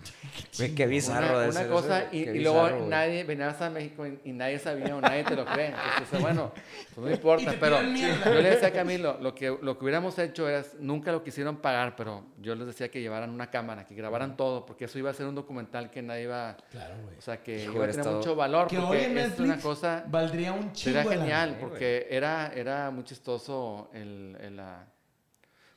S2: *laughs*
S3: qué bizarro
S2: una, una cosa, y, y, luego nadie, venías a México y, nadie sabía o nadie te lo cree. Entonces, bueno, pues no *laughs* importa, pero yo le decía a Camilo, lo que, lo que hubiéramos hecho es, nunca lo quisieron pagar, pero yo les decía que llevaran una cámara, que grabaran todo, porque eso iba a ser un documental que nadie iba,
S1: claro, güey.
S2: o sea, que iba a tener mucho valor, que porque hoy es una cosa,
S1: valdría un chingo
S2: Sería genial, porque era, era muy chistoso el, el la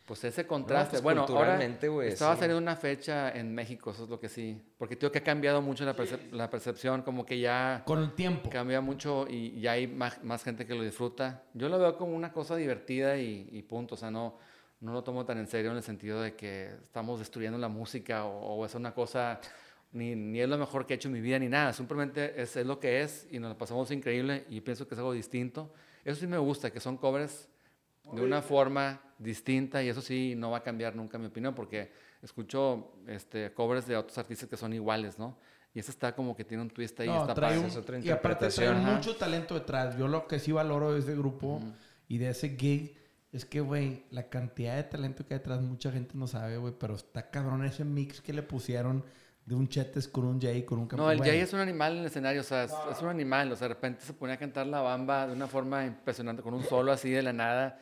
S2: pues ese contraste.
S3: Pues,
S2: bueno, ahora estaba saliendo una fecha en México, eso es lo que sí. Porque creo que ha cambiado mucho la, la, percepción, como que ya...
S1: Con el tiempo.
S2: Cambia mucho y ya hay más, más, gente que lo disfruta. Yo lo veo como una cosa divertida y, punto. O sea, no, no lo tomo tan en serio en el sentido de que estamos destruyendo la música o, es una cosa... Ni, ni, es lo mejor que he hecho en mi vida ni nada. Simplemente es, es lo que es y nos lo pasamos increíble y pienso que es algo distinto. Eso sí me gusta, que son covers de una forma distinta y eso sí no va a cambiar nunca mi opinión porque escucho este, covers de otros artistas que son iguales, ¿no? Y ese está como que tiene un twist ahí. está
S1: trae y aparte trae mucho talento detrás. Yo lo que sí valoro de ese grupo y de ese gig es que, güey, la cantidad de talento que hay detrás mucha gente no sabe, güey, pero está cabrón ese mix que le pusieron de un Chetes con un Jay, con un
S2: campeón. No, el Jay es un animal en el escenario, o sea, es, un animal, o sea, de repente se ponía a cantar la bamba de una forma impresionante, con un solo así de la nada.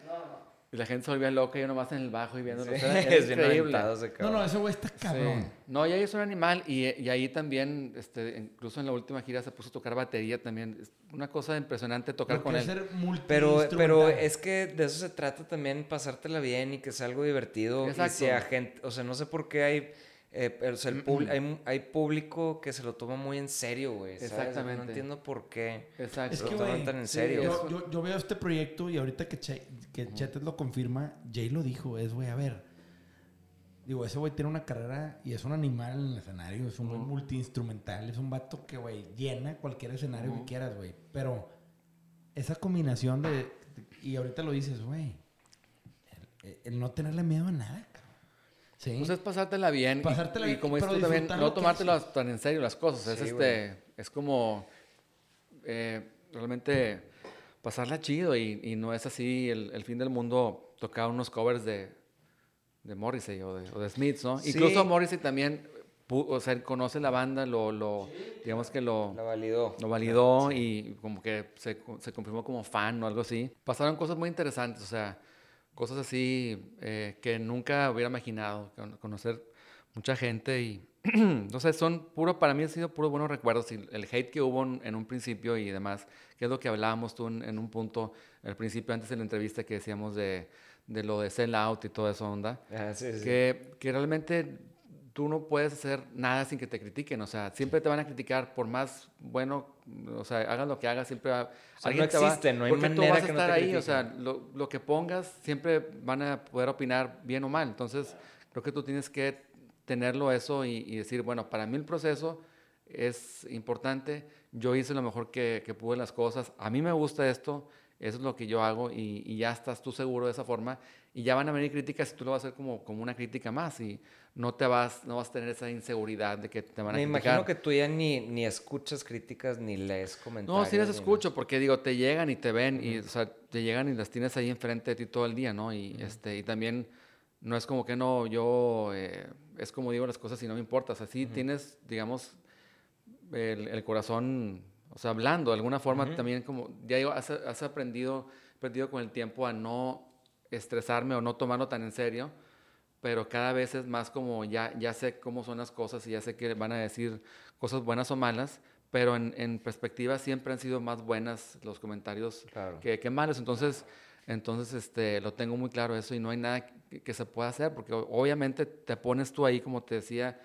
S2: Y la gente se volvía loca y yo nomás en el bajo y viendo. *laughs* es increíble.
S1: no, no, ese güey está cabrón.
S2: No, y ahí es un animal. Y, y, ahí también, este, incluso en la última gira se puso a tocar batería también. Es una cosa impresionante tocar con él.
S3: pero, pero es que de eso se trata también, pasártela bien y que sea algo divertido. Exacto. Y sea gente, o sea, no sé por qué hay eh, pero el hay, hay, público que se lo toma muy en serio, güey. Exactamente. No entiendo por qué
S1: Exacto. se lo toman tan en serio. Yo, yo, yo, veo este proyecto y ahorita que, que Chetes lo confirma, Jay lo dijo, es, güey, a ver. Digo, ese güey tiene una carrera y es un animal en el escenario, es un uh multiinstrumental, es un vato que, güey, llena cualquier escenario que quieras, güey. Pero esa combinación de, y ahorita lo dices, güey, el no tenerle miedo a nada,
S2: Sí. Pues es pasártela bien. Pasártela y, y como dices tú también, no tomártelo tan en serio las cosas. es, este, es como eh, realmente pasarla chido y, y, no es así el, el, fin del mundo tocar unos covers de, de Morrissey o de, o de Smiths, ¿no? Incluso Morrissey también o sea, conoce la banda, lo, lo digamos que lo,
S3: lo validó.
S2: Lo validó y como que se, se confirmó como fan o algo así. Pasaron cosas muy interesantes, o sea, cosas así eh, que nunca hubiera imaginado, conocer mucha gente y, *clears throat* no sé, son puro, para mí han sido puros buenos recuerdos y el hate que hubo en, un principio y demás, que es lo que hablábamos tú en, un punto, al principio, antes de la entrevista que decíamos de, de lo de sell out y toda esa onda, ah, Que, que realmente tú no puedes hacer nada sin que te critiquen. O sea, siempre te van a criticar por más bueno, o sea, hagas lo que hagas, siempre va,
S3: alguien no existe, no hay
S2: porque tú vas a estar ahí, o sea, lo, lo, que pongas siempre van a poder opinar bien o mal. Entonces, creo que tú tienes que tenerlo eso y, y decir, bueno, para mí el proceso es importante, yo hice lo mejor que, que pude las cosas, a mí me gusta esto, eso es lo que yo hago y, y, ya estás tú seguro de esa forma y ya van a venir críticas y tú lo vas a hacer como, como una crítica más y no te vas, no vas a tener esa inseguridad de que te van a
S3: Me imagino que tú ya ni, ni escuchas críticas ni lees comentarios.
S2: No, sí las escucho porque digo, te llegan y te ven y o sea, te llegan y las tienes ahí enfrente de ti todo el día, ¿no? Y, este, y también no es como que no, yo, eh, es como digo las cosas y no me importa, o sea, sí tienes, digamos, el, el, corazón, o sea, hablando de alguna forma también como, ya digo, has, has aprendido, aprendido con el tiempo a no estresarme o no tomarlo tan en serio pero cada vez es más como ya, ya sé cómo son las cosas y ya sé que van a decir cosas buenas o malas, pero en, en perspectiva siempre han sido más buenas los comentarios que, que, malos. Entonces, entonces este, lo tengo muy claro eso y no hay nada que, se pueda hacer, porque obviamente te pones tú ahí, como te decía,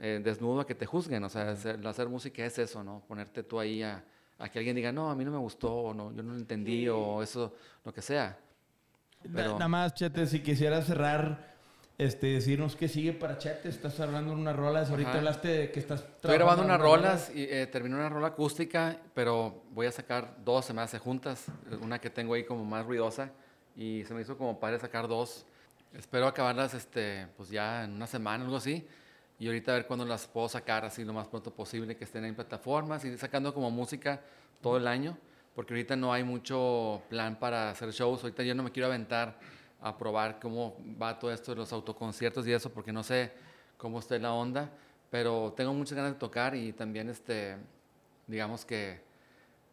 S2: eh, desnudo a que te juzguen. O sea, hacer, hacer, música es eso, ¿no? Ponerte tú ahí a, a, que alguien diga, no, a mí no me gustó, o no, yo no lo entendí, o eso, lo que sea.
S1: Pero... Nada más, Chete, si quisiera cerrar este, decirnos qué sigue para Chete. Estás hablando de unas rolas. Ahorita hablaste de que estás
S2: Estoy grabando unas rolas y eh, terminé una rola acústica, pero voy a sacar dos, se me hace juntas. Una que tengo ahí como más ruidosa y se me hizo como padre sacar dos. Espero acabarlas este, pues ya en una semana, algo así. Y ahorita a ver cuándo las puedo sacar así lo más pronto posible, que estén en plataformas y sacando como música todo el año, porque ahorita no hay mucho plan para hacer shows. Ahorita yo no me quiero aventar a probar cómo va todo esto de los autoconciertos y eso, porque no sé cómo esté la onda, pero tengo muchas ganas de tocar y también, este, digamos que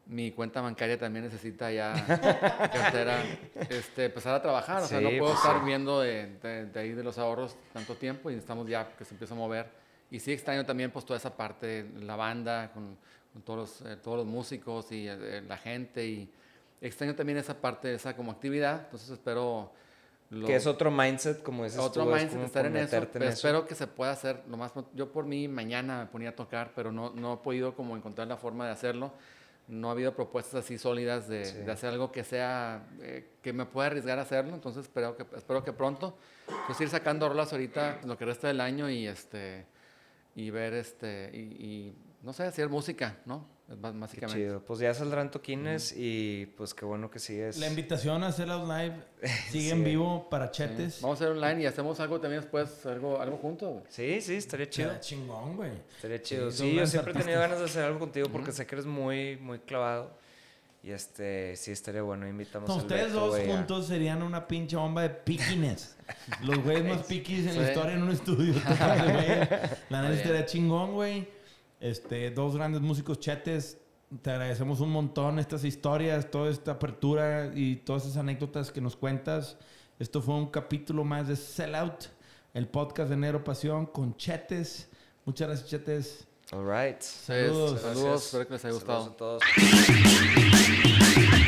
S2: mi cuenta bancaria también necesita ya *laughs* cartera, este, empezar a trabajar, o sea, no puedo pues estar viendo de, ahí de los ahorros tanto tiempo y estamos ya que se empieza a mover. Y sí extraño también pues toda esa parte, la banda, con, todos, los, eh, todos los músicos y eh, la gente y extraño también esa parte, esa como actividad, entonces espero
S3: que es otro mindset, como dices
S2: Otro mindset, estar en eso. Espero que se pueda hacer lo más... Yo por mí mañana me ponía a tocar, pero no, no he podido como encontrar la forma de hacerlo. No ha habido propuestas así sólidas de, de hacer algo que sea... Eh, que me pueda arriesgar a hacerlo. Entonces espero que, espero que pronto. Pues ir sacando rolas ahorita lo que resta del año y este... Y ver este... y, y no sé, hacer música, ¿no? Básicamente.
S3: chido. Pues ya saldrán toquines y pues qué bueno que sigues.
S1: La invitación a hacer los live *laughs* sigue en vivo para chetes.
S2: Vamos a hacer online y hacemos algo también después, algo, algo juntos.
S3: Sí, sí, estaría chido.
S1: Estaría chingón, güey.
S3: Estaría chido. Sí, yo siempre he tenido ganas de hacer algo contigo porque sé que eres muy, muy clavado. Y este, sí, estaría bueno, invitamos
S1: a Ustedes dos juntos serían una pinche bomba de piquines. Los güeyes más *laughs* piquis en la historia en un estudio. *laughs* la neta estaría chingón, güey. Este, dos grandes músicos chetes. Te agradecemos un montón estas historias, toda esta apertura y todas esas anécdotas que nos cuentas. Esto fue un capítulo más de Sellout, el podcast de Nero Pasión con Chetes. Muchas gracias, Chetes.
S3: All right.
S2: Saludos. Saludos. Espero que les haya gustado.
S3: Saludos a todos.